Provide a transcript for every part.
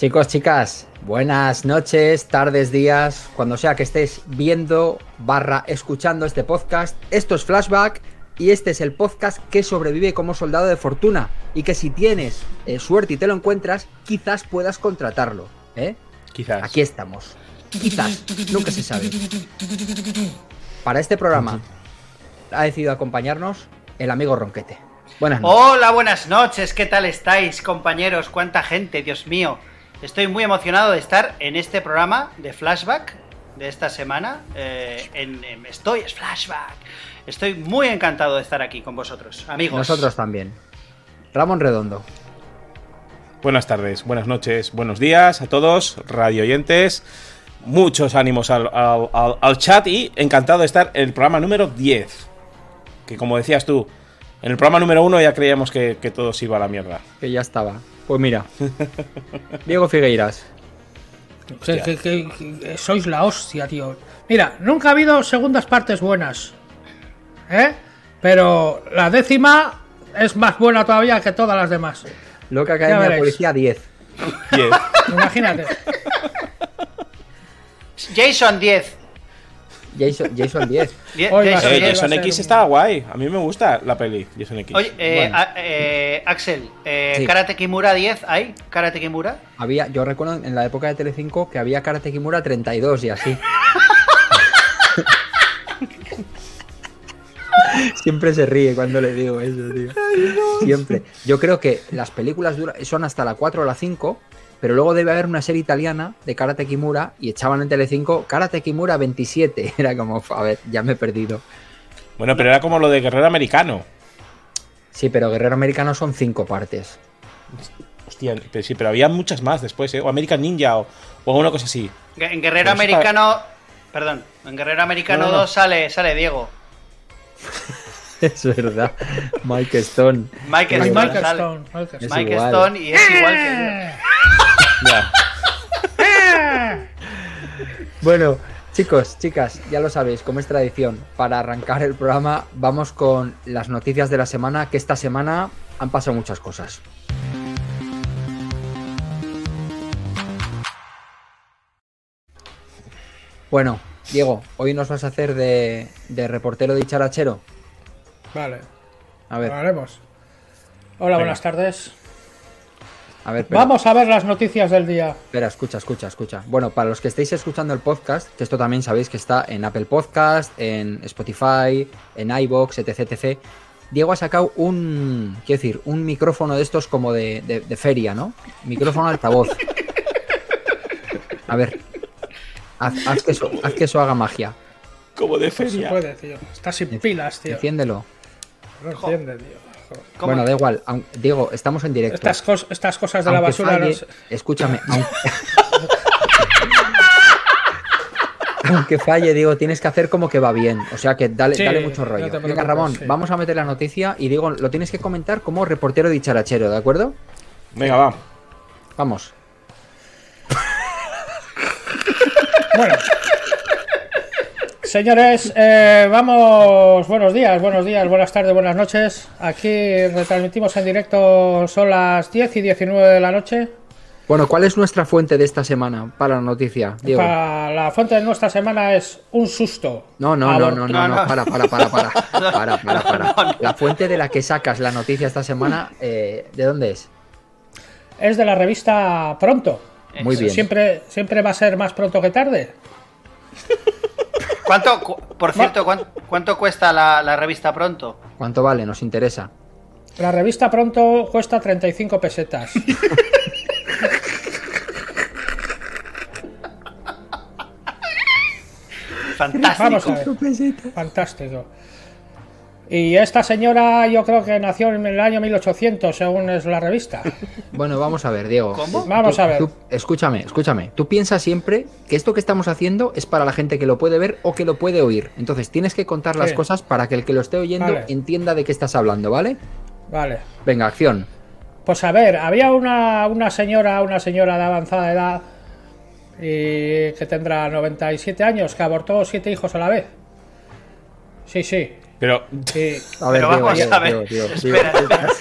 Chicos, chicas, buenas noches, tardes, días, cuando sea que estés viendo barra escuchando este podcast. Esto es Flashback y este es el podcast que sobrevive como soldado de fortuna y que si tienes eh, suerte y te lo encuentras, quizás puedas contratarlo. ¿eh? Quizás. Aquí estamos. Quizás, nunca se sabe. Para este programa ha decidido acompañarnos el amigo Ronquete. Buenas noches. Hola, buenas noches, ¿qué tal estáis, compañeros? ¿Cuánta gente, Dios mío? Estoy muy emocionado de estar en este programa de flashback de esta semana. eh, en, en Estoy es flashback. Estoy muy encantado de estar aquí con vosotros, amigos. Nosotros también. Ramón Redondo. Buenas tardes, buenas noches, buenos días a todos, radio oyentes. Muchos ánimos al, al- al- al chat y encantado de estar en el programa número 10. Que como decías tú, en el programa número 1 ya creíamos que, que todo se iba a la mierda. Que ya estaba. Pues mira. Diego Figueiras. Que, que- que- que sois la hostia, tío. Mira, nunca ha habido segundas partes buenas. ¿Eh? Pero la décima es más buena todavía que todas las demás. Loca Academia de. Policía 10. 10. Imagínate. Jason 10. Jason, Jason 10. Die- Hoy va a Jason ser- Eh, 10. Jason va a X está guay. A mí me gusta la peli. Jason X. Oye, eh, Bueno. a- eh, Axel, eh, Sí. Karate Kimura 10, ¿hay? Karate Kimura. Había, yo recuerdo en la época de Telecinco que había Karate Kimura 32 y así. Siempre se ríe cuando le digo eso, tío. Siempre. Yo creo que las películas dura- son hasta la 4 o la 5, pero luego debe haber una serie italiana de Karate Kimura y echaban en Telecinco Karate Kimura 27. Era como, a ver, ya me he perdido. Bueno, pero era como lo de Guerrero Americano. Sí, pero Guerrero Americano son 5 partes. Hostia, pero sí, pero había muchas más después, ¿eh? O American Ninja o, o alguna cosa así. En Guerrero Pero Americano. Perdón, en Guerrero Americano No, no, no. 2 sale, sale Diego. Es verdad. Mike Stone. Ay, Stone Michael sale. Stone. Michael Es Stone. Mike. Stone y es igual que Ya. Bueno, chicos, chicas, ya lo sabéis, como es tradición, para arrancar el programa vamos con las noticias de la semana, que esta semana han pasado muchas cosas. Bueno, Diego, hoy nos vas a hacer de, de reportero de charachero. Vale, A ver, lo haremos. Hola, Venga. buenas tardes. A ver, espera, Vamos a ver las noticias del día. espera, escucha, escucha, escucha. Bueno, para los que estéis escuchando el podcast, que esto también sabéis que está en Apple Podcast, en Spotify, en iBox, etc, etc. Diego ha sacado un, quiero decir, un micrófono de estos como de, de- de feria, ¿no? Micrófono altavoz. A ver, haz, haz que eso, haz que eso haga magia. Como de No se feria. puede, tío. Está sin pilas, tío. Enciéndelo. No entiende, tío. Bueno, da igual. Diego, estamos en directo. Estas, cos- estas cosas de la basura. no se- Escúchame, aunque... aunque falle, digo, tienes que hacer como que va bien. O sea que dale, Sí, dale mucho no rollo. te Venga, Ramón, sí. vamos a meter la noticia y digo, lo tienes que comentar como reportero dicharachero, ¿de acuerdo? Venga, va. Vamos. Bueno. Señores, eh, vamos. Buenos días, buenos días, buenas tardes, buenas noches. Aquí retransmitimos en directo, son las 10 y 19 de la noche. Bueno, ¿cuál es nuestra fuente de esta semana para la noticia, Diego? Para la fuente de nuestra semana es un susto. No, no, no, no, no, No, no, no. para, para, para, para, para, para, para. La fuente de la que sacas la noticia esta semana, eh, ¿de dónde es? Es de la revista Pronto. Muy bien. Siempre, siempre va a ser más pronto que tarde. ¿Cuánto, cu- por cierto, cuán- cuánto, cuesta la, la revista Pronto? ¿Cuánto vale? Nos interesa. La revista Pronto cuesta 35 pesetas. Fantástico. Vamos a ver. Fantástico. Y esta señora yo creo que nació en el año 1800, según es la revista. Bueno, vamos a ver, Diego. ¿Cómo? Vamos Tú- a ver. tú- escúchame, escúchame. Tú piensas siempre que esto que estamos haciendo es para la gente que lo puede ver o que lo puede oír. Entonces tienes que contar las cosas para que el que lo esté oyendo Vale. entienda de qué estás hablando, ¿vale? Vale. Venga, acción. Pues a ver, había una, una señora, una señora de avanzada edad, y que tendrá 97 años, que abortó siete hijos a la vez. Sí, sí. Pero Y- A ver, Pero Diego, vamos Diego, a ver. Diego, Espera. Estás,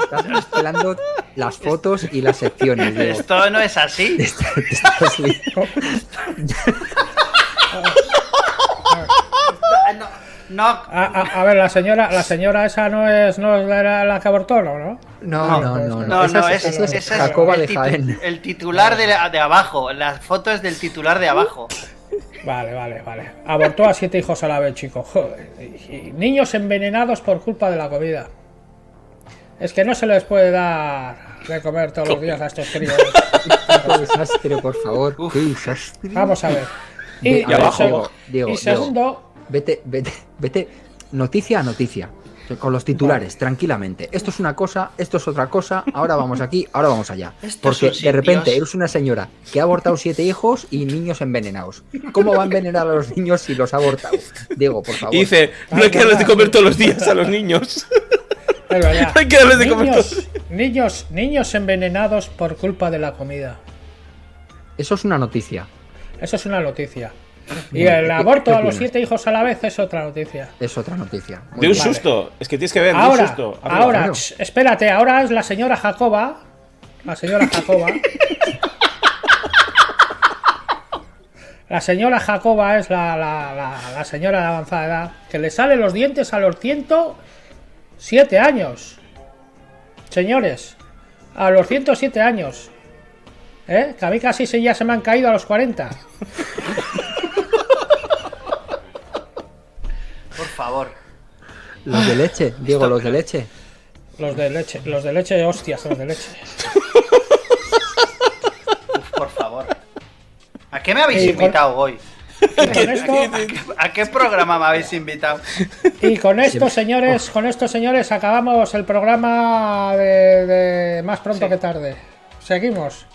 estás mezclando las fotos y las secciones. Esto no es así. Esto- esto es- No, no, A, a- a ver, la señora, la señora esa no es, no es la, la que abortó, ¿no? ¿no? No, no, no, no. no, Esa no, es, es, esa es esa es Jacoba el, de titu- Jaén. el titular de, la- de abajo. La foto es del titular de abajo. Vale, vale, vale. Abortó a siete hijos a la vez, chico. Joder. Y- y niños envenenados por culpa de la comida. Es que no se les puede dar de comer todos los días a estos críos. Qué desastre, por favor. Qué desastre. Vamos a ver. Y, Ve- y abajo, seg- Diego, Diego, y segundo, Vete, vete, vete. Noticia a noticia. Con los titulares, tranquilamente. Esto es una cosa, esto es otra cosa. Ahora vamos aquí, ahora vamos allá. Porque de repente eres una señora que ha abortado siete hijos y niños envenenados. ¿Cómo va a envenenar a los niños si los ha abortado? Diego, por favor. Y dice, no hay que darles de comer todos los días a los niños. verdad. Hay que darles de comer niños, todos. niños, niños envenenados por culpa de la comida. Eso es una noticia. Eso es una noticia. Y el ¿qué- aborto a los siete hijos a la vez es otra noticia. Es otra noticia. Muy De un bien. Vale. susto. Es que tienes que ver, de un Ahora, susto. Arriba. ahora, claro. ch, espérate, ahora es la señora Jacoba. La señora Jacoba. La señora Jacoba es la, la- la- la señora de avanzada edad que le salen los dientes a los 107 años. Señores, a los 107 años. ¿Eh? Que a mí casi se, ya se me han caído a los 40. favor. Los de leche, Diego, los de leche. Los de leche, los de leche, hostias, los de leche. Uf, por favor. ¿A qué me habéis con- invitado hoy? Y con esto, ¿A qué programa me habéis invitado? Y con esto, señores, con esto, señores, acabamos el programa de, de más pronto que tarde. Seguimos.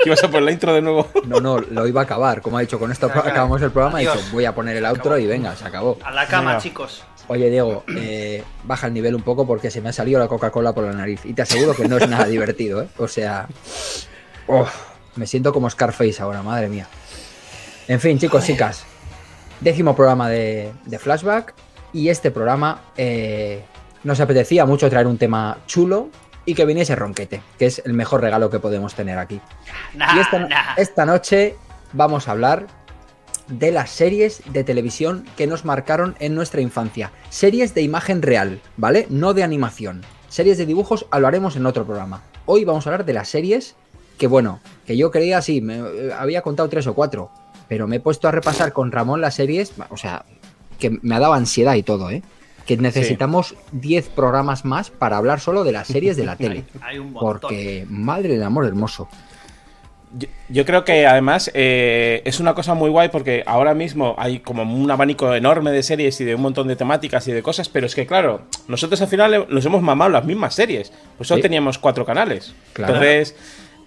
¿Qué ibas a poner la intro de nuevo? No, no, lo iba a acabar. Como ha dicho, con esto Acaba. acabamos el programa. He Adiós. dicho, voy a poner el outro y venga, se acabó. A la cama, Venga. chicos. Oye, Diego, eh, baja el nivel un poco porque se me ha salido la Coca-Cola por la nariz. Y te aseguro que no es nada divertido, ¿eh? O sea. oh, me siento como Scarface ahora, madre mía. En fin, chicos, chicas. Décimo programa de, de Flashback. Y este programa eh, nos apetecía mucho traer un tema chulo y que viniese Ronquete, que es el mejor regalo que podemos tener aquí. Nah, Y esta, nah. esta noche vamos a hablar de las series de televisión que nos marcaron en nuestra infancia. Series de imagen real, ¿vale? No de animación. Series de dibujos hablaremos en otro programa. Hoy vamos a hablar de las series que, bueno, que yo creía, sí, me eh, había contado tres o cuatro, pero me he puesto a repasar con Ramón las series, o sea, que me ha dado ansiedad y todo, ¿eh? Que necesitamos 10 programas más para hablar solo de las series de la tele. Hay un montón. Porque, madre del amor hermoso. Yo, yo creo que además eh, es una cosa muy guay porque ahora mismo hay como un abanico enorme de series y de un montón de temáticas y de cosas, pero es que claro, nosotros al final nos hemos mamado las mismas series, pues solo Sí. teníamos cuatro canales. Claro. Entonces,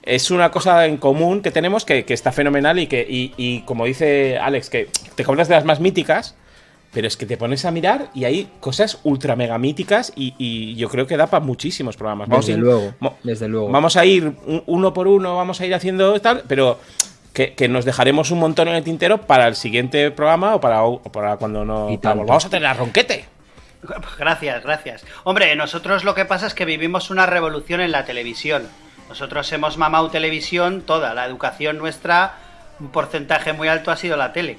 es una cosa en común que tenemos que, que está fenomenal y que, y, y como dice Alex, que te compras de las más míticas, pero es que te pones a mirar y hay cosas ultra mega míticas y, y yo creo que da para muchísimos programas. Vamos Desde ir- luego, desde luego. Vamos a ir un- uno por uno, vamos a ir haciendo tal, pero que, que nos dejaremos un montón en el tintero para el siguiente programa o para, o para cuando no Y para volvamos a tener a Ronquete. Gracias, gracias. Hombre, nosotros lo que pasa es que vivimos una revolución en la televisión. Nosotros hemos mamado televisión toda, la educación nuestra, un porcentaje muy alto ha sido la tele.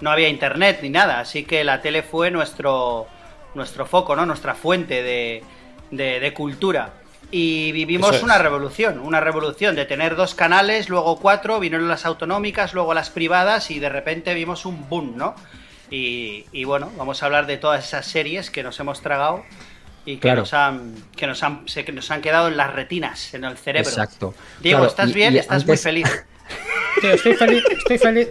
No había internet ni nada, así que la tele fue nuestro, nuestro foco, ¿no? Nuestra fuente de, de- de cultura. Y vivimos es. una revolución, una revolución de tener dos canales, luego cuatro, vinieron las autonómicas, luego las privadas y de repente vimos un boom, ¿no? Y, y bueno, vamos a hablar de todas esas series que nos hemos tragado y que Claro. nos han que nos han se- que nos han quedado en las retinas, en el cerebro. Exacto. Diego, Claro, ¿estás bien? y ¿Estás muy feliz? Tío, estoy feliz, estoy feliz.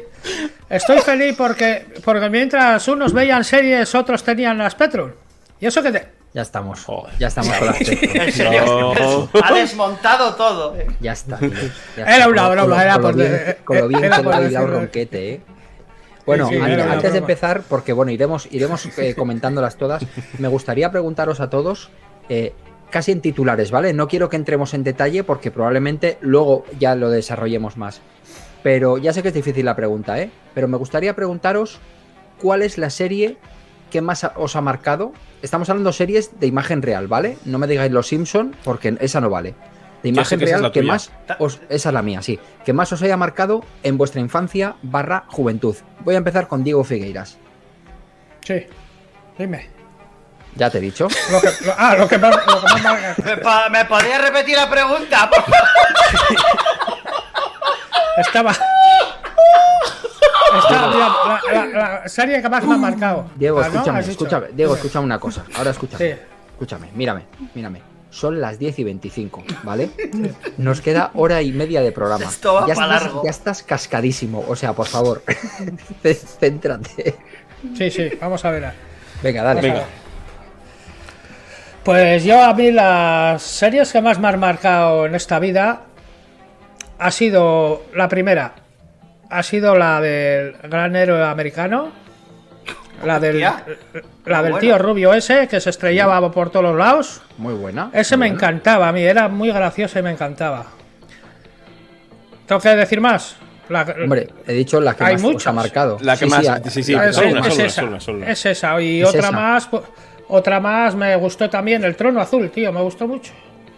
Estoy feliz porque, porque mientras unos veían series, otros tenían las Petrol. ¿Y eso que te.? Ya estamos. Joder. Ya estamos con las En serio, No. ha desmontado todo. Ya está. tío, ya Era está. una Con broma, con era lo por bien- de- Con lo bien que ha. Ronquete, ¿eh? Bueno, Sí, sí, an- era una antes de empezar, porque bueno, iremos, iremos eh, comentándolas todas, me gustaría preguntaros a todos, eh, casi en titulares, ¿vale? No quiero que entremos en detalle porque probablemente luego ya lo desarrollemos más. Pero ya sé que es difícil la pregunta, ¿eh? Pero me gustaría preguntaros cuál es la serie ¿qué más os ha marcado? Estamos hablando de series de imagen real, ¿vale? No me digáis Los Simpson porque esa no vale. De imagen que es real, la que tuya. más os, esa es la mía, sí. Que más os haya marcado en vuestra infancia barra juventud. Voy a empezar con Diego Figueiras. Sí. Dime. Ya te he dicho. Lo que, lo- ah, lo que más, lo que más marca. ¿Me, me podías repetir la pregunta? por favor? Estaba. Estaba, mira, la, la- la serie que más me ha marcado. Diego, Ah, ¿no? escúchame, escúchame. Diego, escúchame una cosa. Ahora escúchame. Sí. Escúchame, mírame, mírame. Son las 10 y 25, ¿vale? Nos queda hora y media de programa. Esto va ya, pa' estás, largo. ya estás cascadísimo. O sea, por favor, céntrate. Sí, sí, vamos a ver. Venga, dale. Venga. Pues yo a mí las series que más me han marcado en esta vida ha sido la primera. Ha sido la del gran héroe americano. La del, la del Bueno. tío rubio ese que se estrellaba por todos los lados. Muy buena. Ese muy me buena. encantaba a mí, era muy gracioso y me encantaba. ¿Tengo que decir más? La- Hombre, he dicho la que Hay más os ha muchas. marcado. La que Sí, más. sí, Sí, sí, Ah, es, una, es esa, una, una. es esa. Y Es otra esa. más, pu- otra más me gustó también, El Trono Azul, tío, me gustó mucho.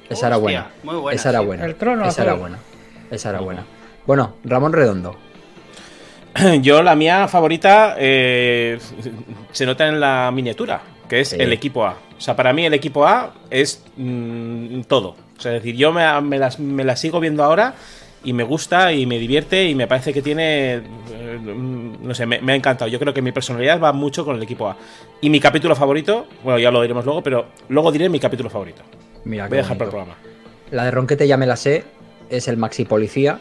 Esa era Hostia, buena. muy buena, Esa era buena. El trono Esa era azul. buena. Esa era buena. Bueno, Ramón Redondo. Yo, la mía favorita eh, se nota en la miniatura, que es Sí. el equipo A. O sea, para mí el equipo A es mm, todo. O sea, es decir, yo me, me las, me las sigo viendo ahora y me gusta y me divierte y me parece que tiene. eh, no sé, me, me ha encantado. Yo creo que mi personalidad va mucho con el equipo A. Y mi capítulo favorito, bueno, ya lo diremos luego, pero luego diré mi capítulo favorito. Mira, Voy a dejar para el programa. La de Ronquete ya me la sé. Es el Maxi Policía.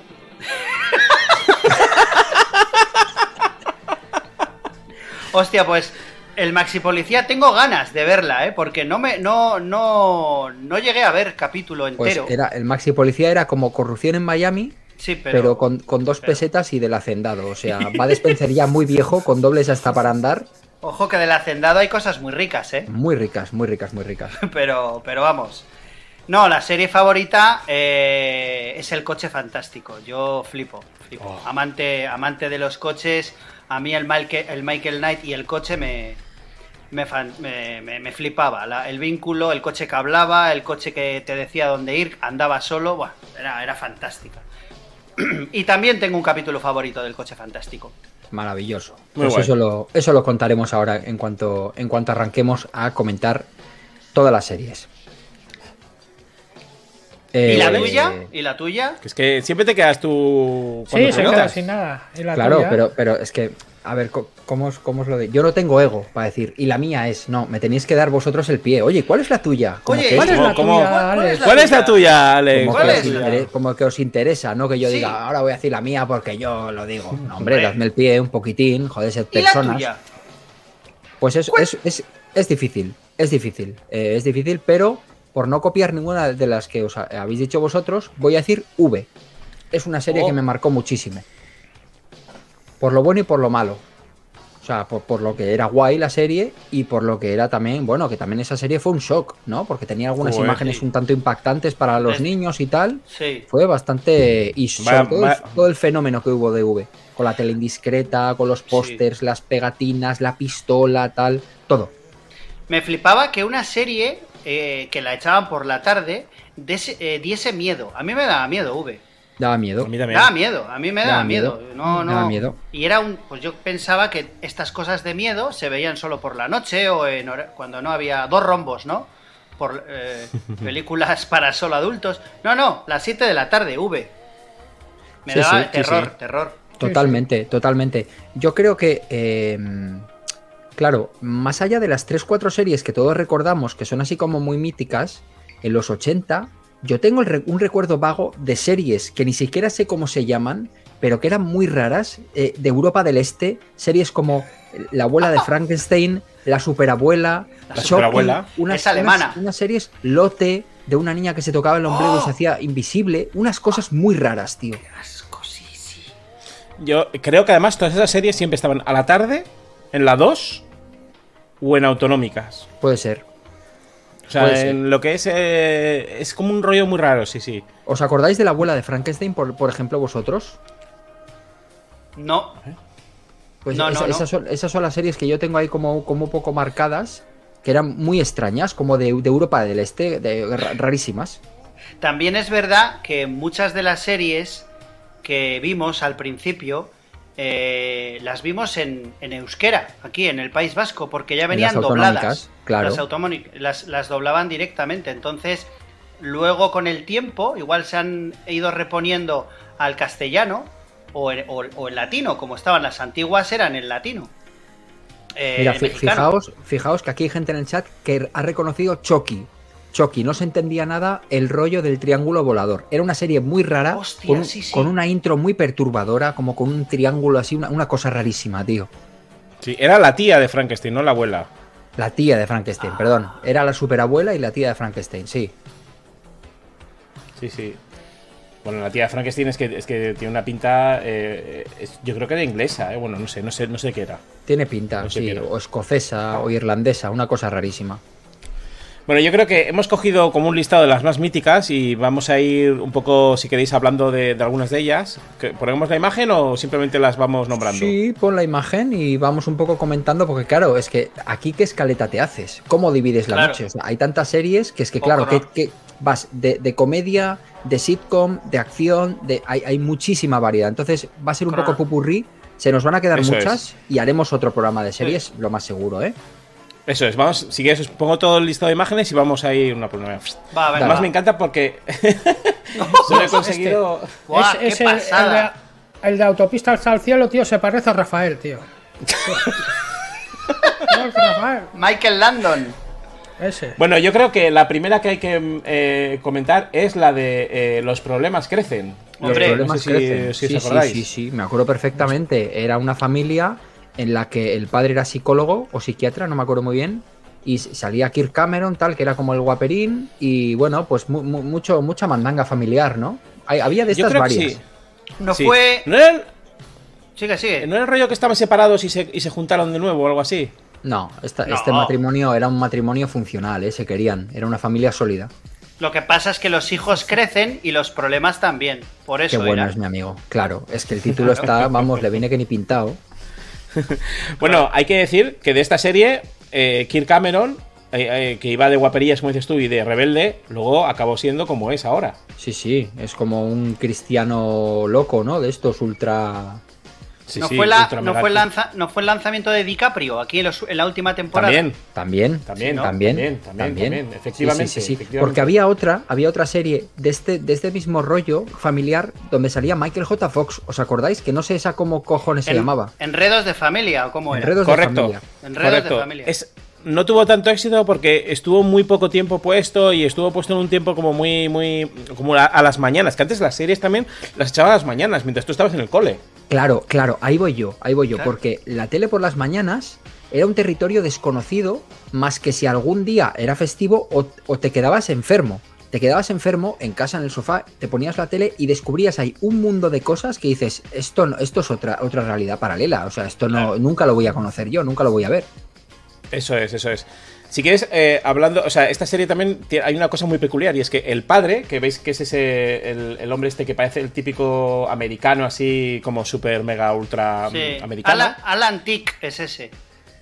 Hostia, pues el Maxi Policía tengo ganas de verla, ¿eh? Porque no me no no no llegué a ver capítulo Pues entero. era, el Maxi Policía era como corrupción en Miami, sí, pero, pero, con, con dos pero- pesetas y del hacendado. O sea, va Spencer ya muy viejo, con dobles hasta para andar. ojo que del hacendado hay cosas muy ricas, ¿eh? Muy ricas, muy ricas, muy ricas. Pero pero vamos. No, la serie favorita eh, es el coche fantástico. Yo flipo, flipo. Oh. Amante, amante de los coches. A mí el Michael, el Michael Knight y el coche me, me, fan- me- me- me flipaba. La- el vínculo, el coche que hablaba, el coche que te decía dónde ir, andaba solo. Buah, era, era fantástica. y también tengo un capítulo favorito del coche fantástico. Maravilloso. Muy Pues eso lo, eso lo contaremos ahora en cuanto, en cuanto arranquemos a comentar todas las series. ¿Y la Eh, tuya? ¿Y la tuya? Que es que siempre te quedas tú. cuando Sí, se queda sin nada. ¿Y la Claro, tuya? pero, pero es que, a ver, ¿cómo os, cómo os lo de...? Yo no tengo ego para decir, y la mía es, no, me tenéis que dar vosotros el pie. Oye, ¿cuál es la tuya? Como Oye, que, ¿Cuál es la ¿Cómo- tuya, cuál- cuál Alex? es ¿Cuál es la tuya, Alex? como, ¿Cuál que es os la- intere- como que os interesa, ¿no? Que yo Sí. diga, ahora voy a decir la mía porque yo lo digo. No, hombre, Hombre. dadme el pie un poquitín, joder, ser ¿Y la personas. tuya? Pues es, es, es, es difícil, es difícil, eh, es difícil, pero por no copiar ninguna de las que os ha- habéis dicho vosotros, voy a decir V. Es una serie Oh. que me marcó muchísimo. Por lo bueno y por lo malo. O sea, por, por lo que era guay la serie y por lo que era también, bueno, que también esa serie fue un shock, ¿no? Porque tenía algunas imágenes sí. un tanto impactantes para los Es- niños y tal. Sí. Fue bastante. Y sobre Vaya- todo, el- vaya- todo el fenómeno que hubo de V. Con la tele indiscreta, con los pósters, las pegatinas, la pistola, tal. Todo. Me flipaba que una serie eh, que la echaban por la tarde dese- eh, diese miedo. A mí me daba miedo, V. Daba miedo. A mí también. Daba miedo, a mí me daba Daba miedo. miedo. No, no. Daba miedo. Y era un. Pues yo pensaba que estas cosas de miedo se veían solo por la noche o en hora- cuando no había dos rombos, ¿no? Por eh, películas para solo adultos. No, no, las 7 de la tarde, V. Me Sí, daba sí, sí, terror, sí. terror. Totalmente, totalmente. Yo creo que, eh, claro, más allá de las 3-4 series que todos recordamos, que son así como muy míticas, en los 80, yo tengo un recuerdo vago de series que ni siquiera sé cómo se llaman, pero que eran muy raras, eh, de Europa del Este, series como La abuela de Frankenstein, La superabuela, La Chucky, superabuela. Es alemana. Unas, unas series Lote, de una niña que se tocaba el ombligo y ¡Oh! se hacía invisible, unas cosas muy raras, tío. Asco, sí, sí. Yo creo que además todas esas series siempre estaban a la tarde, en la 2 o en autonómicas. Puede ser. O sea, Puede ser. en lo que es. eh, es como un rollo muy raro, sí, sí. ¿Os acordáis de la abuela de Frankenstein, por, por ejemplo, vosotros? No. Pues No, esa- no, no. Esas, son, esas son las series que yo tengo ahí como, como un poco marcadas, que eran muy extrañas, como de, de Europa del Este, de, ra- rarísimas. También es verdad que muchas de las series que vimos al principio eh, las vimos en, en euskera, aquí en el País Vasco, porque ya venían las dobladas. claro. Las, las, las doblaban directamente. Entonces, luego con el tiempo, igual se han ido reponiendo al castellano o en, o- o en latino, como estaban las antiguas, eran en latino. Eh, Mira, fijaos, fijaos que aquí hay gente en el chat que ha reconocido Chucky. Chucky, no se entendía nada el rollo del triángulo volador. Era una serie muy rara, Hostia, con, un- sí, sí. con una intro muy perturbadora, como con un triángulo así, una, una cosa rarísima, tío. Sí, era la tía de Frankenstein, no la abuela. La tía de Frankenstein, perdón. Era la superabuela y la tía de Frankenstein, sí. Sí, sí. Bueno, la tía de Frankenstein es que, es que tiene una pinta. eh, es- yo creo que era inglesa, ¿eh? Bueno, no sé, no sé, no sé qué era. Tiene pinta, No sé sí, era. o escocesa o irlandesa, una cosa rarísima. Bueno, yo creo que hemos cogido como un listado de las más míticas y vamos a ir un poco, si queréis, hablando de, de algunas de ellas. ¿Que- ¿Ponemos la imagen o simplemente las vamos nombrando? Sí, pon la imagen y vamos un poco comentando, porque claro, es que aquí qué escaleta te haces, cómo divides la Claro. noche. O sea, hay tantas series que es que, claro, que, vas de, de comedia, de sitcom, de acción, de hay, hay muchísima variedad. Entonces va a ser un Claro. poco pupurrí, se nos van a quedar Eso muchas y haremos otro programa de series, lo más seguro, ¿eh? Eso es, vamos, si quieres, os pongo todo el listado de imágenes y vamos a ir una por una. Va, venga, Además, va. me encanta porque solo he conseguido. Guau, Es- qué es el- el, pasada. de, el de autopista hasta el cielo, tío, se parece a Rafael, tío. No, es Rafael, Michael Landon. ese. Bueno, yo creo que la primera que hay que eh, comentar es la de eh, los problemas crecen. Los problemas no sé si- crecen. si os sí, acordáis. sí, sí, sí, me acuerdo perfectamente. Era una familia en la que el padre era psicólogo o psiquiatra, no me acuerdo muy bien. Y salía Kirk Cameron, tal, que era como el guaperín. Y bueno, pues mu- mu- mucho, mucha mandanga familiar, ¿no? Hay- había de Yo estas varias. sí. No Sí. fue. ¿No era, el, Sigue, sigue. no era el rollo que estaban separados y se, y se juntaron de nuevo o algo así? No, esta- No. este matrimonio era un matrimonio funcional, ¿eh? se querían. Era una familia sólida. Lo que pasa es que los hijos crecen y los problemas también. Por Qué eso bueno era. es mi amigo. Claro, es que el título está, vamos, le viene que ni pintado. Bueno, hay que decir que de esta serie, eh, Kirk Cameron, eh, eh, que iba de guaperías, como dices tú, y de rebelde, luego acabó siendo como es ahora. Sí, sí, es como un cristiano loco, ¿no? De estos ultra... Sí, no, sí, fue la, no, fue lanza- no fue el lanzamiento de DiCaprio aquí en, los- en la última temporada. También, También, también, ¿no? también, también, también, también. también, efectivamente, Sí, sí, sí, sí. efectivamente. Porque había otra, había otra serie de este, de este mismo rollo familiar donde salía Michael J. Fox. ¿Os acordáis? Que no sé esa cómo cojones se En- llamaba. Enredos de familia, ¿o cómo era? Enredos de Correcto. familia. Enredos Correcto. de familia. Es, no tuvo tanto éxito porque estuvo muy poco tiempo puesto y estuvo puesto en un tiempo como muy, muy, como a, a las mañanas. Que antes las series también las echaba a las mañanas mientras tú estabas en el cole. Claro, claro, ahí voy yo, ahí voy yo, Claro. porque la tele por las mañanas era un territorio desconocido, más que si algún día era festivo o, o te quedabas enfermo. Te quedabas enfermo en casa en el sofá, te ponías la tele y descubrías ahí un mundo de cosas que dices, esto no, esto es otra, otra realidad paralela, o sea, esto no, nunca lo voy a conocer yo, nunca lo voy a ver. Eso es, eso es. Si quieres, eh, hablando, o sea, esta serie también tiene- hay una cosa muy peculiar y es que el padre, que veis que es ese, el, el hombre este que parece el típico americano así como super mega ultra Sí. americano. Alan, Alan Tick es ese.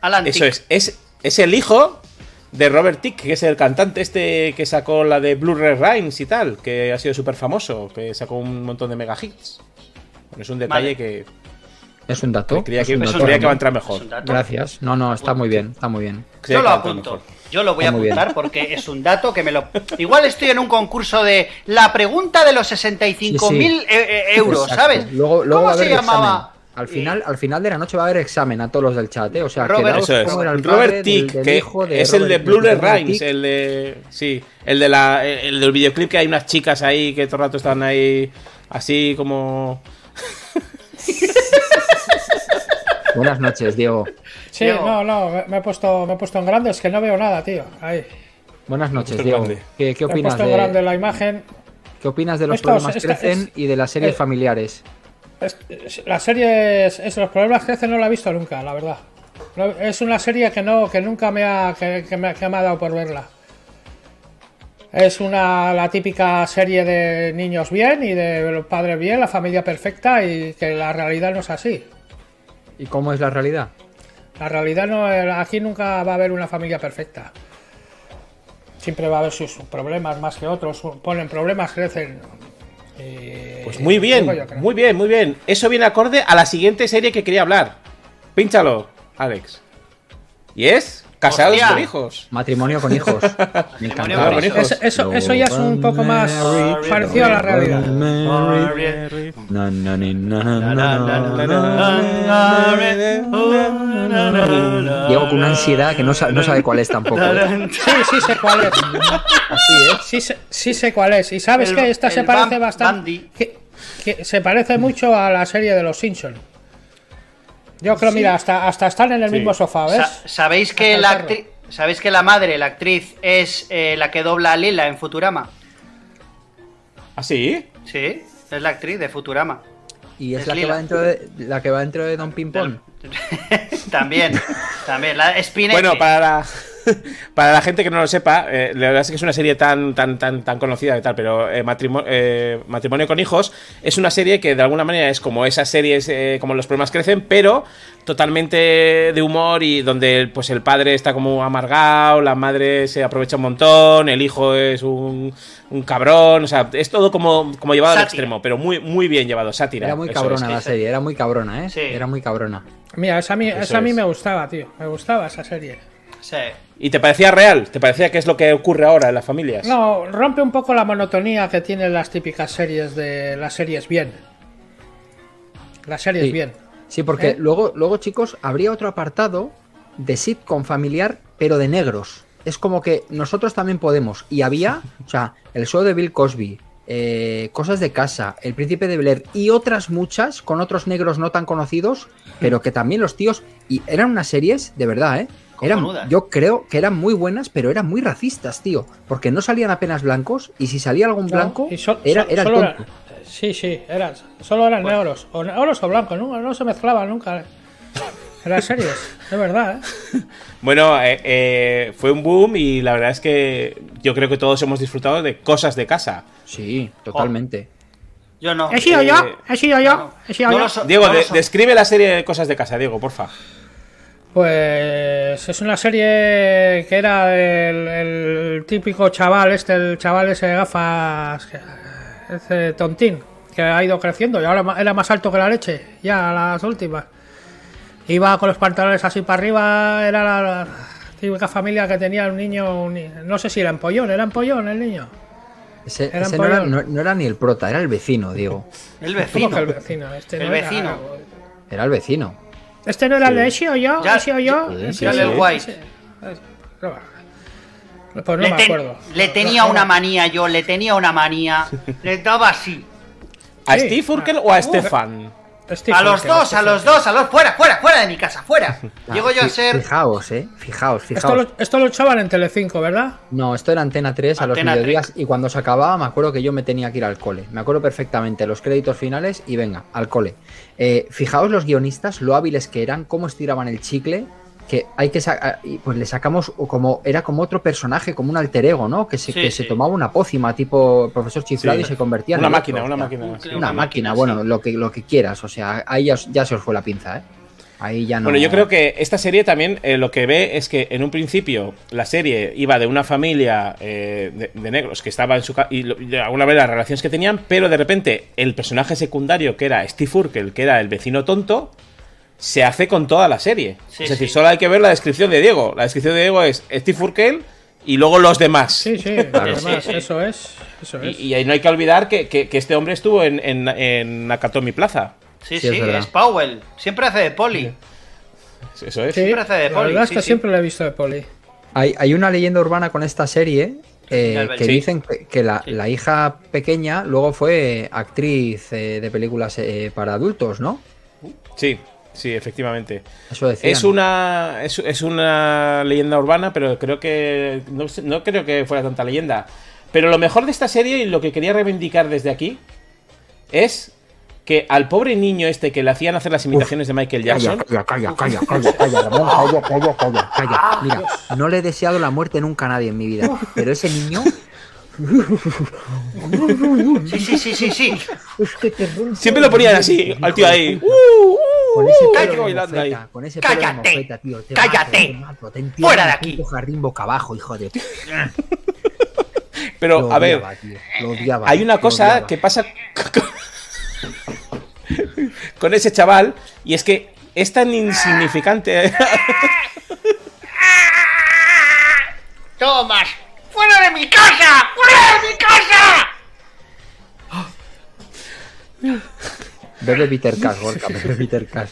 Alan Eso Tick. es, es, es el hijo de Robert Tick, que es el cantante este que sacó la de Blue-ray Rhymes y tal, que ha sido súper famoso, que sacó un montón de mega hits. Bueno, es un detalle Vale. que, Es un dato. que creía, es que, un Eso dato, es creía que va a entrar mejor. Gracias. No, no, está muy bien, está muy bien. Yo lo apunto. Yo lo voy a apuntar porque es un dato que me lo. Igual estoy en un concurso de la pregunta de los 65.000 Sí, e- e- euros, Exacto. ¿sabes? Luego, luego ¿Cómo se llamaba? Al final, al final de la noche va a haber examen a todos los del chat, ¿eh? O sea, Robert- Eso es. el Robert Tick, del que hijo de es el de Robert Rhymes, el de. Sí, el de la. El del videoclip que hay unas chicas ahí que todo el rato están ahí así como. Buenas noches, Diego. Sí, Diego. no, no, me, he puesto, me he puesto en grande, es que no veo nada, tío. Ahí. Buenas noches, Diego. ¿Qué, qué Me he opinas puesto en grande de, la imagen. qué opinas de los Estos- problemas esta- crecen es- y de las series eh, familiares? Es- es- la serie es, es- los problemas que hacen no la he visto nunca, la verdad. No- es una serie que no que nunca me ha que, que me, que me ha dado por verla. Es una la típica serie de niños bien y de los padres bien, la familia perfecta y que la realidad no es así. ¿Y cómo es la realidad? La realidad no, aquí nunca va a haber una familia perfecta. Siempre va a haber sus problemas más que otros. Ponen problemas, crecen. Eh, Pues muy bien, muy bien, muy bien. Eso viene acorde a la siguiente serie que quería hablar. Pínchalo, Alex. ¿Y es? Casados Hostia. con hijos. Matrimonio con hijos. Me Matrimonio encantaba. con hijos. Eso, eso, eso ya es un poco más parecido a la realidad. Llego con una ansiedad que no, sa- no sabe cuál es tampoco. ¿eh? Sí, sí sé cuál es. Así es. Sí, sé- sí sé cuál es. Y sabes El- que esta se parece bastante. Bambi. Que, que se parece mucho a la serie de los Simpsons. Yo creo, mira, hasta, hasta están en el Sí. mismo sofá, ¿ves? Sa- ¿Sabéis que Hasta la actriz, sabéis que la madre, la actriz, es eh, la que dobla a Lila en Futurama? ¿Ah, sí? Sí, es la actriz de Futurama. Y es Es la que va dentro de la que va dentro de Don Ping Pong. también, también. La. Bueno, para la, para la gente que no lo sepa, eh, la verdad es que es una serie tan tan tan tan conocida y tal, pero eh, matrimo- eh, Matrimonio con hijos es una serie que de alguna manera es como esas series eh, como los problemas crecen, pero totalmente de humor y donde pues el padre está como amargado, la madre se aprovecha un montón, el hijo es un, un cabrón, o sea, es todo como, como llevado al extremo, pero muy muy bien llevado, sátira. Era muy cabrona es. la serie, era muy cabrona, ¿eh? Sí. Era muy cabrona. Mira, esa a mí, esa a mí es. me gustaba, tío. Me gustaba esa serie. Sí. ¿Y te parecía real? ¿Te parecía que es lo que ocurre ahora en las familias? No, rompe un poco la monotonía que tienen las típicas series de las series bien. Las series Sí. bien. Sí, porque ¿Eh? luego, luego, chicos, habría otro apartado de sitcom familiar, pero de negros. Es como que nosotros también podemos. Y había, o sea, el show de Bill Cosby, eh, Cosas de Casa, El Príncipe de Bel Air y otras muchas con otros negros no tan conocidos, pero que también los tíos. Y eran unas series, de verdad, ¿eh? Eran, yo creo que eran muy buenas, pero eran muy racistas, tío. Porque no salían apenas blancos y si salía algún No, blanco, y sol- era, era el tonto. era- sí, sí, eran, solo eran negros. O negros o blancos, no, no se mezclaban nunca. En las series, de verdad, ¿eh? Bueno, eh, eh, fue un boom y la verdad es que yo creo que todos hemos disfrutado de cosas de casa. Sí, totalmente. Yo no. He sido Eh, yo, he sido yo, he sido no yo. so- Diego, no lo de- so- describe la serie de cosas de casa, Diego, porfa. Pues es una serie que era el, el típico chaval, este, el chaval ese de gafas, ese tontín, que ha ido creciendo y ahora era más alto que la leche, ya las últimas. Iba con los pantalones así para arriba, era la, la típica familia que tenía un niño, un no sé si era empollón, era empollón el niño. Ese, no, era, pollón. no- no era ni el prota, era el vecino, Diego. El ¿Cómo vecino. que el vecino? Este El no era- vecino. Era el vecino. Este no era el de sido yo, Ya- sido yo. yo. El White. Pues no le, me ten- acuerdo. le tenía una manía yo, le tenía una manía. Le daba así. ¿A Sí. Steve Urkel o a Stefan? A los dos, a los dos, a los fuera, fuera, fuera de mi casa, fuera. Llego yo a ser. Fijaos, eh. Fijaos, Esto fijaos. lo, esto lo echaban en Telecinco, ¿verdad? No, esto era Antena 3 a los mediodías y cuando se acababa me acuerdo que yo me tenía que ir al cole. Me acuerdo perfectamente los créditos finales y venga, al cole. Eh, fijaos los guionistas, lo hábiles que eran, cómo estiraban el chicle, que hay que sacar, pues le sacamos como, era como otro personaje, como un alter ego, ¿no? Que se, Sí, que sí. se tomaba una pócima tipo profesor chiflado Sí. y se convertía en Una el máquina, otro, una máquina. un- sí. Una, Una máquina, máquina, bueno, sí. lo que, lo que quieras, o sea, ahí ya, ya se os fue la pinza, ¿eh? Ahí ya no. Bueno, yo creo que esta serie también eh, lo que ve es que en un principio la serie iba de una familia eh, de, de negros que estaba en su casa y, lo- y de alguna vez las relaciones que tenían, pero de repente el personaje secundario que era Steve Urkel, que era el vecino tonto, se hace con toda la serie. Sí, es decir, sí. solo hay que ver la descripción de Diego. La descripción de Diego es Steve Urkel y luego los demás. Sí, sí, Claro. Sí, sí. eso es. Eso es. Y, y ahí no hay que olvidar que, que- que este hombre estuvo en, en, en Nakatomi Plaza. Sí, Sí, sí, es verdad. es Powell. Siempre hace de poli. Eso es. Sí, siempre hace de la poli, verdad que sí. siempre lo he visto de poli. Hay, hay una leyenda urbana con esta serie eh, que sí. dicen que, que la, Sí. la hija pequeña luego fue actriz eh, de películas eh, para adultos, ¿no? Sí, sí, efectivamente. Eso decían. Es una, es, es una leyenda urbana, pero creo que. No, sé- no creo que fuera tanta leyenda. Pero lo mejor de esta serie y lo que quería reivindicar desde aquí es que al pobre niño este que le hacían hacer las imitaciones de Michael Calla, Jackson. calla, calla, calla, calla, calla, Ramón, calla, calla, calla, calla. Mira, no le he deseado la muerte nunca a nadie en mi vida, pero ese niño Sí, sí, sí, sí, sí. Siempre lo ponían así, al tío ahí. Con ese pelo de bailando ahí. mofeta, con ese pelo de Cállate, mofeta, tío. te cállate. mato, te mato, te Fuera de aquí. jardín boca abajo, hijo de... Pero, Lo a ver, odiaba, tío, lo odiaba, hay una lo cosa odiaba. que pasa con ese chaval y es que es tan insignificante. ¡Tomas! ¡Fuera de mi casa! ¡Fuera de mi casa! Bebe Bitter Cash, Gorka, bebe Bitter Cash.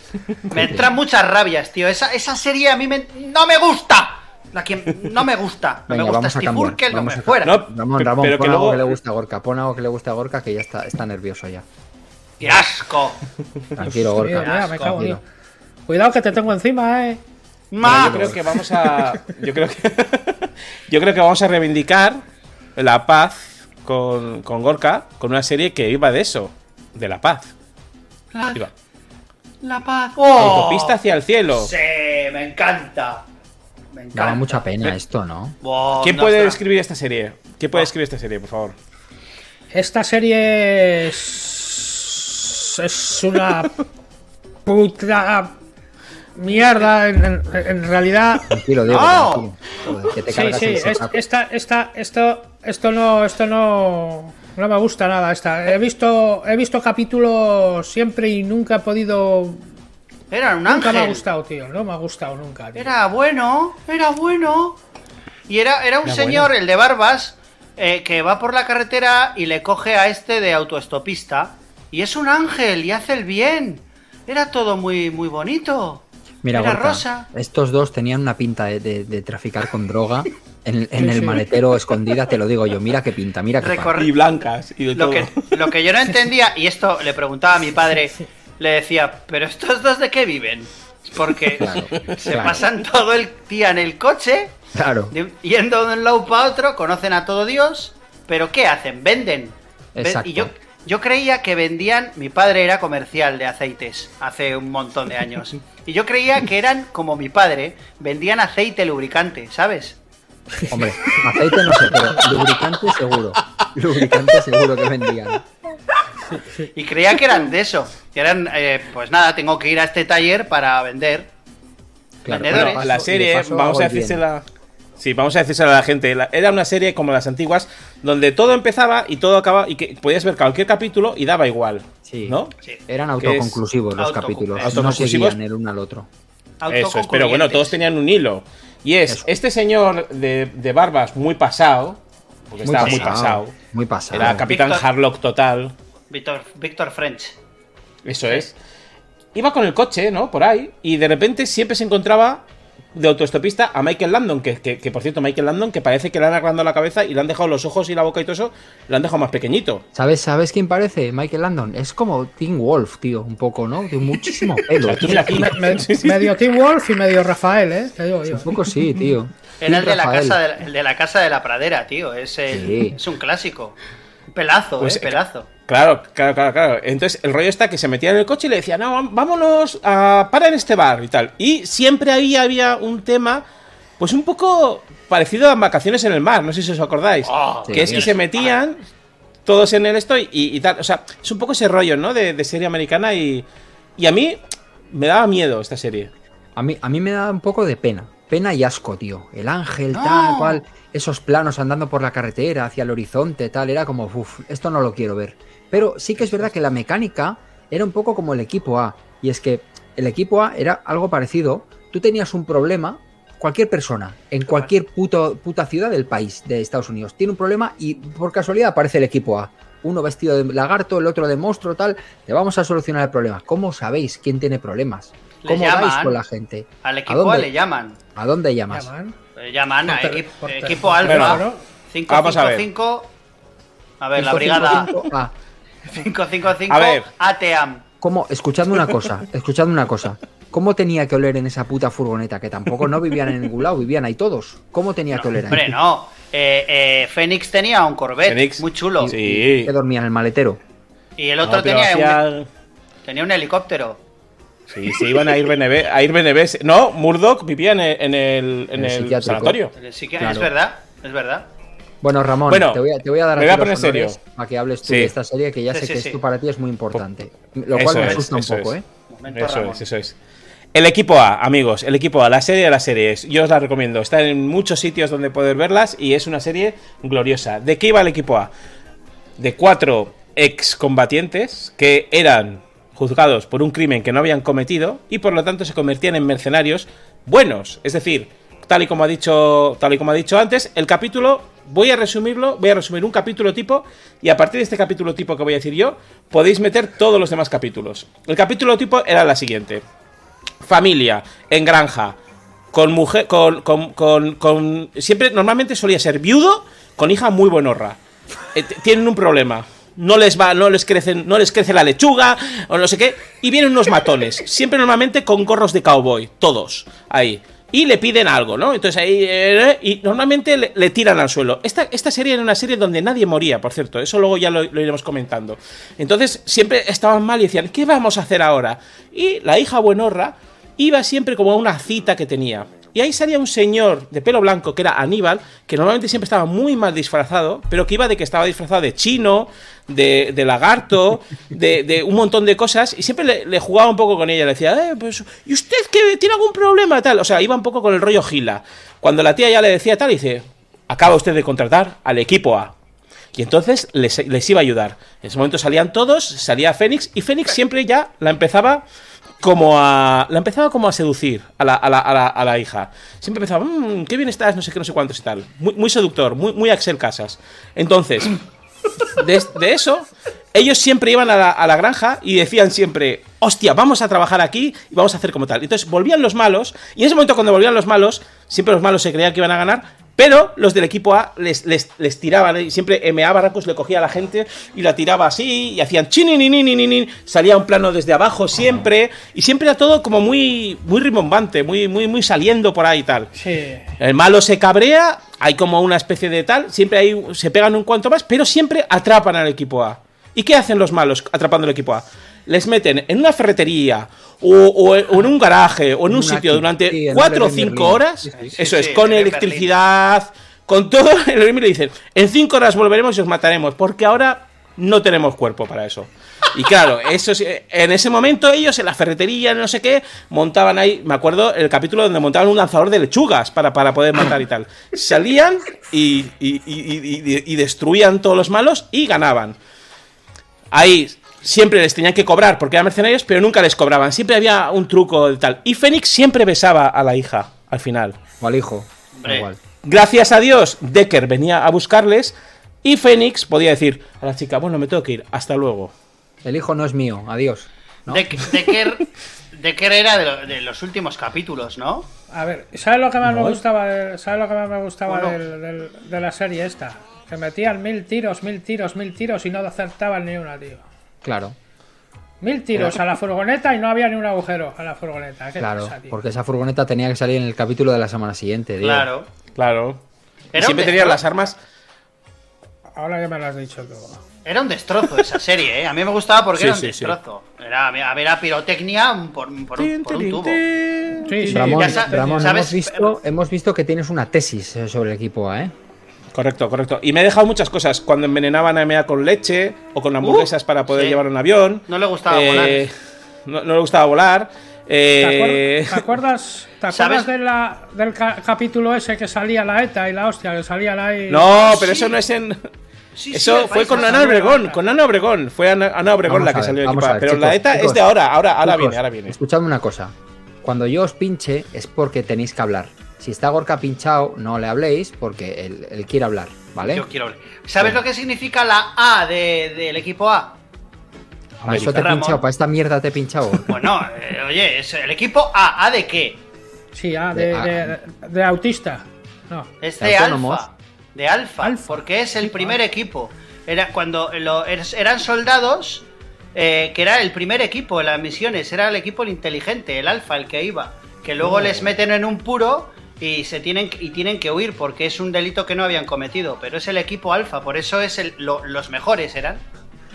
Me entran muchas rabias, tío. Esa, esa serie a mí me, no me gusta. La que no me gusta. No Venga, me gusta vamos a Steve cambiar, Urkel, no me a fuera. No, Ramón, Ramón, pero pon que algo luego- que le gusta a Gorka, pon algo que le guste a Gorka que ya está, está nervioso ya. ¡Qué asco! Tranquilo, Gorka. mira, me cago, tranquilo. tío. Cuidado que te tengo encima, eh. ¡Ma! yo creo que vamos a. Yo creo que. Yo creo que vamos a reivindicar la paz con, con Gorka con una serie que iba de eso. De la paz. La, Iba. la paz. ¡Oh! Autopista hacia el cielo. Sí, me encanta. Me encanta. Daba mucha pena esto, ¿no? ¿Quién no, puede escribir esta serie? ¿Quién puede escribir esta serie, por favor? Esta serie es, es una puta mierda en, en- en realidad. Tranquilo, Diego, ¡No! tranquilo. Joder, que te Sí, sí, es- esta, esta, esto, esto no, esto no, no me gusta nada. Esta. He visto, he visto capítulos siempre y nunca he podido. Era un Nunca me ha ángel. gustado, tío. No me ha gustado nunca. tío. Era bueno, era bueno. Y era, era un Era señor, bueno. el de barbas, eh, que va por la carretera y le coge a este de autoestopista. Y es un ángel y hace el bien. Era todo muy, muy bonito. Mira, era Gorka, rosa. estos dos tenían una pinta de, de- de traficar con droga en, en el maletero escondida, te lo digo yo. Mira qué pinta, mira qué Recor- Y blancas y de Lo todo. que, lo que yo no entendía, y esto le preguntaba a mi padre, le decía, ¿pero estos dos de qué viven? Porque Claro, se claro. pasan todo el día en el coche, Claro, de- yendo de un lado para otro, conocen a todo Dios, pero ¿qué hacen? Venden. Ven- Exacto. Y yo, yo creía que vendían, mi padre era comercial de aceites hace un montón de años, y yo creía que eran como mi padre, vendían aceite lubricante, ¿sabes? hombre, aceite no sé, pero lubricante seguro. Lubricante seguro que vendían. Y creía que eran de eso, que eran, eh, pues nada, tengo que ir a este taller para vender. Claro, Vendedores. bueno, la y de serie, paso vamos a el bien. Sí, vamos a decírsela a la gente. Era una serie como las antiguas, donde todo empezaba y todo acababa, y que podías ver cualquier capítulo y daba igual. Sí. ¿No? Sí. Eran autoconclusivos los capítulos. No autoconclusivos. seguían el uno al otro. Eso es, pero bueno, todos tenían un hilo. Y es Eso. este señor de, de barbas muy pasado, porque estaba muy pasado. Muy pasado. Era Capitán Harlock total. Víctor, Víctor French. Eso es. Iba con el coche, ¿no? Por ahí. Y de repente siempre se encontraba de autoestopista a Michael Landon. Que, que- que, por cierto, Michael Landon, que parece que le han arreglado la cabeza y le han dejado los ojos y la boca y todo eso, lo han dejado más pequeñito. ¿Sabes, ¿Sabes quién parece? Michael Landon. Es como Tim Wolf, tío, un poco, ¿no? De muchísimo pelo. O sea, tú mira aquí. Me- Sí, sí. Medio Tim Wolf y medio Rafael, eh. Te digo yo. Un poco sí, tío. Era el de, la casa de, la, el de la casa de la pradera, tío. Es, el- Sí. es un clásico. Un pelazo, Pues, eh, pelazo. Claro, claro, claro, claro. Entonces el rollo está que se metía en el coche y le decía, no, vámonos a para en este bar y tal. Y siempre ahí había un tema, pues un poco parecido a vacaciones en el mar, no sé si os acordáis. Oh, que sí, es que se metían todos en el esto y, y tal. O sea, es un poco ese rollo, ¿no? De, de serie americana y, y a mí me daba miedo esta serie. A mí, a mí me da un poco de pena. Pena y asco, tío. El ángel, No. tal cual. Esos planos andando por la carretera, hacia el horizonte, tal. Era como, uff, esto no lo quiero ver. Pero sí que es verdad que la mecánica era un poco como el equipo A. Y es que el equipo A era algo parecido. Tú tenías un problema, cualquier persona, en cualquier puto, puta ciudad del país de Estados Unidos, tiene un problema y por casualidad aparece el equipo A. Uno vestido de lagarto, el otro de monstruo, tal. Le vamos a solucionar el problema. ¿Cómo sabéis quién tiene problemas? Le ¿Cómo llaman. con la gente? Al ¿A equipo A dónde? le llaman. ¿A dónde llamas? Llaman. Le llaman a Por tel- equi- por tel- equipo por alfa. teléfono. 555. A ver, la brigada 555. Ah, 555 A ver. ATEAM. ¿cómo? Escuchadme una cosa, escuchadme una cosa. ¿Cómo tenía que oler en esa puta furgoneta? Que tampoco no vivían en ningún lado, vivían ahí todos. ¿Cómo tenía que oler ahí? Hombre, no. Eh, eh, Fénix tenía un Corvette Fénix. muy chulo. Sí. Que dormía en el maletero. Y el otro No, tenía, un, tenía un helicóptero. Sí, se iban a ir BNB. A ir BNB. No, Murdoch vivía en el, en el, en En el el sanatorio. Sí que Claro. es verdad, es verdad. Bueno, Ramón, Bueno, te, voy a, te voy a dar me voy a poner serio. para que hables tú Sí. de esta serie que ya Sí, sé sí, que sí. esto para ti es muy importante. Lo cual Eso me es, asusta un poco, es. ¿eh? Momento Eso Ramón. es, eso es. El equipo A, amigos, el equipo A, la serie de las series, yo os la recomiendo. Está en muchos sitios donde poder verlas y es una serie gloriosa. ¿De qué iba el equipo A? De cuatro excombatientes que eran juzgados por un crimen que no habían cometido y por lo tanto se convertían en mercenarios buenos. Es decir, tal y como ha dicho, tal y como ha dicho antes, el capítulo voy a resumirlo, voy a resumir un capítulo tipo y a partir de este capítulo tipo que voy a decir yo, podéis meter todos los demás capítulos. El capítulo tipo era la siguiente familia, en granja, con mujer, con, con, con- con- siempre, normalmente solía ser viudo, con hija muy buenorra. Eh, tienen un problema. No les va, no les crecen, no les crece la lechuga, o no sé qué, y vienen unos matones, siempre normalmente con gorros de cowboy, todos, ahí. Y le piden algo, ¿no? Entonces ahí. eh, y normalmente le, le tiran al suelo. Esta, esta serie era una serie donde nadie moría, por cierto. Eso luego ya lo, lo iremos comentando. Entonces siempre estaban mal y decían, ¿qué vamos a hacer ahora? Y la hija buenorra iba siempre como a una cita que tenía. Y ahí salía un señor de pelo blanco que era Aníbal, que normalmente siempre estaba muy mal disfrazado, pero que iba de que estaba disfrazado de chino, de, lagarto, de, un montón de cosas, y siempre le, jugaba un poco con ella. Le decía, eh, pues, ¿y usted que tiene algún problema? Tal. O sea, iba un poco con el rollo gila. Cuando la tía ya le decía tal, dice, acaba usted de contratar al equipo A. Y entonces les, les iba a ayudar. En ese momento salían todos, salía Fénix, y Fénix siempre ya la empezaba como a. La empezaba como a seducir a la, a la, a la, a la hija. Siempre empezaba, mmm, qué bien estás, no sé qué, no sé cuántos y tal. Muy, muy seductor, muy, muy Axel Casas. Entonces, de, de eso, ellos siempre iban a la, a la granja y decían siempre, hostia, vamos a trabajar aquí y vamos a hacer como tal. Entonces volvían los malos, y en ese momento cuando volvían los malos, siempre los malos se creían que iban a ganar, pero los del equipo A les, les, les tiraban, y siempre MA Barracus le cogía a la gente y la tiraba así, y hacían chinininininin, salía un plano desde abajo siempre, y siempre era todo como muy, muy rimbombante, muy, muy, muy saliendo por ahí y tal. Sí. El malo se cabrea, hay como una especie de tal, siempre hay, se pegan un cuanto más, pero siempre atrapan al equipo A. ¿Y qué hacen los malos atrapando al equipo A? Les meten en una ferretería o, o- o en un garaje o en un Una sitio durante sí, cuatro o cinco horas, Sí, sí. eso Sí, es, sí, con electricidad, con todo, el le dicen, en cinco horas volveremos y os mataremos, porque ahora no tenemos cuerpo para eso. Y claro, eso es- en ese momento ellos en la ferretería, no sé qué, montaban ahí, me acuerdo el capítulo donde montaban un lanzador de lechugas para, para poder matar y tal. Salían y- y- y- y destruían todos los malos y ganaban. Ahí siempre les tenían que cobrar porque eran mercenarios, pero nunca les cobraban. Siempre había un truco y tal. Y Fénix siempre besaba a la hija al final. O al hijo. igual. Gracias a Dios, Decker venía a buscarles y Fénix podía decir a la chica, bueno, me tengo que ir, hasta luego. El hijo no es mío, adiós. Decker, Decker era de, lo- de los últimos capítulos, ¿no? A ver, ¿sabes lo que más No. me gustaba, de, ¿sabes lo que más me gustaba Bueno. del- del- de la serie esta? Que metían mil tiros, mil tiros, mil tiros y no acertaban ni una, tío. Claro, Mil tiros a la furgoneta y no había ni un agujero a la furgoneta. ¿Qué claro. pasa, tío? Porque esa furgoneta tenía que salir en el capítulo de la semana siguiente. Diego. Claro. Claro. Y Era siempre tenían las armas. Ahora que me lo has dicho tú. Era un destrozo esa serie, ¿eh? A mí me gustaba porque Sí, era un sí, sí. destrozo. Era, a ver, a pirotecnia por, por un, por un tubo. Sí, sí. Ramón, Ya sa- Ramón, sabes- hemos, visto, hemos visto que tienes una tesis eh, sobre el equipo A, ¿eh? Correcto, correcto. Y me he dejado muchas cosas. Cuando envenenaban a Emea con leche o con hamburguesas para poder sí. llevar un avión. No le gustaba Eh, volar. No, no le gustaba volar. ¿Te, Eh, acuer- te acuerdas, ¿te ¿Sabes? acuerdas de la- del ca- capítulo ese que salía la ETA y la hostia, que salían ahí? No, pero sí. eso no es en. Sí, Eso fue con. Ana Obregón, con Ana Obregón. Fue Ana, Ana Obregón Vamos la que ver, salió del vamos equipo. a ver, Pero chicos, la ETA chicos. es de ahora, ahora, ahora Chicos, viene, ahora viene. Escuchadme una cosa. Cuando yo os pinche es porque tenéis que hablar. Si está Gorka pinchado, no le habléis porque él, él quiere hablar, ¿vale? Yo quiero hablar. ¿Sabes lo que significa la A de- del equipo A? Para eso te he pinchado, para esta mierda te he pinchado. Bueno, eh, oye, es el equipo A. ¿A de qué? Sí, ah, de, De- de- de autista. No. Es De de autónomos. Alfa. De Alfa, Alfa. porque es el primer equipo. Era cuando lo- er- eran soldados, eh, que era el primer equipo en las misiones, era el equipo el inteligente, el Alfa, el que iba. Que luego les meten en un puro y se tienen y tienen que huir porque es un delito que no habían cometido. Pero es el equipo Alfa, por eso es el- lo- los mejores eran.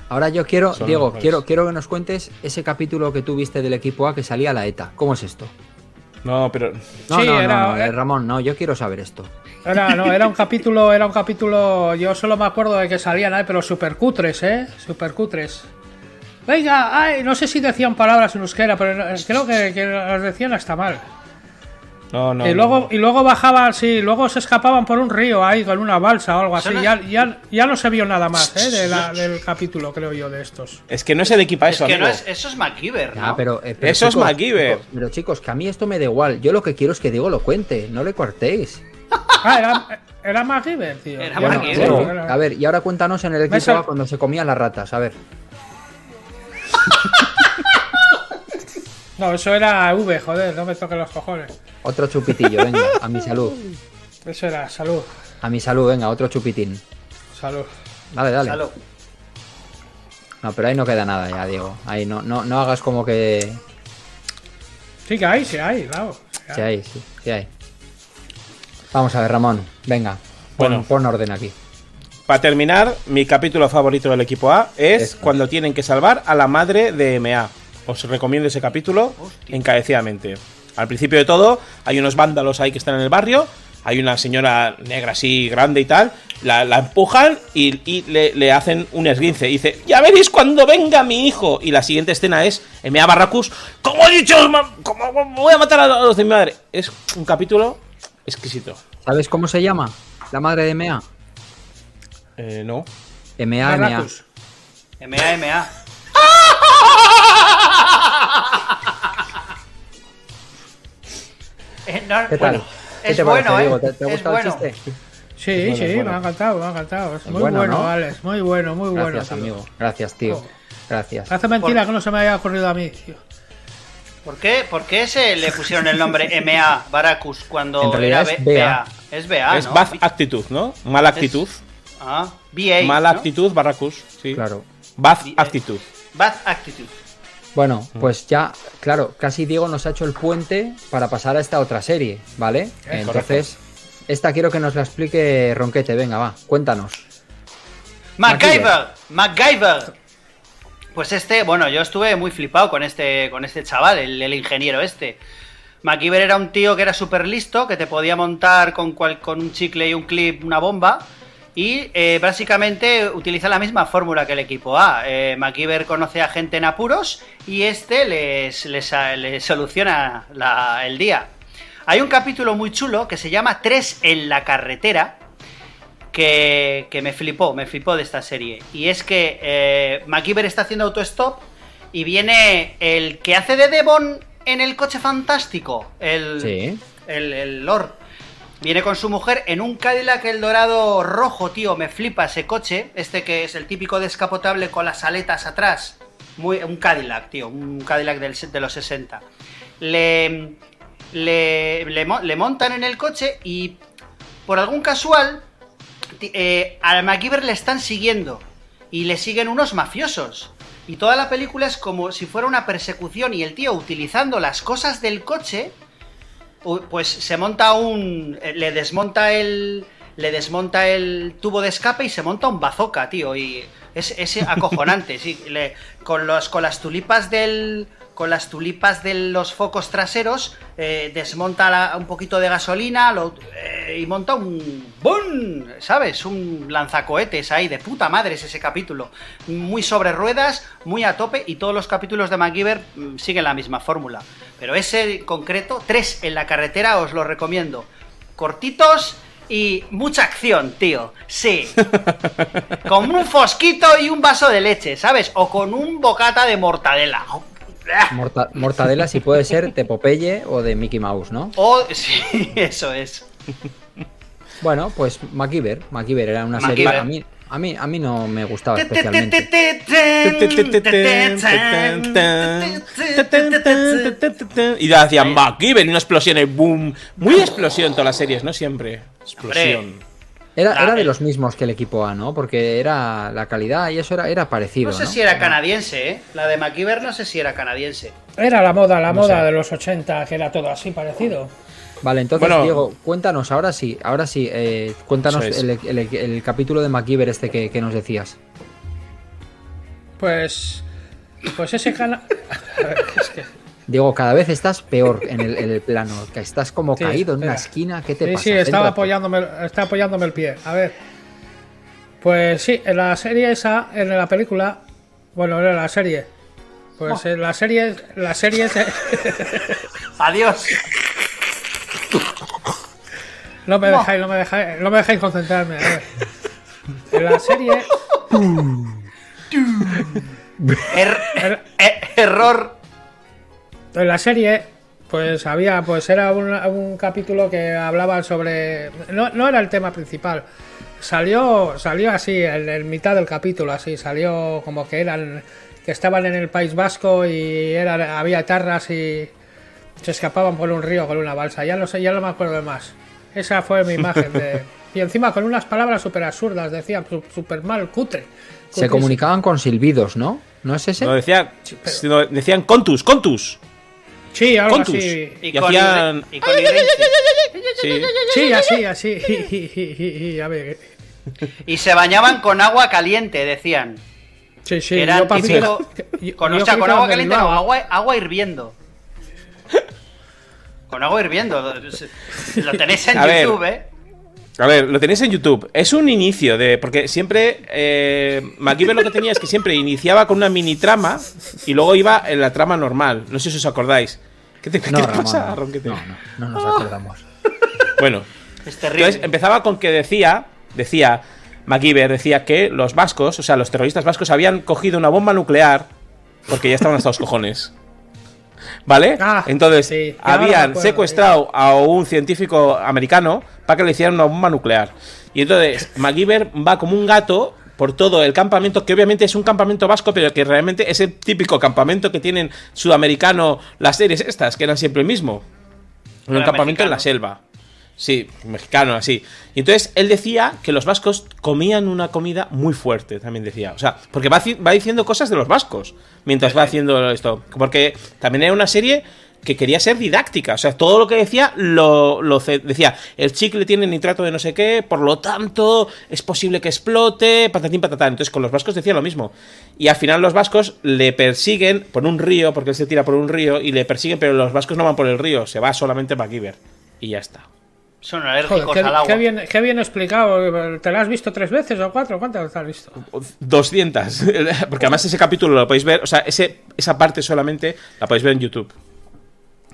Ahora yo quiero, Son Diego, mejores. quiero, quiero que nos cuentes ese capítulo que tú viste del equipo A que salía la ETA. ¿Cómo es esto? No, pero. No, Sí, no, no, era- no, eh, eh. Ramón, no, yo quiero saber esto. Era, no, era un capítulo, era un capítulo, yo solo me acuerdo de que salían ahí, pero super cutres, ¿eh? Super cutres. venga, ay, no sé si decían palabras en euskera, pero eh, creo que, que las decían hasta mal. No, no. y no. luego y luego bajaban, sí, luego se escapaban por un río ahí con una balsa o algo así. Ya, ya, ya no se vio nada más ¿eh? de la- del capítulo, creo yo, de estos. Es que no es el equipa Es eso, que no es, eso es MacGyver, ¿no? Ah, pero, eh, pero Eso es MacGyver. chicos, Pero chicos, que a mí esto me da igual. Yo lo que quiero es que Diego lo cuente, no le cortéis. Ah, era, era MacGyver, tío. Era no, MacGyver. era- a ver, y ahora cuéntanos en el equipo cuando se comían las ratas, a ver. No, eso era V, joder, no me toques los cojones. Otro chupitillo, venga, a mi salud. Eso era salud, A mi salud, venga, otro chupitín. salud. Dale, dale. Salud. No, pero ahí no queda nada ya, Diego. Ahí no, no, no hagas como que. Sí que hay, sí hay, claro. Sí hay, sí, sí hay. Vamos a ver, Ramón, venga. Pon, Bueno. pon orden aquí. Para terminar, mi capítulo favorito del equipo A es cuando tienen que salvar a la madre de MA. Os recomiendo ese capítulo Hostia. encarecidamente. Al principio de todo, hay unos vándalos ahí que están en el barrio. Hay una señora negra así, grande y tal. La, la empujan y, y le, le hacen un esguince. Y dice: Ya veréis cuando venga mi hijo. Y la siguiente escena es: MA Barracus. ¿Cómo he dicho? ¿Cómo voy a matar a los de mi madre? Es un capítulo exquisito. ¿Sabes cómo se llama? La madre de MA. Eh, no. MA, MA. Barracus. Eh, no, ¿Qué tal? bueno, ¿Qué es te parece, bueno, Diego? ¿eh? ¿Te, te ha Es gustado bueno. el chiste? Sí, Es bueno, sí, es bueno. me ha encantado, me ha encantado. Es muy bueno, bueno, ¿no? Alex, muy bueno, muy bueno. Gracias, tío. amigo. Gracias, tío. Oh. Gracias. Hace mentira que no se me haya ocurrido a mí, tío. ¿Por qué, ¿Por qué se le pusieron el nombre MA Baracus cuando En realidad era es BA. Es BA, es ¿no? bad actitud, ¿no? Mala actitud. Ah, BA. Mala ¿no? actitud, Barracus. Sí. Claro. Bad actitud. Bad Attitude. Bueno, pues ya, claro, casi Diego nos ha hecho el puente para pasar a esta otra serie, ¿vale? Entonces, esta quiero que nos la explique Ronquete, venga, va, cuéntanos. MacGyver, MacGyver. Pues este, bueno, yo estuve muy flipado con este, con este chaval, el, el ingeniero este. MacGyver era un tío que era súper listo, que te podía montar con, cual- con un chicle y un clip una bomba. Y eh, básicamente utiliza la misma fórmula que el equipo A. Eh, MacGyver conoce a gente en apuros y este les, les, les soluciona la- el día. Hay un capítulo muy chulo que se llama Tres en la carretera, que, que me flipó, me flipó de esta serie. Y es que eh, MacGyver está haciendo autostop y viene el que hace de Devon en el coche fantástico, el, Sí. el, el Lord. Viene con su mujer en un Cadillac el dorado rojo, tío, me flipa ese coche, este que es el típico descapotable con las aletas atrás. Muy, un Cadillac, tío, un Cadillac del, de los 60. Le, le, le mo- le montan en el coche y por algún casual eh, a MacGyver le están siguiendo y le siguen unos mafiosos. Y toda la película es como si fuera una persecución y el tío utilizando las cosas del coche, pues se monta un... eh, le desmonta el... Le desmonta el tubo de escape y se monta un bazooka, tío. Y es, es acojonante, sí. Le- con, los, con las tulipas del... Con las tulipas de los focos traseros, eh, desmonta la- un poquito de gasolina lo- eh, y monta un ¡Bum! ¿Sabes? Un lanzacohetes ahí, de puta madre es ese capítulo. Muy sobre ruedas, muy a tope, y todos los capítulos de MacGyver mm, siguen la misma fórmula. Pero ese en concreto, tres en la carretera, os lo recomiendo. Cortitos y mucha acción, tío. Sí. Con un fosquito y un vaso de leche, ¿sabes? O con un bocata de mortadela. Morta- mortadela si puede ser de Popeye o de Mickey Mouse, ¿no? O, sí, eso es. Bueno, pues MacGyver, MacGyver era una serie a mí, a mí a mí no me gustaba especialmente. Y ya hacían MacGyver y una explosión y boom. Muy explosión todas las series, no siempre. Explosión. Era, de los mismos que el equipo A, ¿no? Porque era la calidad y eso era, era parecido. No sé ¿no? si era canadiense, ¿eh? La de MacGyver no sé si era canadiense. Era la moda, la No moda sé. de los 80, que era todo así parecido. Vale, entonces, Bueno. Diego, cuéntanos, ahora sí, ahora sí, eh, cuéntanos el, el- el capítulo de MacGyver este que, que nos decías. Pues. Pues ese canal. es que. Diego, cada vez estás peor en el, en el plano, que estás como Sí, caído en una esquina, ¿qué te Sí, pasa? sí, estaba apoyándome, está apoyándome el pie. A ver. Pues sí, en la serie esa, en la película. Bueno, en la serie. Pues eh, la serie, la serie es- Adiós. No me dejáis, no me dejáis, no me dejáis concentrarme. A ver. En la serie, Er- eh, error. en la serie, pues había, pues era un, un capítulo que hablaba sobre, no, no era el tema principal. Salió, salió así, en, en mitad del capítulo, así, salió como que eran, que estaban en el País Vasco y era, había etarras y se escapaban por un río con una balsa. Ya no sé, ya no me acuerdo de más. Esa fue mi imagen de. Y encima con unas palabras súper absurdas, decían súper mal, cutre. Se comunicaban con silbidos, ¿no? ¿No es ese? No, decía, pero- decían contus, contus. Sí, algo Contus. así. Y, Y con hacían- y con. Sí. Sí, así, así. A ver. Y se bañaban con agua caliente, decían. Sí, sí. Eran yo típico- yo- Con, yo o sea, con agua caliente, no, agua, agua hirviendo. Con agua hirviendo. Lo tenéis en A ver. YouTube, ¿eh? A ver, lo tenéis en YouTube. Es un inicio de. Porque siempre. Eh, MacGyver lo que tenía es que siempre iniciaba con una mini trama y luego iba en la trama normal. No sé si os acordáis. ¿Qué te, qué No, te Ramón, pasa? No, no, no nos acordamos. Bueno, Es terrible. entonces empezaba con que decía. Decía. MacGyver decía que los vascos, o sea, los terroristas vascos habían cogido una bomba nuclear porque ya estaban hasta los cojones. ¿Vale? Ah, Entonces, sí, habían acuerdo, secuestrado a un científico americano para que le hicieran una bomba nuclear. Y entonces, MacGyver va como un gato por todo el campamento, que obviamente es un campamento vasco, pero que realmente es el típico campamento que tienen sudamericano las series estas, que eran siempre el mismo. Un campamento en la selva. Sí, mexicano, así. Y entonces él decía que los vascos comían una comida muy fuerte, también decía. O sea, porque va, ci- va diciendo cosas de los vascos mientras va haciendo esto. Porque también era una serie que quería ser didáctica. O sea, todo lo que decía lo, decía. El chicle tiene nitrato de no sé qué, por lo tanto es posible que explote, patatín patatán. Entonces con los vascos decía lo mismo. Y al final los vascos le persiguen por un río, porque él se tira por un río, y le persiguen, pero los vascos no van por el río, se va solamente MacGyver. Y ya está. Son Joder, alérgicos qué, al agua. qué bien, qué bien explicado. ¿Te la has visto tres veces o cuatro? ¿Cuántas te has visto? 200. Porque además ese capítulo lo podéis ver, o sea, ese, esa parte solamente la podéis ver en YouTube.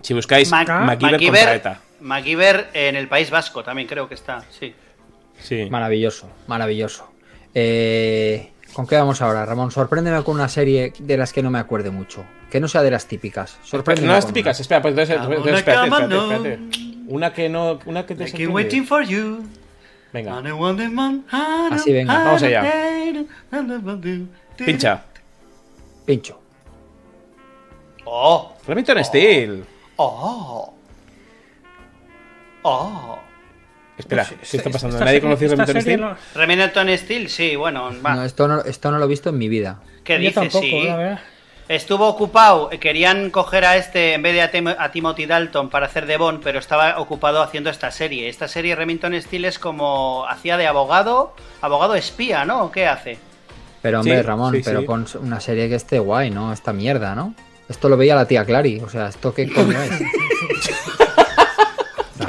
Si buscáis Mac- MacGyver contra ETA. MacGyver en el País Vasco también creo que está, sí. Sí. Maravilloso, maravilloso. Eh, ¿Con qué vamos ahora, Ramón? Sorpréndeme con una serie de las que no me acuerde mucho. Que no sea de las típicas. Sorpréndeme No las típicas, una. espera, pues entonces, espérate. Una que no, una que te I keep sorprende. waiting for you. Venga, Así, venga. Vamos allá. pincha. Pincho. Oh, Remington Steel. oh. Oh. Espera, Pues, ¿qué está pasando? ¿Nadie esta Remington Steel? no- Remington Steel, sí, bueno, va. No, esto, no, esto no lo he visto en mi vida. ¿Qué Yo dices? tampoco, sí. la verdad. Estuvo ocupado, eh, querían coger a este en vez de a, Tim- a Timothy Dalton para hacer de Bond, pero estaba ocupado haciendo esta serie. Esta serie Remington Steel es como hacía de abogado, abogado espía, ¿no? ¿O ¿Qué hace? Pero hombre, Sí, Ramón, sí, pero sí. con una serie que esté guay, ¿no? Esta mierda, ¿no? Esto lo veía la tía Clary. O sea, ¿esto qué coño es?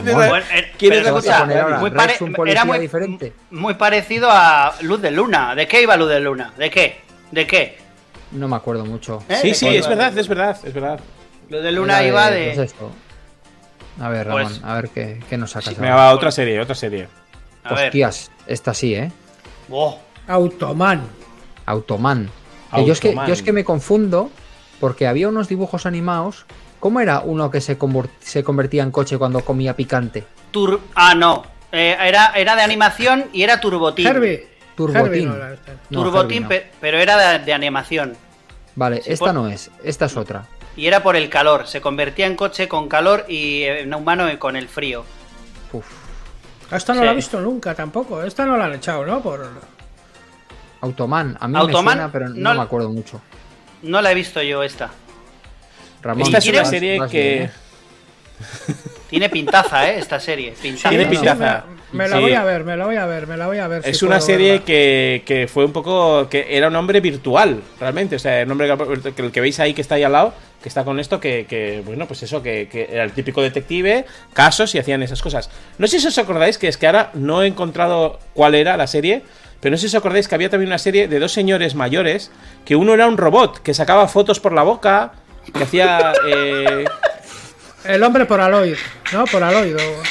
Bueno, eh, muy ¿Res pare- un policía era muy, diferente? muy parecido a Luz de Luna. ¿De qué iba Luz de Luna? ¿De qué? ¿De qué? No me acuerdo mucho. ¿Eh? Sí, ¿De sí, es verdad, es verdad, es verdad. Luz de Luna iba pues de... esto. A ver, Ramón, Pues- a ver qué, qué nos sacas. Me ahora. va otra serie, otra serie. A ver. Hostias, esta sí, ¿eh? Oh, Automan. Automan. Que yo, es que, Automan. yo es que me confundo porque había unos dibujos animados. ¿Cómo era uno que se, se convertía en coche cuando comía picante? tur- ah, no. Eh, era, era de animación y era Turbotín. Herbie. Turbotín. No Turbotín, no. pero era de, de animación. Vale, esta por- no es, esta es otra. Y era por el calor. Se convertía en coche con calor y eh, en humano con el frío. Uf. Esta no Sí. la he visto nunca tampoco. Esta no la han echado, ¿no? Por... Automan, a mí Automan, me suena, pero no, no- me acuerdo mucho. No la he visto yo esta. Ramón, Esta es una serie que. bien, ¿eh? Tiene pintaza, ¿eh? Esta serie. Pintaza. Tiene no, pintaza. Me, la Sí. voy a ver, me la voy a ver, me la voy a ver. Es si una serie que, que fue un poco. que era un hombre virtual, realmente. O sea, el nombre que el que veis ahí que está ahí al lado, que está con esto, que, que, bueno, pues eso, que, que era el típico detective, casos y hacían esas cosas. No sé si os acordáis que es que ahora no he encontrado cuál era la serie, Pero no sé si os acordáis que había también una serie de dos señores mayores, que uno era un robot, que sacaba fotos por la boca, que hacía... eh, El hombre por Aloyd, ¿no? Por Aloyd. o-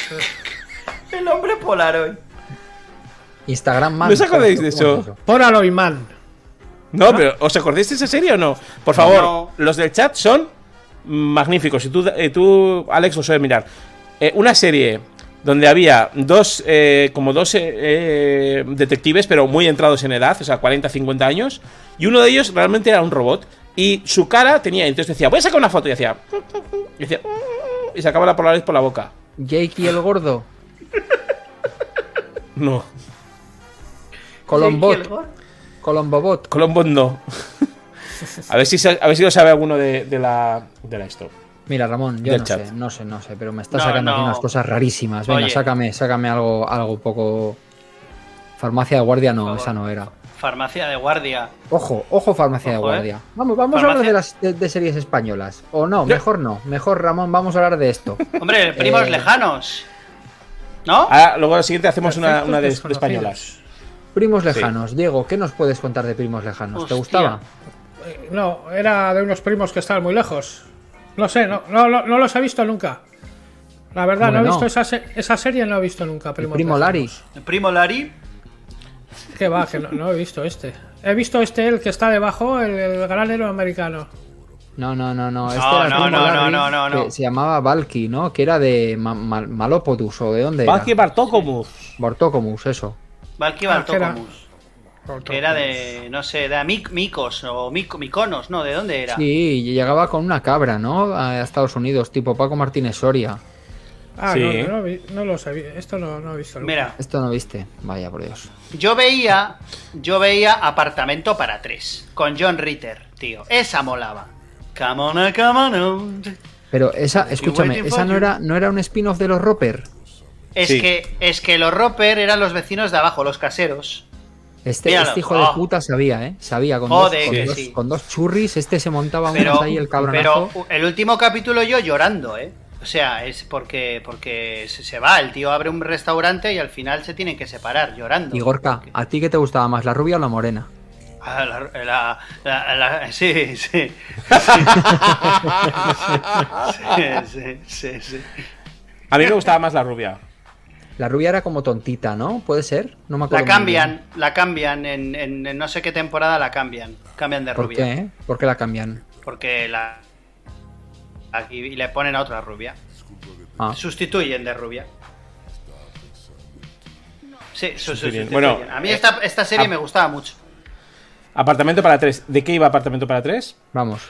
El hombre Polaroid. Instagram man. ¿No os acordáis de ¿Cómo es eso? Por Aloy Man. No, pero ¿os acordáis de esa serie o no? Por favor, No. los del chat son magníficos. Y tú, eh, tú Alex, lo sabes mirar. Eh, una serie donde había dos, eh, como dos eh, detectives, pero muy entrados en edad, o sea, 40, 50 años. Y uno de ellos realmente era un robot. Y su cara tenía, entonces decía, voy a sacar una foto. Y hacía, y decía, y sacaba la polaroid por la boca. Jake y el gordo. No, Colombot. Colombobot. Colombo no. a, ver si, a ver si lo sabe alguno de, de la, de la esto. Mira, Ramón, yo no chat. sé, no sé, no sé, pero me está No, sacando aquí unas cosas rarísimas. Venga, Oye. sácame, sácame algo, algo un poco. Farmacia de guardia no, esa no era. Farmacia de guardia. Ojo, ojo, farmacia de ¿eh? guardia. Vamos, vamos a hablar de las de, de series españolas. O no, mejor no. Mejor, Ramón, vamos a hablar de esto. Hombre, primos Eh. lejanos. ¿No? Ahora, luego la siguiente hacemos una, Perfectos una de, españolas. Primos lejanos. Diego, ¿qué nos puedes contar de primos lejanos? ¿Te gustaba? Eh, No, era de unos primos que estaban muy lejos. No sé, no, no, no, no los he visto nunca. La verdad, no he no. visto esa, se- esa serie, no he visto nunca. El Primos primo lejanos. Lari. El primo Lari. Que va, que no, no he visto este. He visto este, el que está debajo, el, el granero americano. No, no, no, no. Este No, era no, no, Larry, no, no, no. que se llamaba Valky, ¿no? Que era de Ma- Ma- Malopodus o de dónde era. Valky Bartókomus. Bortocomus, eso. Valky Ah, que era- Baltocomus. Que era de, no sé, de Amic- Micos o Mic- Miconos, ¿no? ¿De dónde era? Sí, y llegaba con una cabra, ¿no? A Estados Unidos, tipo Paco Martínez Soria. Ah, Sí. no, no, he vi- Esto no, no he visto nunca. Mira, Esto no viste. Vaya por Dios. yo veía, yo veía Apartamento para tres con John Ritter, tío. Esa molaba. Come on, uh, come on. uh. Pero esa, escúchame, esa no era, no era un spin-off de los Roper. Es Sí. que es que los Roper eran los vecinos de abajo, los caseros. Este, este hijo de Oh. puta sabía, ¿eh? Sabía, con, Joder, dos, con, dos, sí. con dos churris, este se montaba Pero, unos ahí el cabronazo. pero el último capítulo yo llorando, ¿eh? O sea, es porque porque se se va, el tío abre un restaurante y al final se tienen que separar llorando. Y Gorka, ¿a ti qué te gustaba más, la rubia o la morena? Ah, la- la- la- la- sí, sí. Sí, sí, sí, sí. A mí me gustaba más la rubia. La rubia era como tontita, ¿no? ¿Puede ser? No me acuerdo. La cambian, la cambian en, en- en no sé qué temporada la cambian. Cambian de ¿Por rubia. qué? eh? ¿Por qué la cambian? Porque la. Aquí y le ponen a otra rubia. Ah, Sustituyen de rubia. Sí, su- su- Sustituyen. Bueno, a mí eh, esta, esta serie ah. me gustaba mucho. Apartamento para tres. ¿De qué iba apartamento para tres? vamos.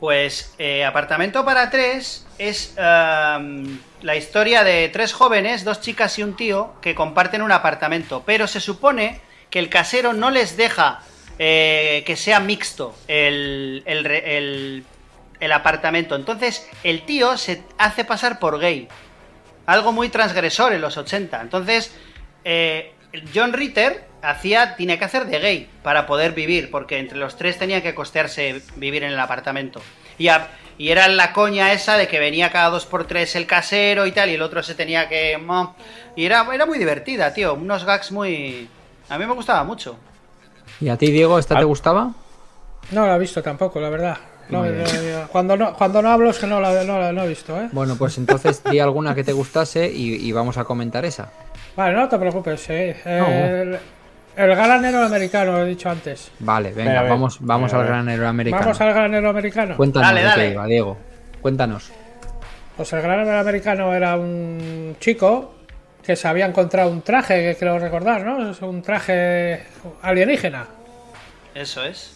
Pues eh, Apartamento para tres es ehm, la historia de tres jóvenes, dos chicas y un tío, que comparten un apartamento. Pero se supone que el casero no les deja eh, que sea mixto el, el re- el- el apartamento. Entonces el tío se hace pasar por gay. Algo muy transgresor en los 80. Entonces, eh, John Ritter hacía, tiene que hacer de gay para poder vivir, porque entre los tres tenían que costearse vivir en el apartamento. Y, a- y era la coña esa de que venía cada dos por tres el casero y tal, y el otro se tenía que... Y era, era muy divertida, tío. Unos gags muy... A mí me gustaba mucho. ¿Y a ti, Diego, esta te Ah. gustaba? No la he visto tampoco, la verdad. No, no, no, cuando, no, cuando no hablo es que no la, no la- no he visto, ¿eh? Bueno, pues entonces di alguna que te gustase y, y vamos a comentar esa. Vale, no te preocupes. eh. El, el granero americano, he dicho antes. Vale, venga, vamos, vamos al granero americano. Vamos al granero americano. Cuéntanos Dale, de qué dale. iba, Diego. Cuéntanos. Pues el granero americano era un chico que se había encontrado un traje, que creo recordar, ¿no? Es un traje alienígena. Eso es.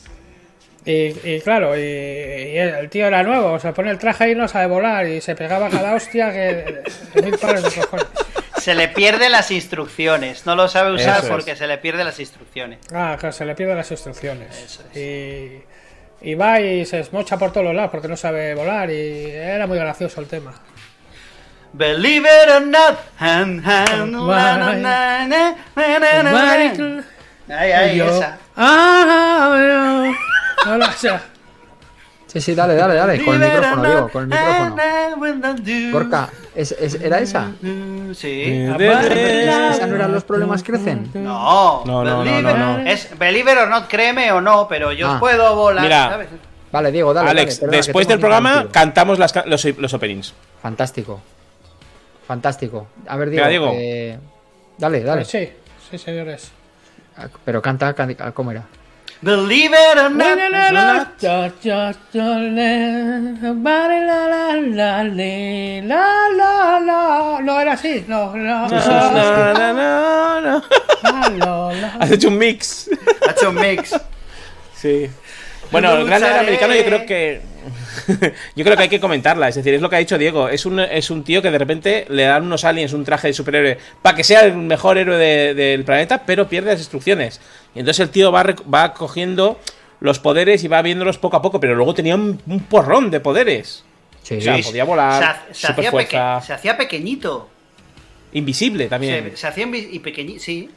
Y, y claro, y, y el tío era nuevo, se pone el traje y no sabe volar y se pegaba cada hostia que mil pares de cojones. Se le pierden las instrucciones. No lo sabe usar Eso es. porque se le pierden las instrucciones. Ah, que se le pierden las instrucciones. Eso Y, y va y se esmocha por todos los lados porque no sabe volar y era muy gracioso el tema. Believe it or not. han, han, na, na, na, ahí, Yo- esa. Ah, no sé. Sí, sí, dale, dale, dale. Con el micrófono, Diego, con el micrófono. Gorka, ¿Es- es- ¿Era esa? Sí. ¿Esa no eran los problemas crecen? No, No, no, no, Believer- no, no. Es Believer or not, créeme o no, pero yo Ah. puedo volar, Mira. ¿sabes? Vale, Diego, dale. Alex, dale, perdona, después del programa cantamos las los, los openings. Fantástico. Fantástico. A ver, Diego. Diego. eh, Dale, dale. Pues sí, sí, señores. Ah, Pero canta, canta- ¿cómo era? Believe it or not. No era así, no, no. Na. La, la, la. Has hecho un mix. Ha hecho un mix. Sí. Bueno, el gran americano yo creo que. yo creo que hay que comentarla. Es decir, es lo que ha dicho Diego. Es un, es un tío que de repente le dan unos aliens un traje de superhéroe para que sea el mejor héroe de- del planeta, pero pierde las instrucciones. Y entonces el tío va, va cogiendo los poderes y va viéndolos poco a poco, pero luego tenía un, un porrón de poderes. Sí, O sea, podía volar, se, ha- se hacía peque- se hacía pequeñito. invisible también. Se, se hacía invi- y pequeñito, sí.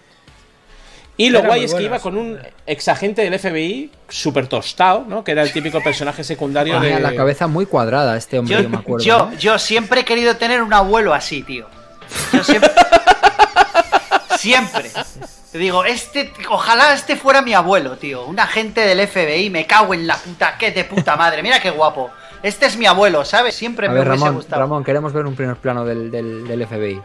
Y lo Era guay es que iba con un exagente del FBI súper tostado, ¿no? Que era el típico personaje secundario Tenía de. la cabeza muy cuadrada este hombre, Yo, yo, me acuerdo. yo, ¿no? yo siempre he querido tener un abuelo así, tío. Yo siempre. siempre. Digo, este, ojalá este fuera mi abuelo, tío. Un agente del FBI, me cago en la puta, qué de puta madre. Mira qué guapo. Este es mi abuelo, ¿sabes? Siempre A me ver, hubiese Ramón, gustado. Ramón, queremos ver un primer plano del, del, del FBI.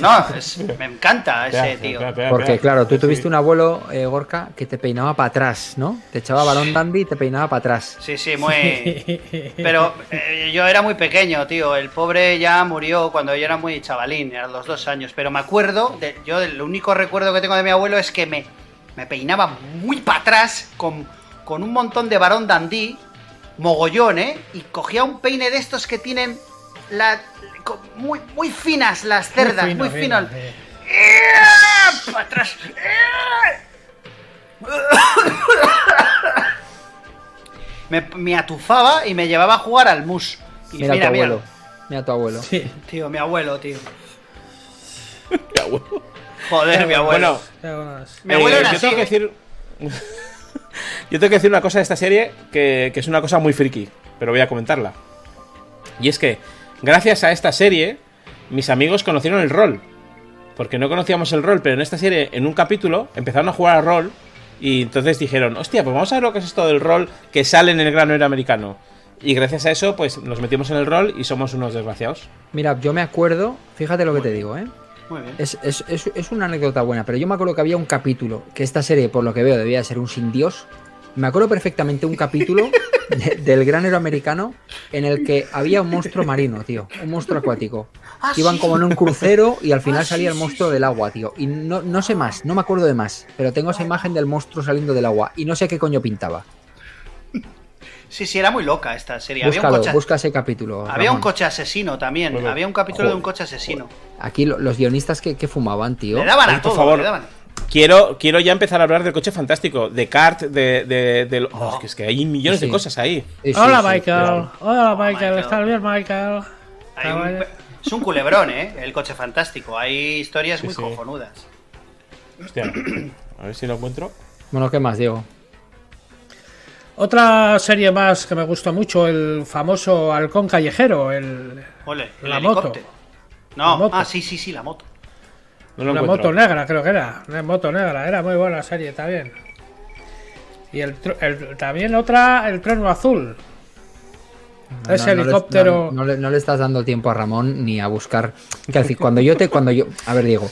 No, no, es- me encanta ese tío. Porque, claro, tú tuviste un abuelo, eh, Gorka, que te peinaba para atrás, ¿no? Te echaba balón dandy y te peinaba para atrás. Sí, sí, muy. Pero eh, yo era muy pequeño, tío. El pobre ya murió cuando yo era muy chavalín, a los dos años. Pero me acuerdo, de, yo el único recuerdo que tengo de mi abuelo es que me, me peinaba muy para atrás con, con un montón de varón dandí, mogollón, ¿eh? Y cogía un peine de estos que tienen la, muy, muy finas las cerdas, muy, fino, finas. Para atrás. Me, me atufaba y me llevaba a jugar al mus. Y Mira, mira, tu mira, abuelo. Mira tu abuelo. Sí, Tío, mi abuelo, tío. Mi abuelo. Joder, mi abuelo. Bueno, mi abuelo eh, era yo así. tengo que ¿eh? decir. yo tengo que decir una cosa de esta serie que, que es una cosa muy friki, pero voy a comentarla. Y es que, gracias a esta serie, mis amigos conocieron el rol. Porque no conocíamos el rol, pero en esta serie, en un capítulo, empezaron a jugar al rol. Y entonces dijeron, hostia, pues vamos a ver lo que es esto del rol que sale en el gran héroe americano. Y gracias a eso, pues nos metimos en el rol y somos unos desgraciados. Mira, yo me acuerdo, fíjate lo que te digo, ¿eh? Muy bien. Es, es- es- es una anécdota buena, pero yo me acuerdo que había un capítulo, que esta serie, por lo que veo, debía de ser un sin Dios. Me acuerdo perfectamente un capítulo de- del gran héroe americano en el que había un monstruo marino, tío. Un monstruo acuático. Ah, que iban sí. como en un crucero y al final Ah, sí, salía el sí, monstruo del agua, tío. Y no, no sé más, no me acuerdo de más, pero tengo esa imagen del monstruo saliendo del agua y no sé qué coño pintaba. Sí, sí, era muy loca esta serie. Había un coche, busca ese capítulo. había un coche asesino también. Bueno, había un capítulo de un coche asesino. Aquí lo- los guionistas que, que fumaban, tío. Le daban a todo, favor. le daban. Quiero, quiero ya empezar a hablar del coche fantástico, de kart, de. de, de- oh, es que- es que hay millones Sí, de cosas ahí. Sí, sí, Hola, sí, Michael. claro. Hola, Michael. Michael. ¿Estás bien, Michael? Un- es un culebrón, ¿eh? El coche fantástico. Hay historias Sí, muy sí. cojonudas. Hostia, a ver si lo encuentro. Bueno, ¿qué más, Diego? Otra serie más que me gusta mucho, el famoso halcón callejero, el, Ole, el La moto. helicóptero. No, La moto. ah, sí, sí, sí, la moto. No encuentro. moto negra, creo que era. Una moto negra, era muy buena serie también. Y el, el- también otra, el trueno azul. Ese No, le- helicóptero. no, no le, no le estás dando tiempo a Ramón ni a buscar. Que decir, cuando yo te. Cuando yo. A ver, Diego.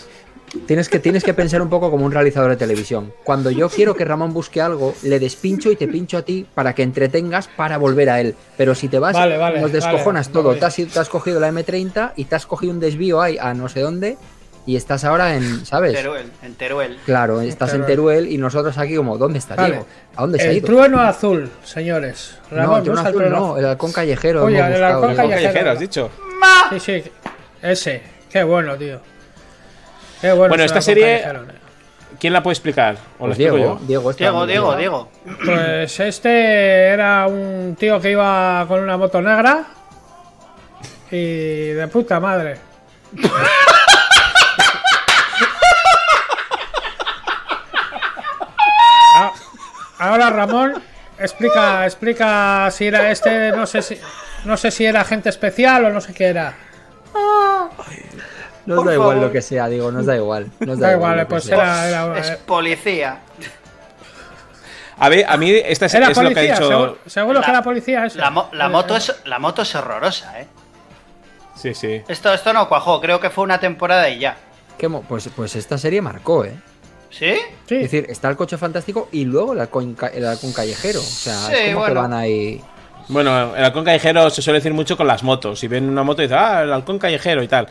Tienes que, tienes que pensar un poco como un realizador de televisión. Cuando yo quiero que Ramón busque algo, le despincho y te pincho a ti para que entretengas para volver a él. Pero si te vas, Vale, vale, nos descojonas vale, todo. Te has, te has cogido la M30 y te has cogido un desvío ahí a no sé dónde y estás ahora en. ¿Sabes? Teruel, en Teruel. Claro, estás en Teruel. Teruel y nosotros aquí como, ¿dónde está Vale. Diego? ¿A dónde se ha El ido? trueno azul, señores. No, Ramón, el trueno el azul trueno no, azul. el halcón callejero. Oye, hemos el halcón callejero. Callejero, has dicho. Sí, sí, ese. Qué bueno, tío. Qué bueno. Bueno, esta serie-. ¿Quién la puede explicar? ¿O Pues Diego, yo? Diego, está Diego, Diego. Diego. Pues este era un tío que iba con una moto negra y de puta madre. Ahora Ramón explica, explica si era este, no sé si. no sé si era agente especial o no sé qué era. Nos Por da igual favor. lo que sea, digo, nos da igual. Nos da, Da igual. pues era, era, Es policía. A ver, a mí esta es, era es lo que ha policía, dicho. seguro, seguro La- que era policía ese. La, mo- la Eh, moto eh, es, la moto es horrorosa, ¿eh? Sí, sí. Esto, esto no cuajó, creo que fue una temporada y ya. Qué Pues, pues esta serie marcó, ¿eh? ¿Sí? Sí, Es decir, está el coche fantástico y luego el halcón, el halcón callejero. O sea, Sí, es como que van ahí. Bueno, el halcón callejero se suele decir mucho con las motos. Si ven una moto y dicen, ah, el halcón callejero y tal.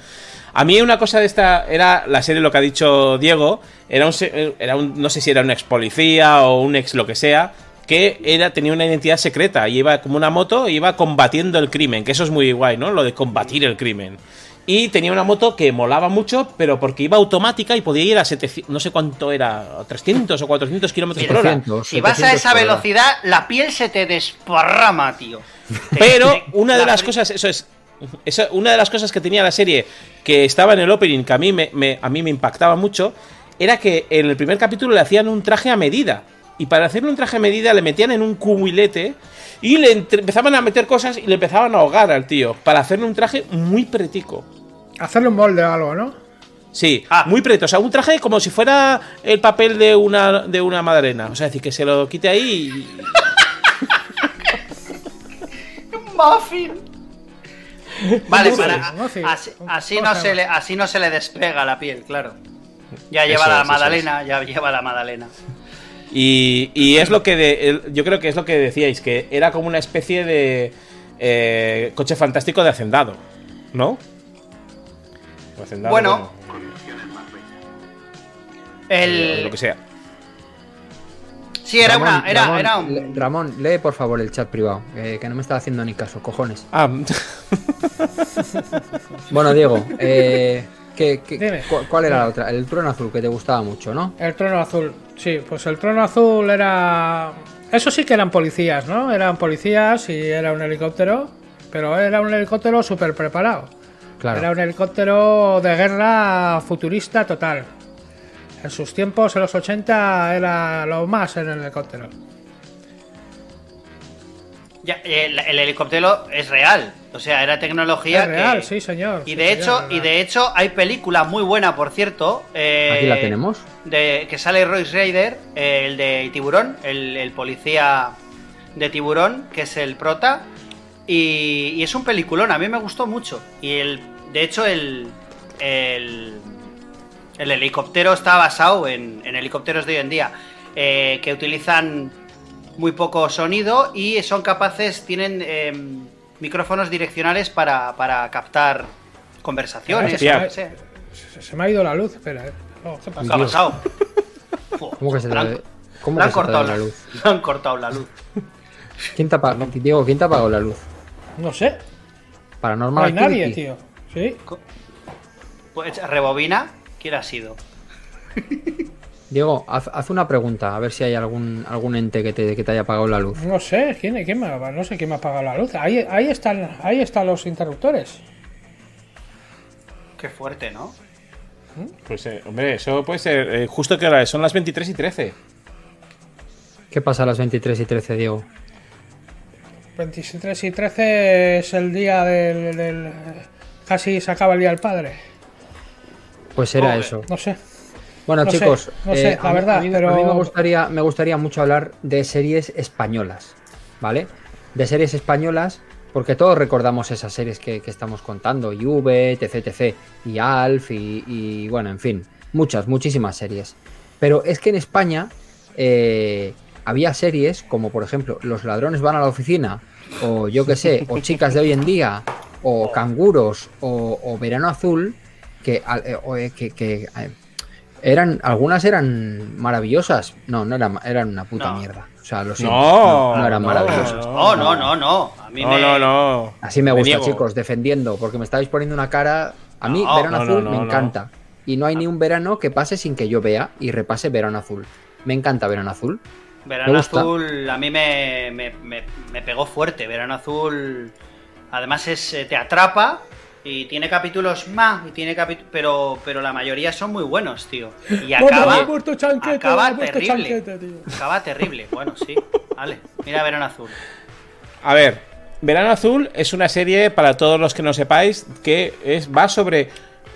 A mí una cosa de esta era la serie, lo que ha dicho Diego, era un, se- era un no sé si era un ex policía o un ex lo que sea, que era, tenía una identidad secreta y iba como una moto e iba combatiendo el crimen, que eso es muy guay, ¿no? Lo de combatir el crimen. Y tenía una moto que molaba mucho, pero porque iba automática y podía ir a 700, no sé cuánto era, a 300 o 400 kilómetros por hora. 700, Si vas a 700 esa velocidad, la piel se te desparrama, tío. Pero una de la las cosas, eso es. eso- una de las cosas que tenía la serie que estaba en el opening, que a mí me, me- a mí me impactaba mucho, era que en el primer capítulo le hacían un traje a medida. Y para hacerle un traje a medida le metían en un cubilete y le entre- empezaban a meter cosas y le empezaban a ahogar al tío. Para hacerle un traje muy pretico. Hacerle un molde o algo, ¿no? Sí, Ah. muy preto. O sea, un traje como si fuera el papel de una, de una madalena. O sea, es decir, que se lo quite ahí y, Muffin. Vale, para, un muffin. así, así ¿Cómo no se le, así no se le despega la piel, claro. Ya lleva Eso la magdalena, ya lleva la magdalena. Y, y es lo que de- el- yo creo que es lo que decíais, que era como una especie de eh, coche fantástico de hacendado, ¿no? Hacendado, Bueno, eh, lo El, que sea. sí, era Ramón, una, era, Ramón, era un, le- Ramón, lee por favor el chat privado, eh, que no me está haciendo ni caso, cojones. Ah, Bueno, Diego, eh, ¿qué- qué- Dime. cu- ¿cuál era la otra? El trono azul, que te gustaba mucho, ¿no? El trono azul. Sí, pues el trono azul era. Eso sí que eran policías, ¿no? Eran policías y era un helicóptero. Pero era un helicóptero súper preparado. Claro. Era un helicóptero de guerra futurista total. En sus tiempos, en los 80, era lo más en el helicóptero. Ya, el, el helicóptero es real, o sea, era tecnología Es real, que- sí, señor. Y sí, de señor, hecho, y de hecho hay película muy buena, por cierto. eh, Aquí la tenemos. De, que sale Royce Raider, eh, el de Tiburón, el, el policía de Tiburón, que es el prota. Y, y es un peliculón, a mí me gustó mucho. Y el, de hecho, el, el, el helicóptero está basado en, en helicópteros de hoy en día, eh, que utilizan muy poco sonido y son capaces, tienen em, micrófonos direccionales para, para captar conversaciones. Que sea. Se, se me ha ido la luz, espera. eh. Oh, ¿Qué ha pasado? ¿Cómo que se han- te, cómo han se ha cortado ido la la luz. Le han cortado la luz. ¿Quién te ha, Diego, ¿quién te ha apagado la luz? No sé. No Paranormal hay nadie, tío. Sí. Pues rebobina, ¿quién ha sido? Diego, haz, haz una pregunta, a ver si hay algún, algún ente que te, que te haya apagado la luz. No sé, ¿quién, quién me, ha- no sé quién me ha apagado la luz. Ahí, ahí, están, ahí están los interruptores. Qué fuerte, ¿no? Pues, eh, hombre, eso puede ser. eh, justo que ahora son las 23 y 13. ¿Qué pasa a las 23 y 13, Diego? 23 y 13 es el día del, del- Casi se acaba el día del padre. Pues era Joder. eso. No sé. Bueno, No sé, chicos, eh, no sé, la a mí- verdad, a mí, a pero- mí me, gustaría, me gustaría mucho hablar de series españolas, ¿vale? De series españolas, porque todos recordamos esas series que, que estamos contando, Juve, etc, etc, y Alf, y, y, bueno, en fin, muchas, muchísimas series. Pero es que en España eh, había series como, por ejemplo, Los ladrones van a la oficina, o yo qué sé, o Chicas de hoy en día, o Canguros, o, o Verano Azul, que, eh, o, eh, que, que, eh, eran, algunas eran maravillosas. No, no eran, eran una puta No. mierda. O sea, lo siento. No, no, eran maravillosas. No, no, no, no. A mí No, me... no, no. Así me gusta, niego. chicos, defendiendo, porque me estáis poniendo una cara. A mí, No, Verano no, Azul no, me no, encanta. Y no hay ni un verano que pase sin que yo vea y repase Verano Azul. Me encanta Verano Azul. Verano. Azul a mí me, me, me- me pegó fuerte. Verano Azul, además es eh, te atrapa y tiene capítulos más, y tiene pero, pero la mayoría son muy buenos, tío. Y acaba, muerto Chanquete, acaba terrible. Chanquete, tío. Acaba terrible. Bueno, sí. Vale, mira Verano Azul. A ver, Verano Azul es una serie, para todos los que no sepáis, que es, va sobre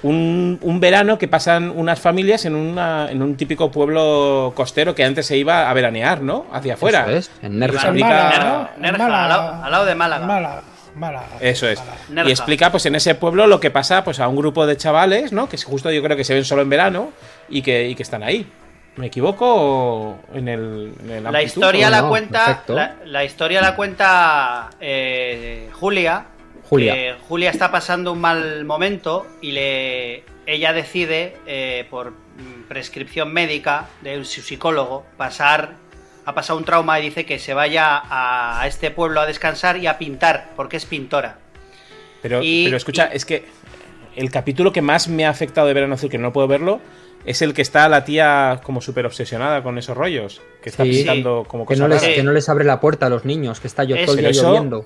un, un verano que pasan unas familias en, una, en un típico pueblo costero que antes se iba a veranear, ¿no? Hacia afuera. Eso es, en Nerja. Al, lado, al lado de Málaga. Málaga, Málaga. Eso es. Málaga. Y explica, pues, en ese pueblo lo que pasa, pues, a un grupo de chavales, ¿no? Que es justo yo creo que se ven solo en verano y que, y que están ahí. ¿Me equivoco o en el, en el La historia o la no, cuenta. La, la historia la cuenta eh, Julia. Julia. que Julia está pasando un mal momento y le ella decide, eh, por mm, prescripción médica de su psicólogo, pasar. Ha pasado un trauma y dice que se vaya a, este pueblo a descansar y a pintar, porque es pintora. Pero, Y- pero escucha, y- es que el capítulo que más me ha afectado de Verano Azul, que no puedo verlo, es el que está la tía como súper obsesionada con esos rollos. Que está Sí. pintando como Que cosas no, les, que no les abre la puerta a los niños, que está yo Es- todo el día Pero eso- lloviendo.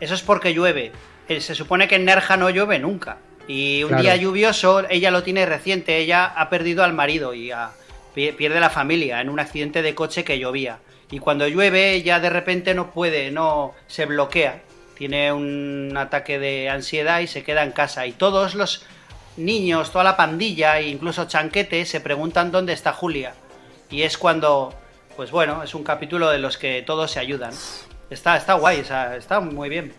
Eso es porque llueve. Eh, Se supone que en Nerja no llueve nunca. Y un Claro. día lluvioso, ella lo tiene reciente, ella ha perdido al marido y a- pierde la familia en un accidente de coche que llovía. Y cuando llueve, ella de repente no puede, no se bloquea. Tiene un ataque de ansiedad y se queda en casa. Y todos los niños, toda la pandilla, e incluso Chanquete, se preguntan dónde está Julia. Y es cuando, pues bueno, es un capítulo de los que todos se ayudan. Está, está guay, está muy bien.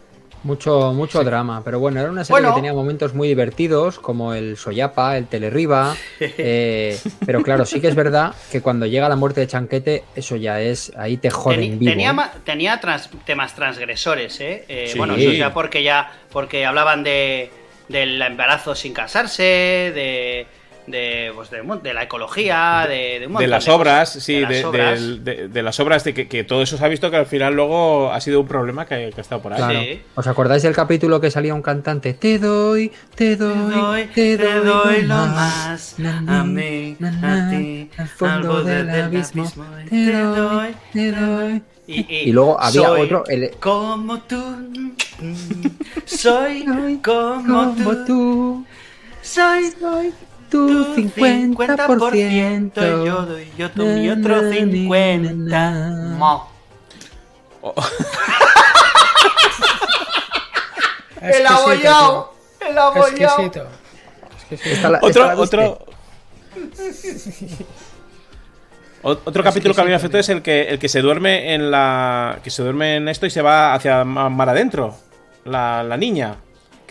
Mucho, mucho drama, pero bueno, era una serie Bueno. que tenía momentos muy divertidos, como el Soyapa, el Telerriba. eh, pero claro, sí que es verdad que cuando llega la muerte de Chanquete, eso ya es, ahí te joden Teni- vivo. tenía ma- tenía trans- temas transgresores, ¿eh? Eh, Sí. Bueno, eso ya porque ya porque hablaban de del embarazo sin casarse, de de, pues, de, de la ecología, de, de un de montón las de obras, cosas. sí, De las obras. del- de- de las obras, de que, que todo eso se ha visto que al final luego ha sido un problema que, que ha estado por ahí. Claro. Sí. ¿Os acordáis del capítulo que salía un cantante? Te doy, te doy, te doy, lo más, na, na, na, na, al fondo del abismo, te doy, te doy. Y, y- Y luego había soy otro, el- Como tú, soy como, Como tú, tú, soy soy tu 50%. y yo doy yo tú mi otro 50. Mo. El abollado, el abollado. Exquisito. Exquisito. Esta la- Otro, otro. Otro capítulo que a mí me afectó es el que, el que se duerme en la. que se duerme en esto y se va hacia ma- mar adentro. La, la niña.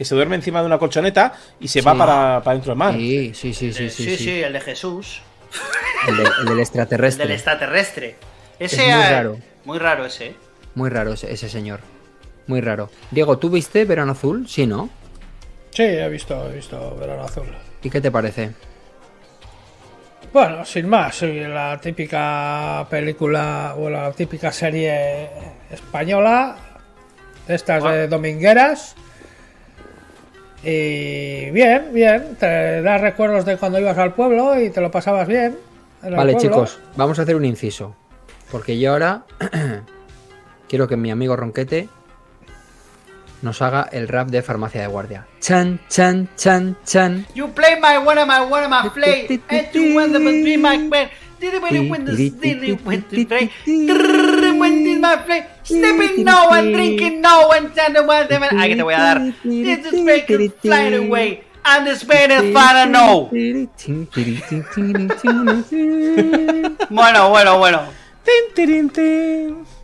Que se duerme encima de una colchoneta y se va para, para dentro del mar. Sí, sí, sí, sí, sí, sí, sí. sí, el de Jesús, El, de- el del el extraterrestre. del extraterrestre. Ese Es muy raro. Muy raro ese. Muy raro ese, ese señor. Muy raro. Diego, ¿tú viste Verano Azul? Sí, ¿no? Sí, he visto, he visto Verano Azul. ¿Y qué te parece? Bueno, sin más, la típica película o la típica serie española, de estas de domingueras. Y bien, bien, te da recuerdos de cuando ibas al pueblo y te lo pasabas bien. Vale, chicos, vamos a hacer un inciso. Porque yo ahora quiero que mi amigo Ronquete nos haga el rap de farmacia de guardia. Chan, chan, chan, chan. You play my one of my one of my play, and you want to be my. Play. My play? No one, drinking no one, standing one, the. Aquí te voy a dar. This is breaking, flying away. Man is far no. Bueno, bueno, bueno.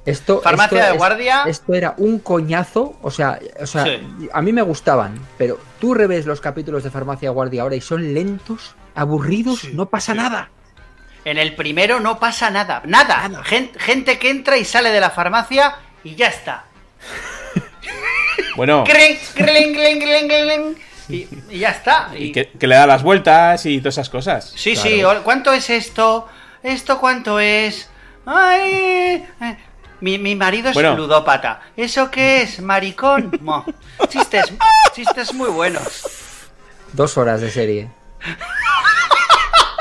Esto, Farmacia esto de guardia. Esto era un coñazo. O sea, o sea Sí. a mí me gustaban. Pero tú revés los capítulos de farmacia de guardia ahora y son lentos, aburridos, no pasa nada. En el primero no pasa nada. Nada. Gen- gente que entra y sale de la farmacia y ya está. Bueno, Y, y ya está. y Y- que, que le da las vueltas y todas esas cosas. Sí, sí, ¿cuánto es esto? ¿Esto cuánto es? Ay, eh, mi, mi marido es Bueno. ludópata. ¿Eso qué es? Maricón. Mo. Chistes, chistes muy buenos. Dos horas de serie.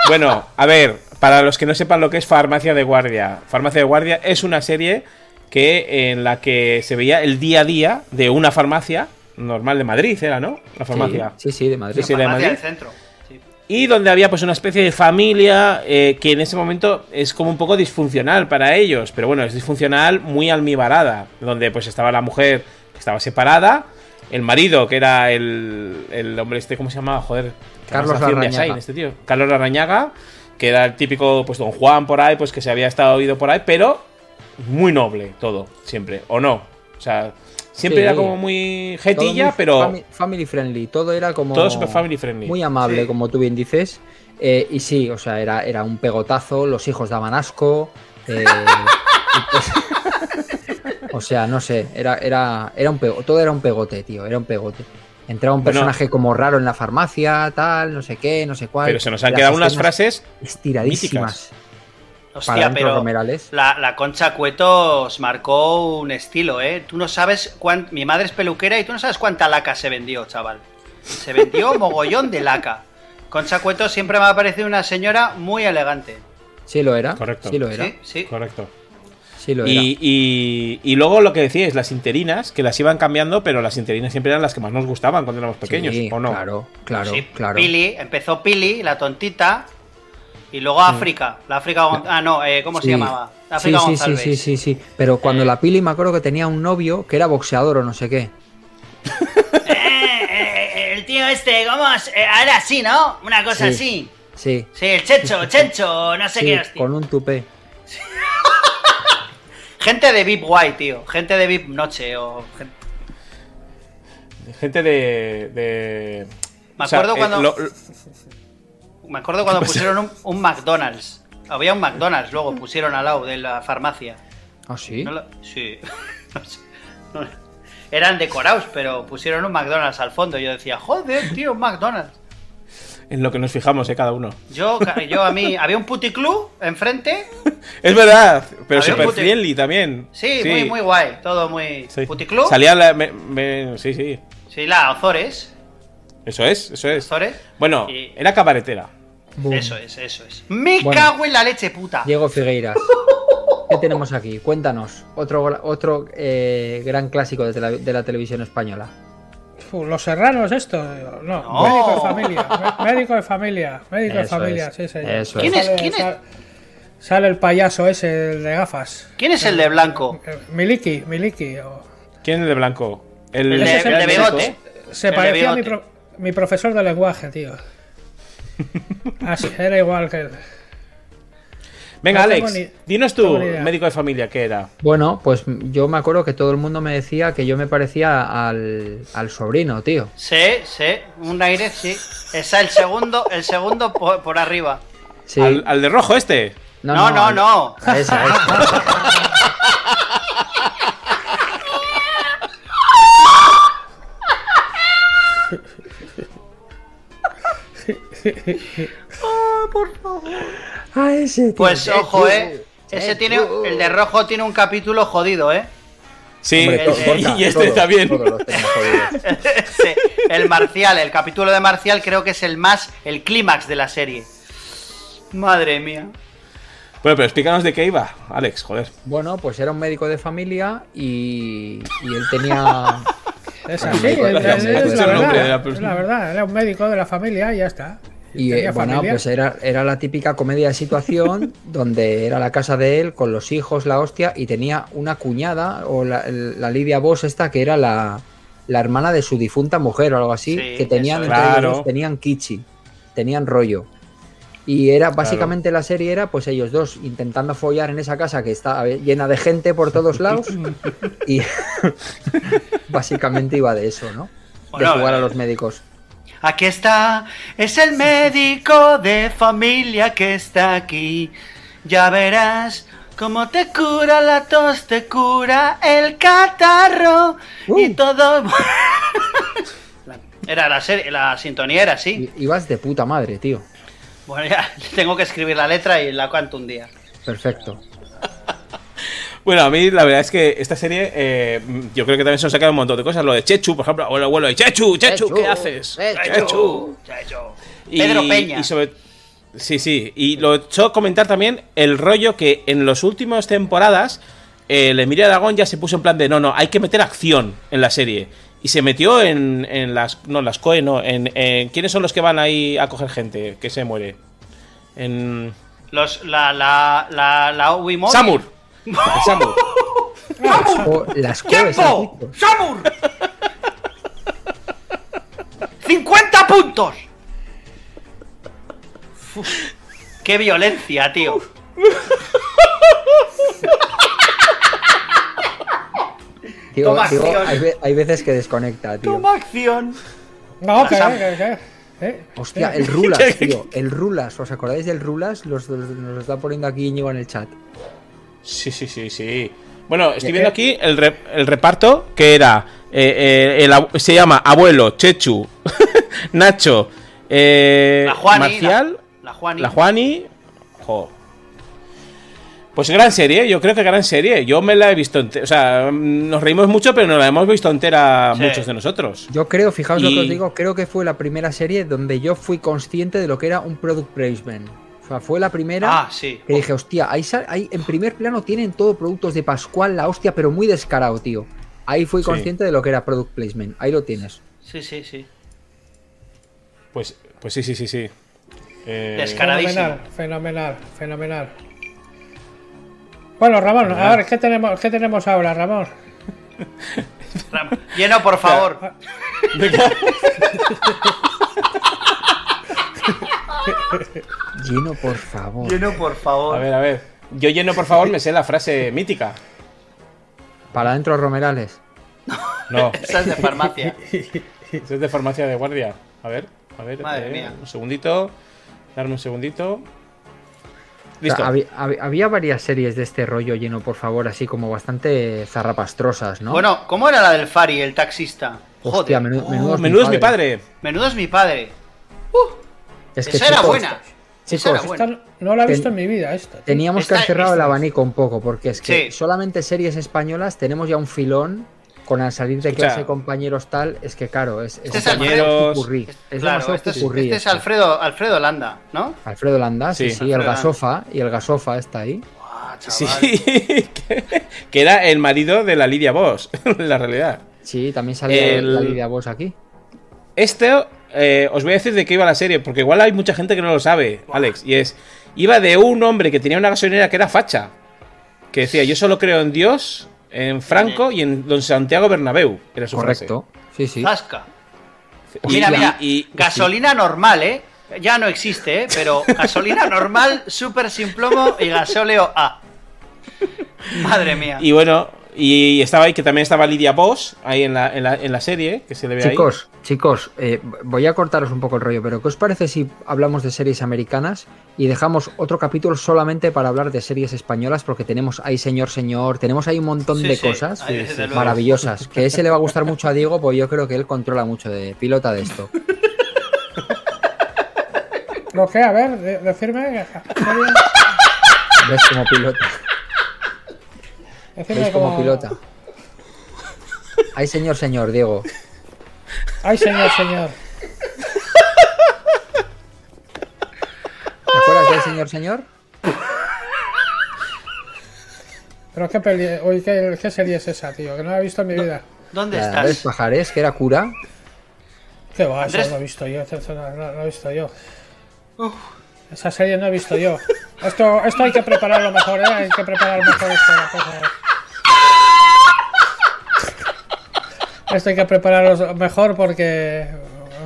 Bueno, a ver, para los que no sepan lo que es Farmacia de Guardia, Farmacia de Guardia es una serie que en la que se veía el día a día de una farmacia normal de Madrid, era, ¿no? La farmacia. Sí, sí, sí, de Madrid. Sí, sí, de Farmacia Madrid. del centro. Y donde había pues una especie de familia eh, que en ese momento es como un poco disfuncional para ellos, pero bueno, es disfuncional muy almibarada, donde pues estaba la mujer estaba separada. El marido, que era el, el hombre este, ¿cómo se llamaba? Joder. Carlos Larrañaga. Este tío. Carlos Larrañaga, que era el típico, pues, don Juan por ahí, pues, que se había estado oído por ahí, pero muy noble todo, siempre. ¿O no? O sea, siempre Sí. era como muy jetilla, muy pero fami- Family friendly, todo era como. todo super family friendly. Muy amable, Sí. como tú bien dices. Eh, y sí, o sea, era, era un pegotazo, los hijos daban asco. eh, pues- o sea, no sé, era, era, era un pego- todo era un pegote, tío, era un pegote. Entraba un Bueno. personaje como raro en la farmacia, tal, no sé qué, no sé cuál. pero se nos han Las quedado unas frases estiradísimas. para Hostia, pero Romerales. la, la Concha Cueto os marcó un estilo, ¿eh? Tú no sabes cuán... Mi madre es peluquera y tú no sabes cuánta laca se vendió, chaval. Se vendió mogollón de laca. Concha Cueto siempre me ha parecido una señora muy elegante. Sí lo era. Correcto. Sí lo era. Sí, sí. Correcto. Sí lo era. Y, y- y luego lo que decíais, las interinas, que las iban cambiando, pero las interinas siempre eran las que más nos gustaban cuando éramos pequeños, Sí, ¿o no? Claro, claro, Sí, claro. Pili, empezó Pili, la tontita, y luego África. La África Ah, no, eh, ¿cómo se Sí. llamaba? La Sí, África sí, sí, González. sí, sí, sí. Pero cuando Eh. la Pili me acuerdo que tenía un novio que era boxeador o no sé qué. Eh, eh, el tío este, ¿cómo? Eh, ahora sí, ¿no? Una cosa Sí. así. Sí. Sí, el Checho, Chencho, no sé sí, qué hostia. con un tupé. Gente de VIP guay, tío. Gente de VIP noche o... gen- Gente de. de- Me o sea, acuerdo eh, cuando- lo- lo- Me acuerdo cuando ¿Qué pasa? pusieron un, un McDonald's. Había un McDonald's, luego pusieron al lado de la farmacia. Ah, sí. No lo- Sí. No Eran decorados, pero pusieron un McDonald's al fondo. Yo decía, joder, tío, un McDonald's. En lo que nos fijamos, ¿eh? Cada uno. Yo, yo a mí, había un puticlub enfrente. Es verdad, pero super puti- friendly también. Sí, muy, muy guay. Todo muy. Sí. ¿Puticlub? Salía la. me- me- sí, sí. Sí, la Ozores. Eso es, eso es. Ozores. Bueno, Y- era cabaretera. Boom. Eso es, eso es. Me Bueno. cago en la leche, puta. Diego Figueiras. ¿Qué tenemos aquí? Cuéntanos. Otro, otro eh, gran clásico de, tele- de la televisión española. Los serranos, esto. No, No. médico de familia. Médico de familia. Médico de familia, es, sí, señor. eso ¿Quién es? Sale- ¿Quién es? sale- Sale el payaso ese, el de gafas. ¿Quién es el de blanco? Eh, Miliki, Miliki. o- ¿Quién es el de blanco? El, El de, el el de médico. bigote. Se El parecía a mi, pro- mi profesor de lenguaje, tío. Así, era igual que él. Venga, No Alex, ni- dinos tú, médico de familia, ¿qué era? Bueno, pues yo me acuerdo que todo el mundo me decía que yo me parecía al, al sobrino, tío. Sí, sí, un aire, sí. Esa el segundo, el segundo por, por arriba. Sí. Al, al de rojo este. No, no, al- no. a a. A ese, tío. Pues ojo, eh. Ese Sí, tiene, tú. el de rojo tiene un capítulo jodido, eh. Sí, Hombre, el y este todos, también. todos. Sí, el Marcial, el capítulo de Marcial creo que es el más, el clímax de la serie. Madre mía. Bueno, pero explícanos de qué iba, Alex, joder. Bueno, pues era un médico de familia y, y él tenía. Es así, es, la es- verdad. La verdad, era un médico de la familia y ya está. Y eh, bueno, familia. pues era, era la típica comedia de situación donde era la casa de él con los hijos, la hostia, y tenía una cuñada, o la, la Lidia Boss esta, que era la, la hermana de su difunta mujer o algo así, Sí, que tenían eso entre ellos tenían kichi, tenían rollo. Y era básicamente la serie era pues ellos dos intentando follar en esa casa que está llena de gente por todos lados y básicamente iba de eso, ¿no? Bueno, de jugar a eh, los médicos. Aquí está, es el médico de familia que está aquí. Ya verás cómo te cura la tos, te cura el catarro y Uh. todo. Era la serie, la sintonía era así. Ibas de puta madre, tío. Bueno, ya tengo que escribir la letra y la canto un día. Perfecto. Bueno, a mí la verdad es que esta serie, eh, yo creo que también se nos ha quedado un montón de cosas. Lo de Chechu, por ejemplo, abuelo, abuelo, y Chechu, Chechu, ¿qué Chechu, haces? Chechu. Chacho. Y- Pedro Peña. y sobre- sí, sí. Y lo he hecho comentar también el rollo que en las últimas temporadas el Emilia Aragón ya se puso en plan de no, no, hay que meter acción en la serie. Y se metió en, en las. No, las COE, no. En, en- ¿Quiénes son los que van ahí a coger gente que se muere? En. Los, la, la, la, la Móvil. Samur. Samur. Las ¡Tiempo! ¡Samur! ¡50 puntos! Uf, ¡Qué violencia, tío! Tío, Toma tío, acción. hay, ve- hay veces que desconecta, tío. ¡Toma acción! No, que, Sam. que, que, ¿eh? Hostia, el Rulas, tío. El Rulas. ¿Os acordáis del Rulas? Los, los- nos lo está poniendo aquí Íñigo en el chat. Sí, sí, sí, sí. Bueno, estoy ¿De viendo aquí el, re- el reparto que era. eh, eh, el se llama Abuelo, Chechu, Nacho, eh, La Juani. Marcial, La, la Juani. la Juani. Jo. Pues gran serie, yo creo que gran serie. Yo me la he visto entera. O sea, nos reímos mucho, pero no la hemos visto entera Sí. muchos de nosotros. Yo creo, fijaos lo que os digo, creo que fue la primera serie donde yo fui consciente de lo que era un product placement. O sea, fue la primera Ah, sí. que dije, hostia, ahí, ahí en primer plano tienen todo productos de Pascual, la hostia, pero muy descarado, tío. Ahí fui Sí. consciente de lo que era product placement. Ahí lo tienes. Sí, sí, sí. Pues, pues sí, sí, sí, sí. Eh, Descara- Fenomenal, fenomenal, fenomenal. Bueno, Ramón, a ver, ¿qué tenemos, ¿qué tenemos ahora, Ramón? Ram- Lleno, por favor. Lleno, por favor. Lleno, por favor. a ver, a ver. Yo lleno, por favor, me sé la frase mítica. Para adentro, Romerales. No, Esa es de farmacia. eso es de farmacia de guardia. A ver, a ver. Madre eh, mía. Un segundito. Darme un segundito. O sea, Listo. había, varias series de este rollo lleno, por favor, así como bastante zarrapastrosas, ¿no? Bueno, ¿cómo era la del Fari, el taxista? Joder. Hostia, Oh, menudo, es mi padre. Menudo es mi padre. Es que, Esa era buena. Chicos, buena. Esta no la he visto Ten- en mi vida, esta. tío. Teníamos que haber cerrado el esta- abanico un poco, porque es que Sí. solamente series españolas tenemos ya un filón con al salir de Escucha. clase compañeros tal, es que claro, es, Este es popurrí, Es- es claro, demasiado este es, este es esto. Alfredo, Alfredo Landa, ¿no? Alfredo Landa, sí, Sí. sí, el gasofa, y el gasofa está ahí. Ah, Sí, chaval. que, que era el marido de la Lidia Boss, en la realidad. Sí, también sale El- la Lidia Boss aquí. Este, eh, os voy a decir de qué iba la serie, porque igual hay mucha gente que no lo sabe, Alex. Y es, iba de un hombre que tenía una gasolinera que era facha. Que decía, yo solo creo en Dios, en Franco y en Don Santiago Bernabéu. Era su Correcto. Sí, sí. Zasca. frase. Mira, Y- mira, y- gasolina normal, ¿eh? Ya no existe, ¿eh? Pero gasolina normal, súper sin plomo y gasóleo A. Madre mía. Y bueno, y estaba ahí, que también estaba Lidia Boss, ahí en la, en la, en la serie, que se le ve ahí. Chicos, chicos, eh, voy a cortaros un poco el rollo, pero ¿qué os parece si hablamos de series americanas y dejamos otro capítulo solamente para hablar de series españolas? Porque tenemos ahí Señor Señor, tenemos ahí un montón Sí, de sí, cosas ahí, maravillosas. Que ese le va a gustar mucho a Diego, pues yo creo que él controla mucho de pilota de esto. Lo que, a ver, de- decirme. ¿Ves como pilota? ¿Veis como pilota? Ay, señor, señor, Diego. Ay, señor, señor. ¿Te acuerdas del señor, señor? Pero qué peli. Uy, ¿qué, qué serie es esa, tío? Que no la he visto en mi vida. ¿Dónde La estás? Pajares, que era cura. ¿Qué va? Eso no he visto yo. Eso no, no- no he visto yo. Esa serie no he visto yo. Esto, esto hay que prepararlo mejor, ¿eh? Hay que preparar mejor esto. la cosa, ¿eh? Esto hay que prepararlo mejor porque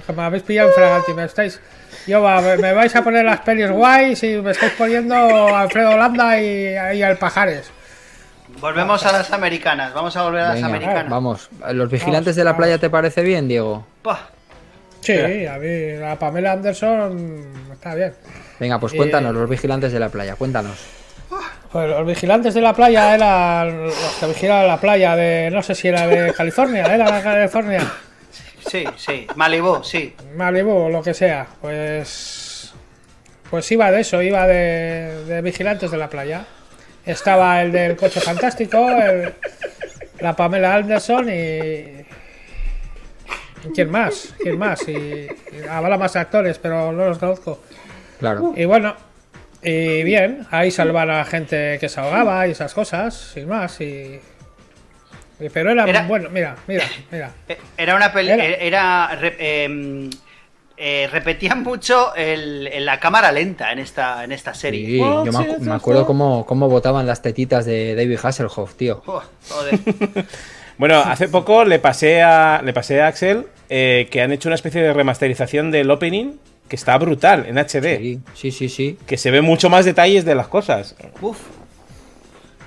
que me habéis pillado en fraganti. Me estáis. Yo va, me, vais a poner las pelis guays y me estáis poniendo a Alfredo Landa y, y al Pajares. Volvemos a las americanas. Vamos a volver a las Venga, americanas. vamos. ¿Los vigilantes de la playa te parece bien, Diego? Pah. Sí, a mí la Pamela Anderson está bien. Venga, pues Eh, cuéntanos, los vigilantes de la playa, cuéntanos. Pues los vigilantes de la playa eran los que vigilaban la playa de, no sé si era de California, era de California, Sí, sí. Malibu, sí. Malibu o lo que sea. Pues, pues iba de eso, iba de, de vigilantes de la playa. Estaba el del coche fantástico, el- la Pamela Anderson y... ¿y ¿Quién más? ¿Quién más? Y, y habrá más actores, pero no los conozco. Claro. Y bueno, y bien, ahí salvar a gente que se ahogaba y esas cosas, sin más. Y, y- pero era, Era- bueno, mira, mira, mira. Eh, Era una peli. Era- Era. re- em, eh, repetían mucho el, el- la cámara lenta en esta, en esta serie. Sí, yo me, acu- me acuerdo cómo, cómo botaban las tetitas de David Hasselhoff, tío. Oh, joder. Bueno, hace poco le pasé a, le pasé a Axel eh, que han hecho una especie de remasterización del opening que está brutal en HD. Sí, sí, sí. sí. Que se ve mucho más detalles de las cosas. Uf.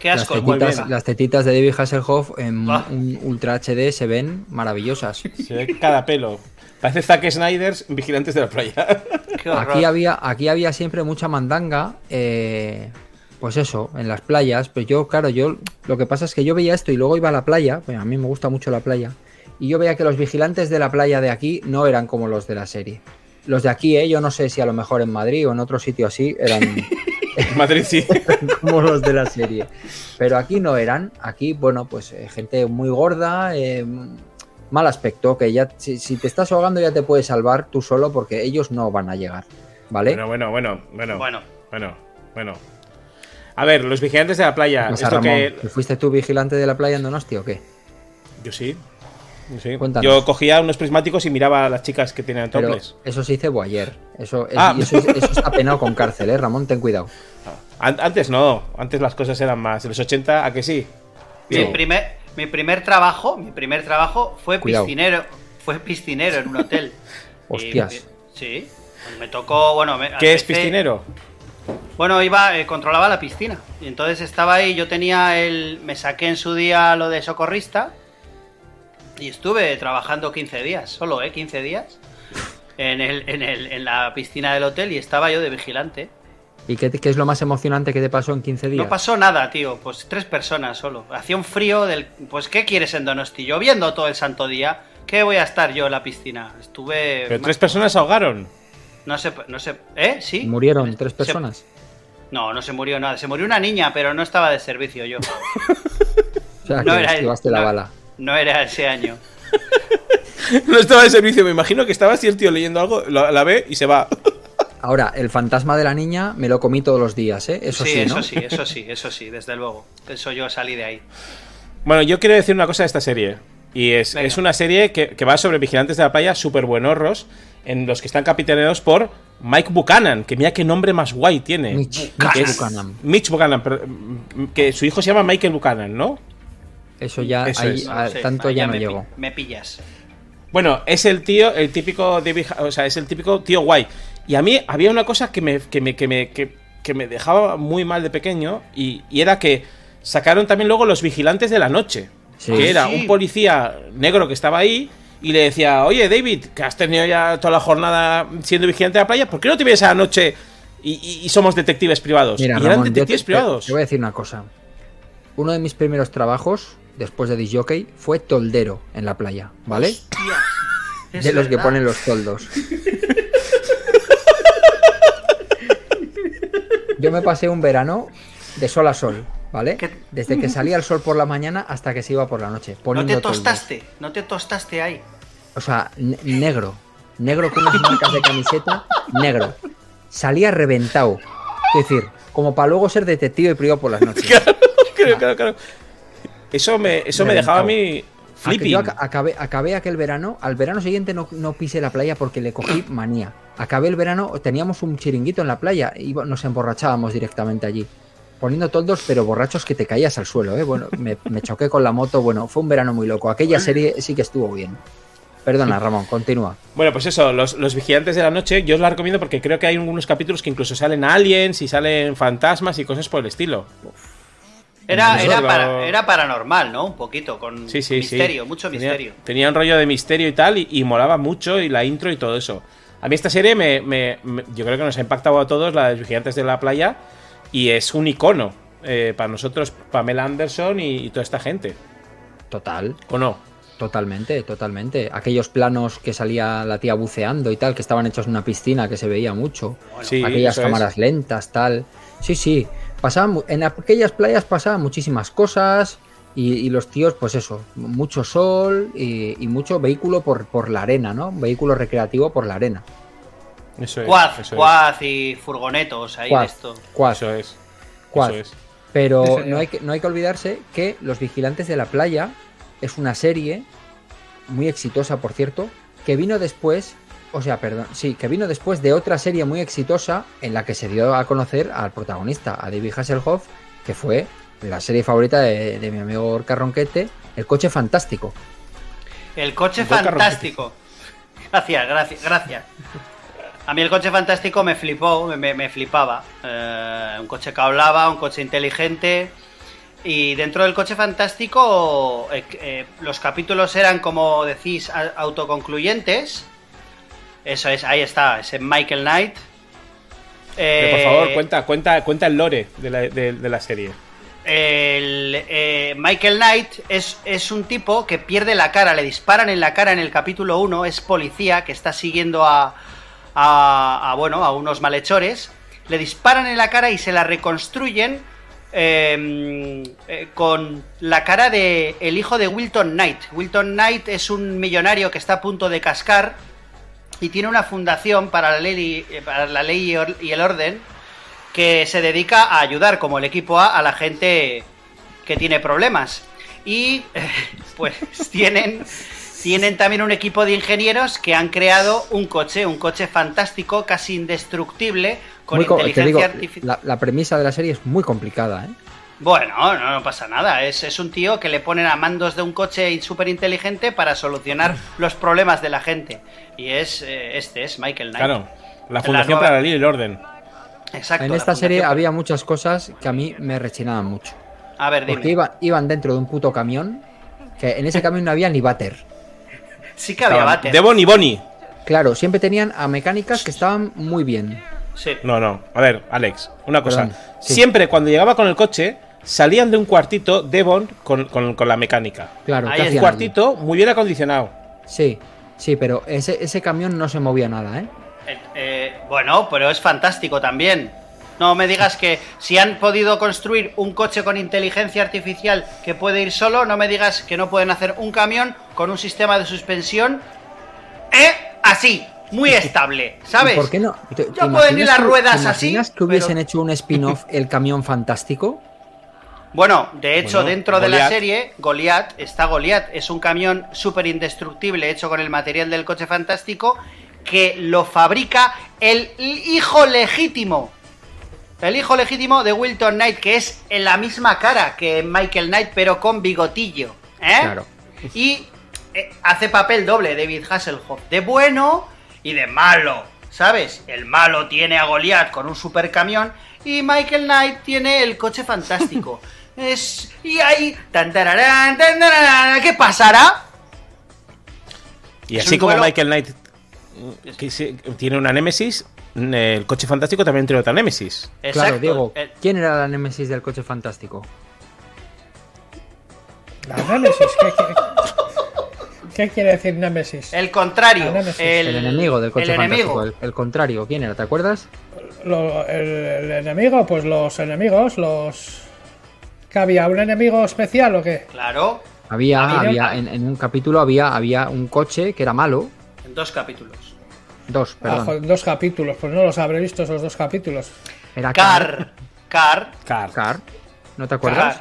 Qué Las asco. muy tetitas, las tetitas de David Hasselhoff en Ah. un Ultra HD se ven maravillosas. Se ve cada pelo. Parece Zack Snyder, Vigilantes de la Playa. Qué horror. Aquí había, aquí había siempre mucha mandanga, eh, pues eso, en las playas. Pero yo, claro, yo lo que pasa es que yo veía esto y luego iba a la playa, pues a mí me gusta mucho la playa, y yo veía que los vigilantes de la playa de aquí no eran como los de la serie. Los de aquí, eh, yo no sé si a lo mejor en Madrid o en otro sitio así eran Madrid sí. como los de la serie. Pero aquí no eran. Aquí, bueno, pues eh, gente muy gorda, eh, mal aspecto, que ya si, si te estás ahogando ya te puedes salvar tú solo porque ellos no van a llegar. ¿Vale? Bueno, bueno, bueno, bueno. Bueno. Bueno, bueno. A ver, los vigilantes de la playa. Esto Ramón? ¿Que ¿Fuiste tú vigilante de la playa en Donosti o qué? Yo sí. Yo sí. Cuéntanos. Yo cogía unos prismáticos y miraba a las chicas que tenían Pero topless. eso se hizo ayer. Eso, es- Ah. eso, es- eso está penado con cárcel, ¿eh? Ramón, ten cuidado. An- Antes no, antes las cosas eran más. En los 80, ¿a que sí? Mi primer, mi primer trabajo, mi primer trabajo fue Cuidado. piscinero, fue piscinero en un hotel. Y- Hostias. sí. Me tocó, bueno, me- ¿Qué es piscinero? Bueno, iba, eh, controlaba la piscina. Y entonces estaba ahí, yo tenía el. Me saqué en su día lo de socorrista. Y estuve trabajando 15 días, solo, ¿eh? 15 días. En, el, en, el, en la piscina del hotel y estaba yo de vigilante. ¿Y qué, qué es lo más emocionante que te pasó en 15 días? No pasó nada, tío. Pues tres personas solo. Hacía un frío del. Pues, ¿qué quieres en Donosti? Lloviendo todo el santo día. ¿Qué voy a estar yo en la piscina? Estuve. Pero tres personas se ahogaron. No sé, no sé. ¿Eh? ¿Sí? Murieron tres Se- personas. No, no se murió nada. Se murió una niña, pero no estaba de servicio yo. O sea, No que era él. esquivaste la no, bala. No era ese año. No estaba de servicio, me imagino que estaba así el tío leyendo algo, la, la ve y se va. Ahora, el fantasma de la niña me lo comí todos los días, ¿eh? Eso sí, eso ¿no? sí, eso sí, eso sí, desde luego. Eso yo salí de ahí. Bueno, yo quiero decir una cosa de esta serie. Y es, es una serie que, que va sobre vigilantes de la playa súper buenorros, en los que están capitaneados por Mike Buchanan, que mira qué nombre más guay tiene. Mitch, Buchanan. Mitch Buchanan, pero, que su hijo se llama Michael Buchanan, ¿no? Eso ya, Eso ahí, es. No lo a- sé, tanto ya no me, pi- llegó. Me pillas. Bueno, es el tío, el típico David, o sea, es el típico tío guay. Y a mí había una cosa que me, que me, que me, que, que me dejaba muy mal de pequeño, y, y era que sacaron también luego los vigilantes de la noche. Sí. Que era Sí. un policía negro que estaba ahí y le decía, oye David, que has tenido ya toda la jornada siendo vigilante de la playa, ¿por qué no te vienes a la noche y, y- y somos detectives privados? Mira, y eran Ramón, yo te, detectives te- privados. te voy a decir una cosa. Uno de mis primeros trabajos, después de disjockey, fue toldero en la playa, ¿vale? De los que ponen los toldos. Yo me pasé un verano de sol a sol, ¿vale? ¿Qué? Desde que salía el sol por la mañana hasta que se iba por la noche. No te toldos. tostaste, no te tostaste ahí. O sea, ne- negro. Negro con unas marcas de camiseta, negro. Salía reventado. Es decir, como para luego ser detective privado por las noches. Claro, claro, claro. Eso me, eso me dejaba a mí Aqu- flipping. Yo acabé, acabé aquel verano, al verano siguiente no, no pisé la playa porque le cogí manía. Acabé el verano, teníamos un chiringuito en la playa, y nos emborrachábamos directamente allí. Poniendo toldos, pero borrachos que te caías al suelo, ¿eh? Bueno, me, me choqué con la moto, bueno, fue un verano muy loco. Aquella serie sí que estuvo bien. Perdona, Ramón, continúa. Bueno, pues eso, los, los vigilantes de la noche, yo os la recomiendo porque creo que hay algunos capítulos que incluso salen aliens y salen fantasmas y cosas por el estilo. Era, era, para- era paranormal, ¿no? Un poquito, con Sí, sí, misterio, sí. mucho Tenía- misterio. Tenía un rollo de misterio y tal, y, y molaba mucho, y la intro y todo eso. A mí esta serie me, me- me- yo creo que nos ha impactado a todos, la de los vigilantes de la playa, y es un icono eh, para nosotros, Pamela Anderson y, y toda esta gente. Total, ¿O no? totalmente, totalmente. Aquellos planos que salía la tía buceando y tal, que estaban hechos en una piscina, que se veía mucho. Sí, aquellas es. cámaras lentas, tal. Sí, sí. Pasaban, mu- en aquellas playas pasaban muchísimas cosas y, y los tíos, pues eso, mucho sol y, y mucho vehículo por, por la arena, ¿no? Vehículo recreativo por la arena. Eso es. Cuaz, eso es, cuaz y furgonetos ahí de esto. Eso es. Eso es. Pero no hay, que, no hay que olvidarse que Los Vigilantes de la Playa es una serie muy exitosa, por cierto, que vino después o sea, perdón, sí, que vino después de otra serie muy exitosa en la que se dio a conocer al protagonista, a David Hasselhoff, que fue la serie favorita de, de mi amigo Orca Ronquete, El coche fantástico. El coche fantástico. Gracias, gracias, gracias. A mí el coche fantástico me flipó, me, flipaba. Eh, un coche que hablaba, un coche inteligente. Y dentro del coche fantástico, eh, eh, los capítulos eran, como decís, autoconcluyentes. Eso es, ahí está, ese Michael Knight. Pero, por Eh, favor, cuenta, cuenta, cuenta el lore de la, de- de la serie. el, eh, Michael Knight es, es un tipo que pierde la cara, le disparan en la cara en el capítulo 1, es policía que está siguiendo a, a, a, bueno, a unos malhechores, le disparan en la cara y se la reconstruyen eh, eh, con la cara de el hijo de Wilton Knight. Wilton Knight es un millonario que está a punto de cascar y tiene una fundación para la ley, eh, para la ley y el orden que se dedica a ayudar como el equipo A a la gente que tiene problemas. Y pues tienen, tienen también un equipo de ingenieros que han creado un coche, un coche fantástico, casi indestructible, con Muy co- te inteligencia digo, artificial. la, la premisa de la serie es muy complicada, ¿eh? Bueno, no, no pasa nada. Es, es un tío que le ponen a mandos de un coche súper inteligente para solucionar los problemas de la gente. Y es eh, este, es Michael Knight. Claro, la La Fundación nueva- para la Ley y el Orden. Exacto. En esta serie había muchas cosas que a mí me rechinaban mucho. A ver, Porque dime. iba- iban dentro de un puto camión, que en ese camión no había ni váter. Sí que había Estaban váter. Devon y Bonnie. Claro, siempre tenían a mecánicas que estaban muy bien. Sí. No, no. A ver, Alex, una cosa. Perdón, sí. Siempre cuando llegaba con el coche, salían de un cuartito Devon con, con- con la mecánica. Claro, Ahí ¿qué es hacían Un cuartito muy bien acondicionado. Sí, sí, pero ese, ese camión no se movía nada, ¿eh? Eh, eh, bueno, pero es fantástico también. No me digas que si han podido construir un coche con inteligencia artificial que puede ir solo, no me digas que no pueden hacer un camión con un sistema de suspensión, ¿eh? Así, muy estable, ¿sabes? ¿Y ¿Por qué no? ¿Te- te Ya pueden ir imaginas las que- ruedas te así, imaginas que hubiesen pero- hecho un spin-off El Camión Fantástico? Bueno, de hecho, Bueno, dentro de la serie, Goliath está Goliath. Es un camión súper indestructible hecho con el material del coche fantástico que lo fabrica el hijo legítimo. El hijo legítimo de Wilton Knight, que es en la misma cara que Michael Knight, pero con bigotillo. ¿eh? Claro. Y eh, hace papel doble David Hasselhoff, de bueno y de malo, ¿sabes? El malo tiene a Goliath con un supercamión y Michael Knight tiene el coche fantástico. es y ahí tan tararán, tan tararán, ¿qué pasará? Y Es así como Michael Knight mm, tiene una Némesis, mm, el coche fantástico también tiene otra Némesis. Claro, Diego, ¿quién era la némesis del coche fantástico? La Némesis, ¿qué, qué, qué quiere decir Némesis? el contrario, el, El, enemigo del coche el fantástico, enemigo. el, el contrario, ¿quién era? ¿Te acuerdas? Lo- el, el enemigo, pues los enemigos, los. ¿Que había un enemigo especial o qué? Claro, Había, Había- había en, en un capítulo había, había un coche que era malo. en dos capítulos. Dos, Ah, perdón. joder, dos capítulos, pues no los habré visto esos dos capítulos. Era Car, Car, Car. Car. ¿No te acuerdas?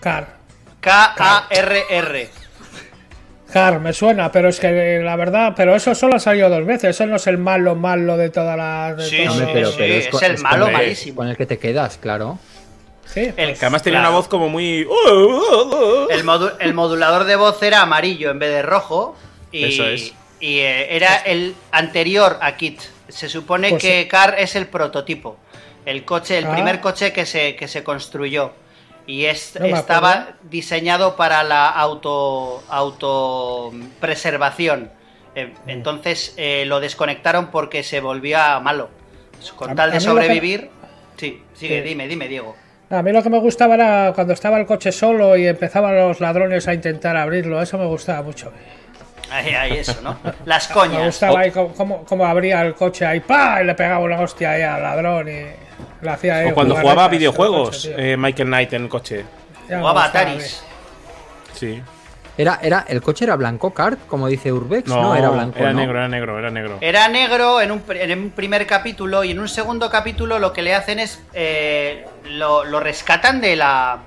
Car, Car. K-A-R-R. Car, me suena, pero es que la verdad, pero eso solo ha salido dos veces. Eso no es el malo malo de toda la. de Sí, sí, pero, sí, pero es el malo malísimo. Con el que te quedas, claro. Sí, El- pues, Que además tenía Claro. una voz como muy. "Uh, El, modu- el modulador de voz era amarillo en vez de rojo. Y, Eso es. y eh, era el anterior a Kit. Se supone Pues que sí. Car es el prototipo. El coche, el Ah. primer coche que se, que se construyó. Y es- No estaba acuerdo. diseñado para la auto autopreservación. Eh, entonces eh, lo desconectaron porque se volvía malo. Con A- tal de que- sobrevivir. Sí, sigue, Sí. dime, dime, Diego. A mí lo que me gustaba era cuando estaba el coche solo y empezaban los ladrones a intentar abrirlo. Eso me gustaba mucho. Ahí, ahí, eso, ¿no? Las Me coñas. gustaba ahí cómo, cómo- cómo abría el coche ahí, ¡pa! Y le pegaba una hostia ahí al ladrón y le hacía ahí O cuando jugaba a videojuegos, coche, eh, Michael Knight en el coche. Ya me Jugaba gustaba, Ataris. Sí. Era, era, el coche era blanco cart, como dice Urbex, no, No, era blanco. Era ¿no? negro, era negro, era negro. Era negro en un, en un primer capítulo y en un segundo capítulo lo que le hacen es eh, lo, lo rescatan de la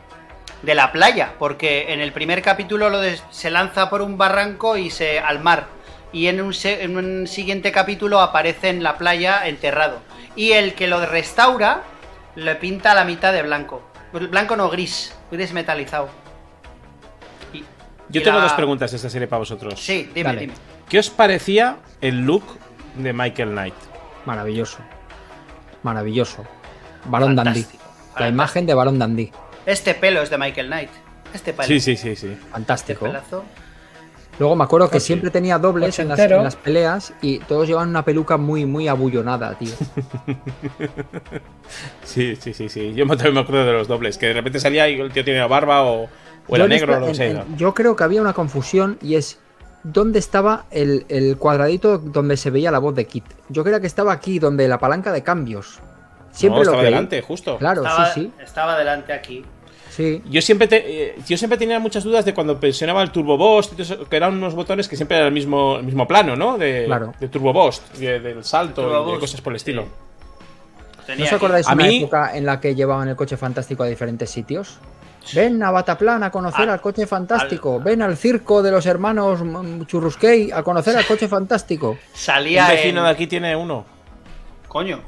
de la playa porque en el primer capítulo lo se lanza por un barranco y se al mar y en un, en un siguiente capítulo aparece en la playa enterrado. Y el que lo restaura le pinta la mitad de blanco. Blanco no, gris, gris metalizado. Yo tengo la- dos preguntas de esta serie para vosotros. Sí, dime, Dale. dime. ¿Qué os parecía el look de Michael Knight? Maravilloso. Maravilloso. Barón Dandy. Fantástico, La imagen de Barón Dandy. Este pelo es de Michael Knight. Este pelo. Sí, sí, sí, sí. Este Fantástico. pelazo. Luego me acuerdo que siempre tenía dobles en las, Ochentero. en las peleas y todos llevan una peluca muy, muy abullonada, tío. Sí, sí, sí, sí. Yo también me acuerdo de los dobles, que de repente salía y el tío tenía barba o, o era Yo negro lo que sea. yo creo que había una confusión y es dónde estaba el, el cuadradito donde se veía la voz de Kit. Yo creía que estaba aquí, donde la palanca de cambios. Siempre no, lo estaba creí. delante, justo. Claro, Estaba, sí, sí, estaba delante aquí. sí. Yo siempre, te- eh, yo siempre tenía muchas dudas de cuando presionaba el Turbo Boost, y todo eso, que eran unos botones que siempre eran el mismo, el mismo plano, ¿no? De, Claro. de Turbo Boost, de- del salto Turbo y de cosas por el estilo. sí. ¿No Tenía os acordáis A una mí- época en la que llevaban el coche fantástico a diferentes sitios? Ven a Bataplan a conocer Al- al coche fantástico. Ven al circo de los hermanos Churrusquey a conocer al coche fantástico. Salía Un vecino en... de aquí tiene uno. Coño.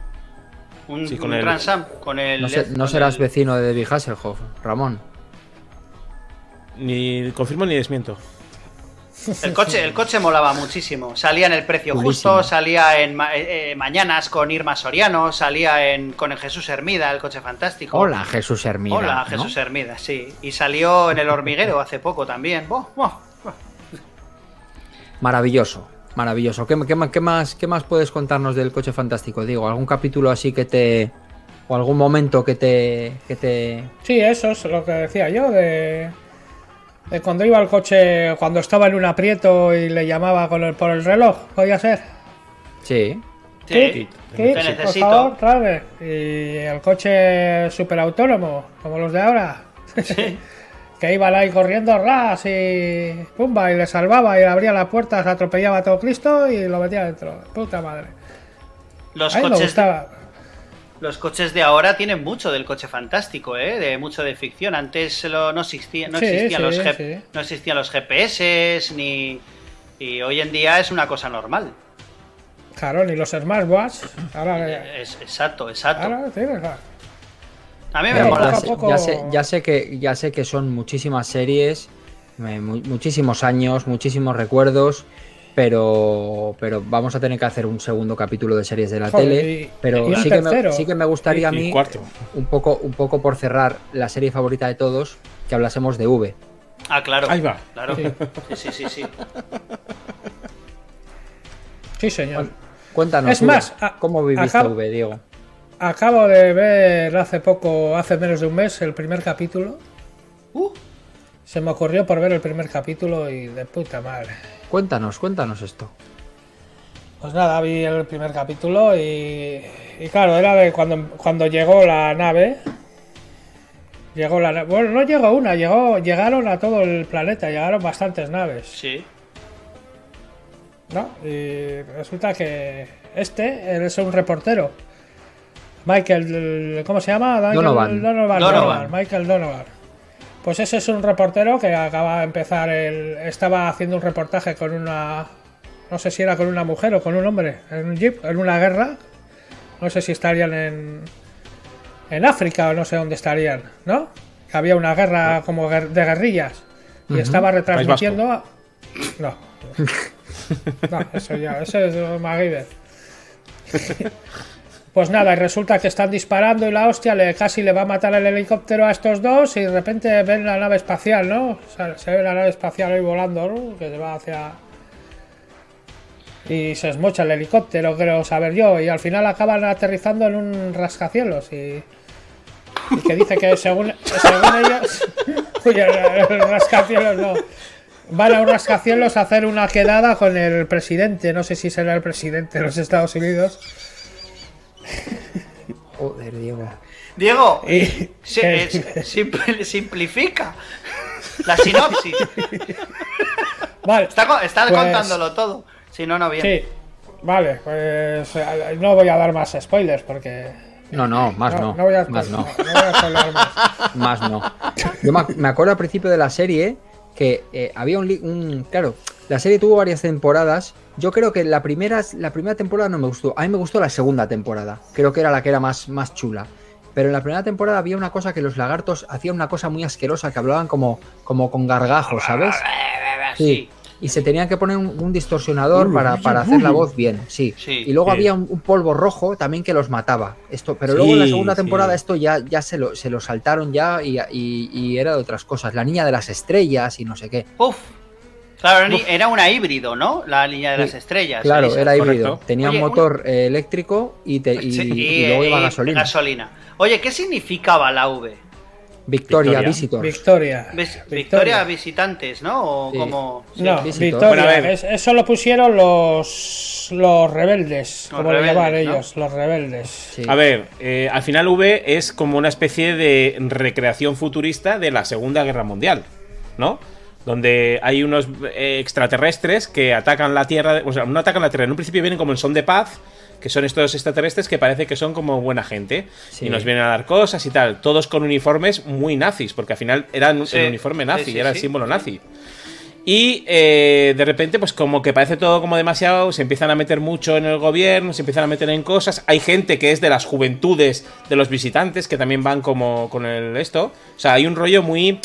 Un, Sí, con un el- Transam con el... No, se- LED, no con serás el- vecino de David Hasselhoff, Ramón. Ni confirmo ni desmiento. El coche, el coche molaba muchísimo. Salía en el precio justo, salía en ma- eh, eh, Mañanas con Irma Soriano, salía en con el Jesús Hermida, el coche fantástico. Hola, Jesús Hermida. Hola, ¿no? Jesús Hermida, sí. Y salió en El Hormiguero hace poco también. Buah, buah, buah. Maravilloso, maravilloso. ¿Qué, qué qué más, ¿Qué más puedes contarnos del coche fantástico? Digo, ¿algún capítulo así que te. o algún momento que te. que te. Sí, eso es lo que decía yo, de cuando iba al coche, cuando estaba en un aprieto y le llamaba con el, por el reloj, podía ser. Sí. Sí. ¿Qué? Te Por necesito. favor. Y el coche súper autónomo, como los de ahora. que iban ahí corriendo ras y pumba, y le salvaba y le abría la puerta, se atropellaba a todo Cristo y lo metía dentro. Puta madre. Los A mí me coches, gustaba. Los coches de ahora tienen mucho del coche fantástico, ¿eh? De mucho de ficción. Antes lo- no, existía, no, Sí, existían sí, los G- sí. no existían los GPS ni y hoy en día es una cosa normal. Claro, ni los smartwatch. Ahora, Es, exacto, exacto. ahora claro. A mí me Ya, mola. ya sé, poco- ya sé- ya sé que, ya sé que son muchísimas series, eh, mu- muchísimos años, muchísimos recuerdos. Pero, pero vamos a tener que hacer un segundo capítulo de series de la Joder, tele. y- Pero y sí que, me, sí que me gustaría a mí, cuarto. un poco, un poco por cerrar la serie favorita de todos, que hablásemos de V. Ah, claro. Ahí va. Claro. Sí. Sí, sí, sí, sí. Señor. Cuéntanos, Es más, a- ¿cómo viviste acabo- V, Diego? Acabo de ver hace poco, hace menos de un mes, el primer capítulo. Uh, Se me ocurrió por ver el primer capítulo y de puta madre. Cuéntanos, cuéntanos esto. Pues nada, vi el primer capítulo y, y claro, era de cuando, cuando llegó la nave. Llegó la nave. Bueno, no llegó una, llegó, llegaron a todo el planeta, llegaron bastantes naves. sí. ¿no? Y resulta que este él es un reportero. Michael, ¿cómo se llama? Donovan. Donovan, Donovan. Donovan, Michael Donovan. Pues ese es un reportero que acaba de empezar el, estaba haciendo un reportaje con una, no sé si era con una mujer o con un hombre, en un jeep, en una guerra. No sé si estarían en, en África o no sé dónde estarían, ¿no? Había una guerra como guer- de guerrillas y estaba retransmitiendo. a- No, no, eso ya, eso es MacGyver. Pues nada, y resulta que están disparando y la hostia le, casi le va a matar el helicóptero a estos dos y de repente ven la nave espacial, ¿no? O sea, se ve la nave espacial ahí volando, ¿no? Que se va hacia... Y se esmocha el helicóptero, creo saber yo, y al final acaban aterrizando en un rascacielos y... y que dice que según, según ellos... Uy, el- el rascacielos no. Van a un rascacielos a hacer una quedada con el presidente, no sé si será el presidente de los Estados Unidos. Joder, Diego. Diego, si- que- eh, simpl- simplifica la sinopsis. Vale. Está, Pues- contándolo todo. Si no, no bien. Sí, vale, pues eh, no voy a dar más spoilers porque. No, no, más no. no voy a, más no. no voy a más. Más no. Yo me, ac- me acuerdo al principio de la serie que eh, había un, un- Claro, la serie tuvo varias temporadas Yo creo que la primera, la primera temporada no me gustó. A mí me gustó la segunda temporada. Creo que era la que era más, más chula. Pero en la primera temporada había una cosa que los lagartos hacían una cosa muy asquerosa, que hablaban como, como con gargajos, ¿sabes? Sí. Y se tenían que poner un, un distorsionador para, para hacer la voz bien, sí. Sí. Y luego Sí. había un, un polvo rojo también que los mataba. Esto, pero luego en la segunda temporada esto ya, ya se, lo, se lo saltaron ya y, y- y era de otras cosas. La niña de las estrellas y no sé qué. Uf. Claro, era- era una híbrido, ¿no? La línea de las estrellas. Claro, Elisa. era correcto. híbrido. Tenía Oye, un motor eh, eléctrico y, te- y, Sí, y luego iba y- gasolina. gasolina. Oye, ¿qué significaba la V? Victoria, Victoria. Visitors. Victoria. Victoria visitantes, ¿no? O Sí. como. sí. No, Visitor. Victoria. Bueno, a ver. es- eso lo pusieron los los rebeldes, Los como lo llaman ¿no? ellos, los rebeldes. Sí. A ver, eh, al final V es como una especie de recreación futurista de la Segunda Guerra Mundial, ¿no? Donde hay unos eh, extraterrestres que atacan la Tierra, o sea, no atacan la Tierra, en un principio vienen como en son de paz, que son estos extraterrestres que parece que son como buena gente Sí. y nos vienen a dar cosas y tal, todos con uniformes muy nazis, porque al final eran Sí, el uniforme nazi, sí, era el sí. símbolo nazi. Y eh, de repente, pues como que parece todo como demasiado, se empiezan a meter mucho en el gobierno, se empiezan a meter en cosas. Hay gente que es de las juventudes de los visitantes, que también van como con el esto. O sea, hay un rollo muy,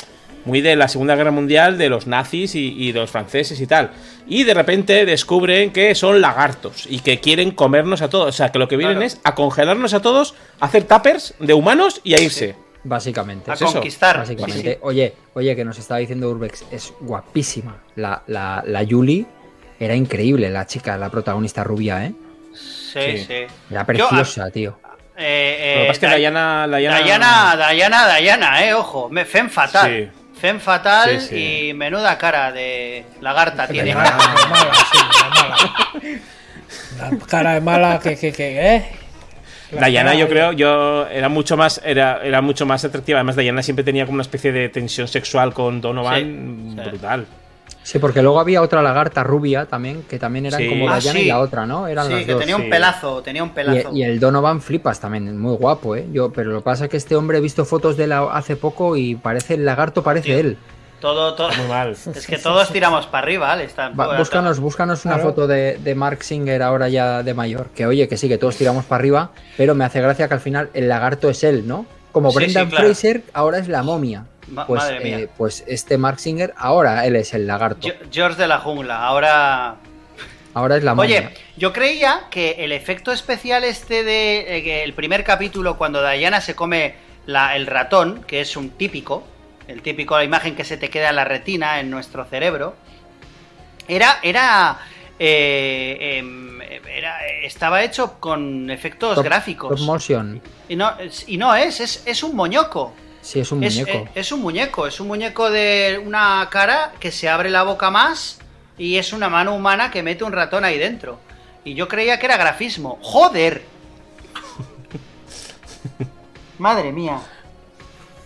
muy de la Segunda Guerra Mundial, de los nazis y, y de los franceses y tal. Y de repente descubren que son lagartos y que quieren comernos a todos. O sea, que lo que vienen Claro. es a congelarnos a todos, a hacer tappers de humanos y a irse. Básicamente. A es eso, conquistar. Básicamente. Sí, Oye, oye, que nos estaba diciendo Urbex, es guapísima. La, la, la Yuli era increíble, la chica, la protagonista rubia, ¿eh? Sí, Sí. sí. Era Yo, preciosa, tío. ah, eh, Lo que pasa es que Da- Diana, Diana, Dayana, Dayana, Dayana, eh, ojo, me fem fatal. Sí. Fem fatal Sí, sí. y menuda cara de lagarta tiene. Mala, de mala, sí, de mala. La cara de mala que, que, que ¿eh? La Diana, cara yo creo, yo era mucho más, era, era mucho más atractiva. Además, Diana siempre tenía como una especie de tensión sexual con Donovan Sí, sí. brutal. Sí, porque luego había otra lagarta rubia también, que también eran Sí. como Ah, Diana sí. y la otra, ¿no? Eran Sí, las que dos. tenía sí. un pelazo, tenía un pelazo. Y, y el Donovan flipas también, muy guapo, ¿eh? Yo, pero lo que pasa es que este hombre he visto fotos de él hace poco y parece el lagarto, parece Tío, él. Todo, todo. Muy mal. Es que todos tiramos para arriba, ¿vale? Está- Va, búscanos, búscanos una Claro. foto de, de Mark Singer ahora ya de mayor. Que oye, que sí, que todos tiramos para arriba, pero me hace gracia que al final el lagarto es él, ¿no? Como Sí, Brendan sí, claro. Fraser ahora es la momia. Ma- Pues, madre mía. eh, pues este Mark Singer ahora él es el lagarto. Ge- George de la jungla, ahora. Ahora es la momia. Oye, yo creía que el efecto especial este de eh, que el primer capítulo, cuando Diana se come la- el ratón, que es un típico, el típico, la imagen que se te queda en la retina, en nuestro cerebro, era, era, eh, em, era- estaba hecho con efectos Top- gráficos. Top motion. Y no, y no es, es, es un moñoco. Sí, es un Es, muñeco. eh, es un muñeco, es un muñeco de una cara que se abre la boca más y es una mano humana que mete un ratón ahí dentro. Y yo creía que era grafismo. ¡Joder! Madre mía.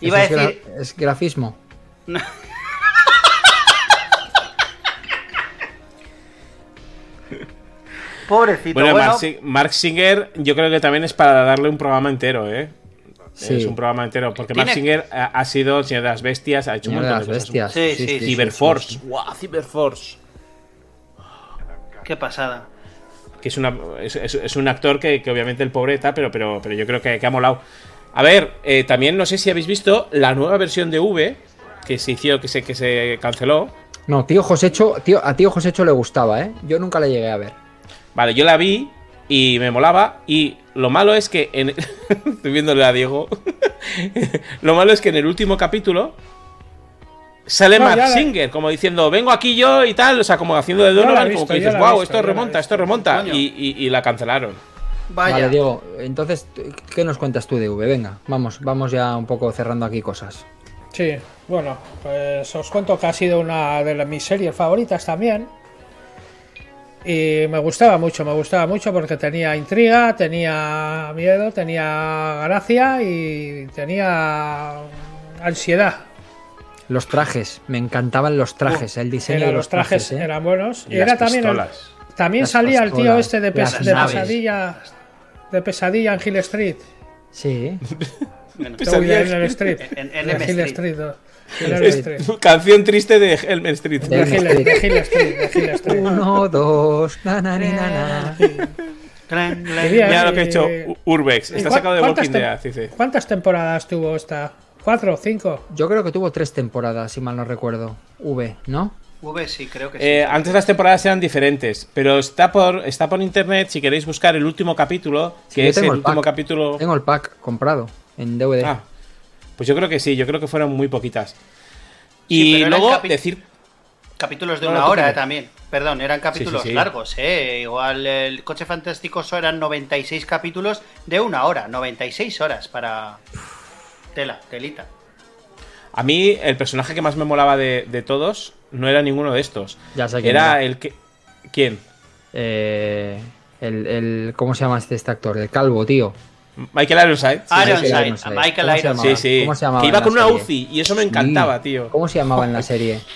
Iba a es decir. gra- es grafismo. Pobrecito. Bueno, Bueno, Mark Singer, yo creo que también es para darle un programa entero, ¿eh? Sí. Es un programa entero. Porque Mark Singer ha, sido el señor de las bestias, ha hecho Señor un de montón las de cosas. bestias. Sí, sí, sí. Cyberforce. sí, sí. ¡Guau! Cyberforce. qué pasada. que es, una, es, es- es un actor que, que obviamente el pobre está, pero, pero, pero yo creo que, que ha molado. A ver, eh, también no sé si habéis visto la nueva versión de V que se hizo, que se, que se canceló. No, tío Josecho, tío, a tío Josecho le gustaba, ¿eh? Yo nunca le llegué a ver. Vale, yo la vi y me molaba. Y lo malo es que en. Estoy viéndole a Diego. lo malo es que en el último capítulo. Sale No, Mark ya la- Singer, como diciendo, vengo aquí yo y tal, o sea, como haciendo de Donovan, visto, como que dices, wow, visto, esto remonta, visto". esto remonta, y, y- y la cancelaron. Vaya. Vale, Diego, entonces, ¿qué nos cuentas tú de V? Venga, vamos, vamos ya un poco cerrando aquí cosas. Sí, bueno, pues os cuento que ha sido una de las- mis series favoritas también. Y me gustaba mucho, me gustaba mucho porque tenía intriga, tenía miedo, tenía gracia y tenía ansiedad. Los trajes, me encantaban los trajes, el diseño Era- de los trajes, ¿eh? eran buenos. Y Y, era las también, el- también Las salía el tío este de, pes- pesadilla de pesadilla en Hill Street. Sí. En el Street. En- en En Hill Street. Street. Canción triste de Elm Street. De De Elm Hill, Street. Uno, dos, na, na, ni, na, na. Clan, clan. Quería- Mira lo que ha hecho Urbex. ¿Y Está sacado de cuántas Walking Dead, dice. ¿Cuántas temporadas tuvo esta? ¿Cuatro o cinco? Yo creo que tuvo tres temporadas, si mal no recuerdo. V, ¿no? V sí, creo que sí. Eh, antes las temporadas eran diferentes, pero está por, está por internet si queréis buscar el último capítulo, que es el el último capítulo... Tengo el pack comprado en DVD. Ah, pues yo creo que sí, yo creo que fueron muy poquitas. Sí, Y luego capi- decir... Capítulos de No, una hora también. Perdón, eran capítulos sí, sí. largos, ¿eh? Igual el Coche Fantástico eran 96 capítulos de una hora. 96 horas para... Tela, telita. A mí el personaje que más me molaba de, de todos no era ninguno de estos. Ya sé quién Era era. el que... ¿Quién? Eh, el, el- ¿Cómo se llama este, este actor? El calvo, tío. Michael Ironside. sí, Ironside. Michael Ironside. Sí, sí. ¿Cómo se llamaba que iba con una serie? UCI y eso me encantaba, Sí. tío. ¿Cómo se llamaba en la serie?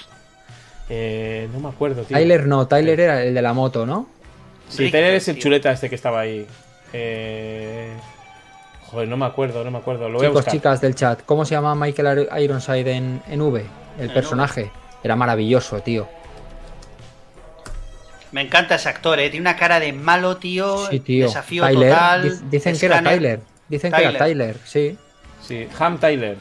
Eh, no me acuerdo, tío. Tyler no, Tyler era el de la moto, ¿no? Sí, Rick, Tyler es el tío. chuleta este que estaba ahí. Eh... Joder, no me acuerdo, no me acuerdo. Lo voy a Chicos, buscar. chicas del chat, ¿cómo se llama Michael Ir- Ironside en, en V? El personaje. Era maravilloso, tío. Me encanta ese actor, ¿eh? Tiene una cara de malo, tío. Sí, tío. Desafío Tyler. total. Di- Dicen que era. Tyler. Dicen que era Tyler. Sí. Sí, Ham Tyler.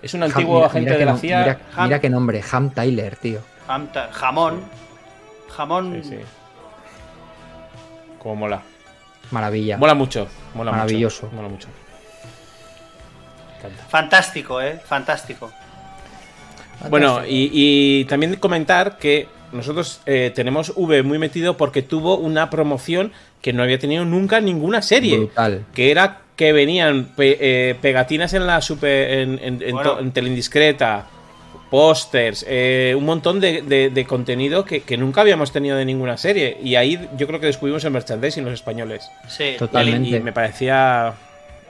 Es un Ham- antiguo mira- agente mira de la CIA. Mira, Ham- mira qué nombre, Ham Tyler, tío. Hamta- Jamón. Jamón. Sí, sí. Como mola. Maravilla. Mola mucho. Mola Maravilloso. Mucho. Mola mucho. Fantástico, ¿eh? Fantástico. Bueno, y, y también comentar que nosotros eh, tenemos V muy metido porque tuvo una promoción que no había tenido nunca ninguna serie. Brutal. Que era que venían pe- eh, pegatinas en la super. en, en, en Bueno. to- en Teleindiscreta, pósters, eh, un montón de, de- de contenido que, que nunca habíamos tenido de ninguna serie. Y ahí yo creo que descubrimos el merchandising los españoles. Sí. Totalmente. Y me parecía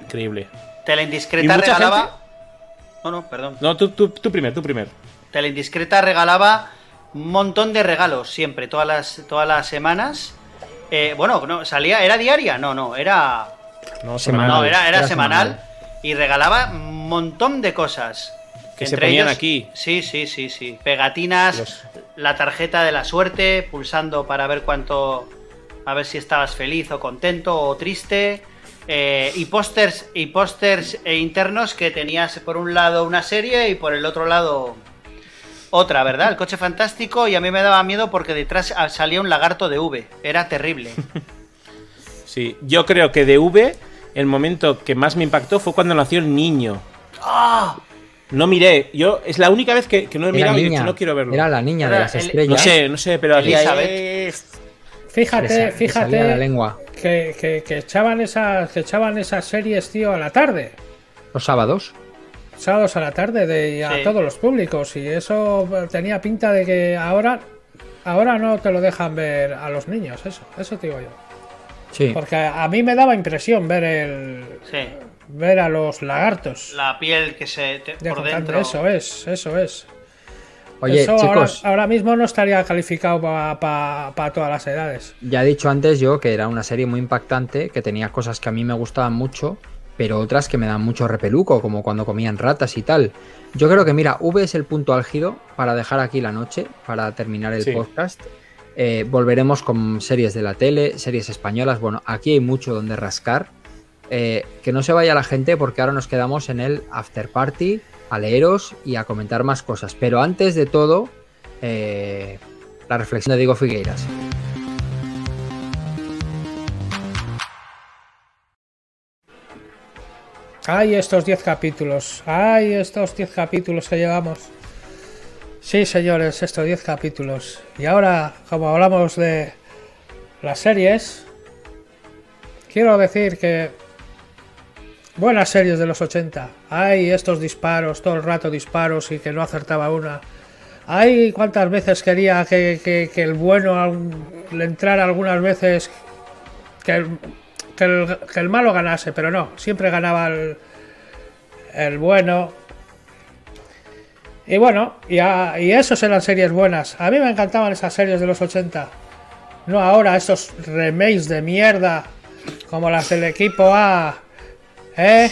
increíble. Tele Y Indiscreta mucha regalaba. gente- No, no, perdón. No, tú, tú, tú primer, tú primer. Tele Indiscreta regalaba un montón de regalos siempre, todas las, todas las semanas. Eh, bueno, no, salía, ¿era diaria? No, no, era. No, Semanal. No, era, era era semanal, semanal. y regalaba un montón de cosas. Que se ponían aquí. Sí, sí, sí, sí. Pegatinas, Los- la tarjeta de la suerte, pulsando para ver cuánto. A ver si estabas feliz o contento o triste. eh, y pósters y pósters eh, internos que tenías por un lado una serie y por el otro lado otra, ¿verdad? El coche fantástico y a mí me daba miedo porque detrás ah, salía un lagarto de V. Era terrible. Sí, yo creo que de V, el momento que más me impactó fue cuando nació el niño. ¡Ah! No miré, yo es la única vez que, que no he mirado y he niña. dicho, no quiero verlo. Era la niña de las el- estrellas. No sé, no sé, pero Elizabeth. Fíjate, la fíjate lengua. que, que- que echaban esas, que echaban esas series, tío, a la tarde. Los sábados. Sábados a la tarde de, a Sí. todos los públicos. Y eso tenía pinta de que ahora, ahora no te lo dejan ver a los niños, eso, eso te digo yo. Sí. Porque a, a mí me daba impresión ver el Sí. ver a los lagartos. La piel que se. te- de por dentro. Eso es, eso es. Oye, Eso ahora, chicos, ahora mismo no estaría calificado para todas las edades. ya he dicho antes yo que era una serie muy impactante, que tenía cosas que a mí me gustaban mucho, pero otras que me dan mucho repeluco, como cuando comían ratas y tal. Yo creo que, mira, V es el punto álgido para dejar aquí la noche, para terminar el Sí. podcast. Eh, volveremos con series de la tele, series españolas. Bueno, aquí hay mucho donde rascar. Eh, que no se vaya la gente porque ahora nos quedamos en el after party, a leeros y a comentar más cosas. Pero antes de todo, eh, la reflexión de Diego Figueiras. Ay, estos 10 capítulos. Ay, estos 10 capítulos que llevamos. Sí, señores, estos 10 capítulos. Y ahora, como hablamos de las series, quiero decir que buenas series de los 80. Hay estos disparos, todo el rato disparos y que no acertaba una. Hay cuántas veces quería que, el bueno le entrara algunas veces que que el- que el malo ganase, pero no, siempre ganaba el, el bueno. Y bueno, y, a- y esos eran series buenas. A mí me encantaban esas series de los 80. No ahora, esos remakes de mierda, como las del equipo A, ¿Eh?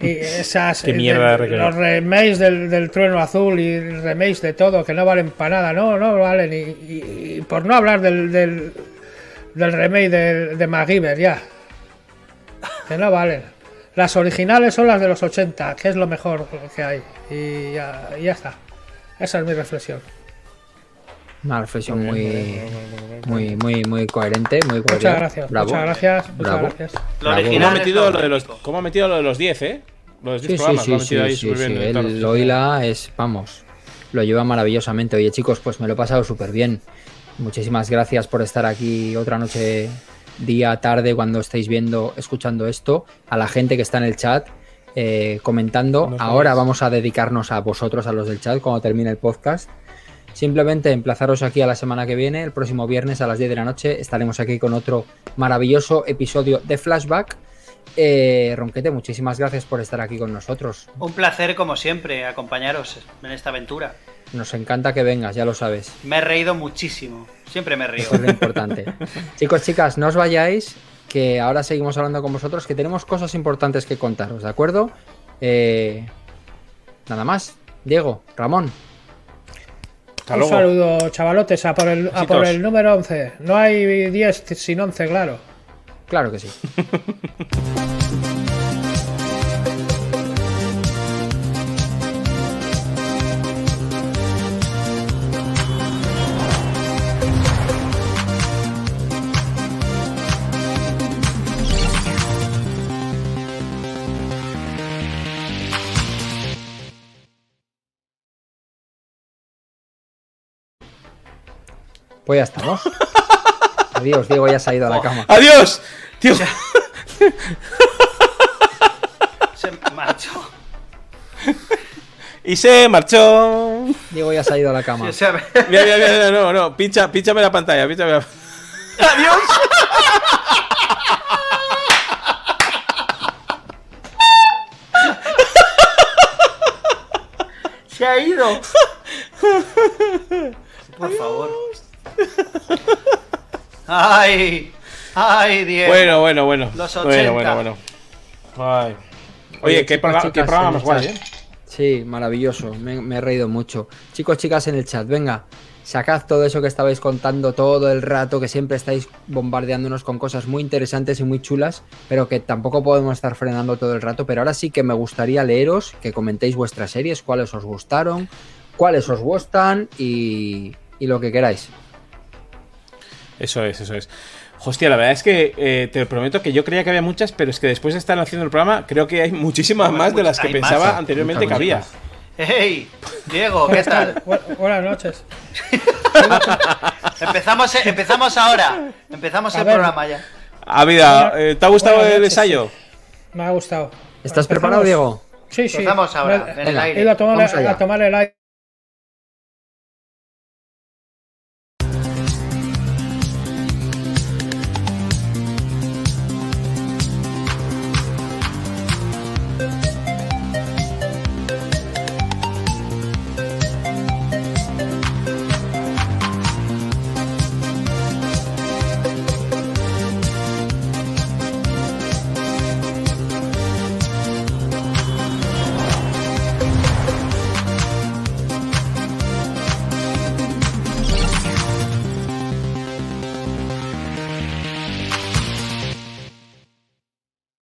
Y esas. Qué mierda de recreo. Los remakes del, del trueno azul y remakes de todo que no valen para nada, no, no valen. Y, y- y por no hablar del, del, del remake de, de MacGyver, ya. Que no valen. Las originales son las de los 80, que es lo mejor que hay. Y ya, y ya está. Esa es mi reflexión. Una reflexión muy, muy, muy, muy coherente, muy Muchas gracias, Bravo. muchas gracias, muchas Bravo. gracias. Lo. ¿Cómo original ha es metido lo de los, único. cómo ha metido lo de los 10, eh? Los 10 Sí, sí, programas, lo ha sí, metido sí, sí, sí, bien. él claro. lo hila es, vamos, lo lleva maravillosamente. Oye, chicos, pues me lo he pasado súper bien. Muchísimas gracias por estar aquí otra noche, día, tarde, cuando estéis viendo, escuchando esto. A la gente que está en el chat eh, comentando. Ahora vamos a dedicarnos a vosotros, a los del chat, cuando termine el podcast. Simplemente emplazaros aquí a la semana que viene, el próximo viernes a las 10 de la noche, estaremos aquí con otro maravilloso episodio de Flashback. Eh, Ronquete, muchísimas gracias por estar aquí con nosotros. Un placer, como siempre, acompañaros en esta aventura. Nos encanta que vengas, ya lo sabes. Me he reído muchísimo. Siempre me río. Eso es lo importante. Chicos, chicas, no os vayáis, que ahora seguimos hablando con vosotros, que tenemos cosas importantes que contaros, ¿de acuerdo? Eh, nada más. Diego, Ramón, Hasta Un luego. saludo, chavalotes, a por, el, a por el número 11. No hay 10 sin 11, claro. claro que sí. Pues ya estamos. Adiós, Diego ya se ha ido a la cama. ¡Adiós! Tío, Se marchó. y se marchó. Diego ya se ha ido a la cama. Mira, mira, mira, mira, no, no, pincha, pínchame la pantalla, pínchame la ¡Adiós! se ha ido. Por favor. Ay, ay, Diego. Bueno, bueno, bueno. Los Bueno, 80. bueno, bueno. Ay. Oye, Oye, qué, chicos, progra- chicas, qué programa más guay. ¿eh? Sí, maravilloso. Me, me he reído mucho. Chicos, chicas en el chat, venga, sacad todo eso que estabais contando todo el rato, que siempre estáis bombardeándonos con cosas muy interesantes y muy chulas, pero que tampoco podemos estar frenando todo el rato. Pero ahora sí que me gustaría leeros, que comentéis vuestras series, cuáles os gustaron, cuáles os gustan y, y lo que queráis. Eso es, eso es. Hostia, la verdad es que eh, te prometo que yo creía que había muchas, pero es que después de estar haciendo el programa, creo que hay muchísimas Bueno, más de las que pensaba ¿eh? anteriormente que había. muchas. Hey, Diego, ¿qué tal? Bu- buenas noches. Empezamos, empezamos ahora. Empezamos A el ver. programa ya. Ah, vida, eh, ¿te ha gustado el ensayo? Me ha gustado. ¿Estás Empezamos- preparado, Diego? Sí, sí. Empezamos ahora, Me- en el aire. He ido a tomar, Vamos a tomar el aire.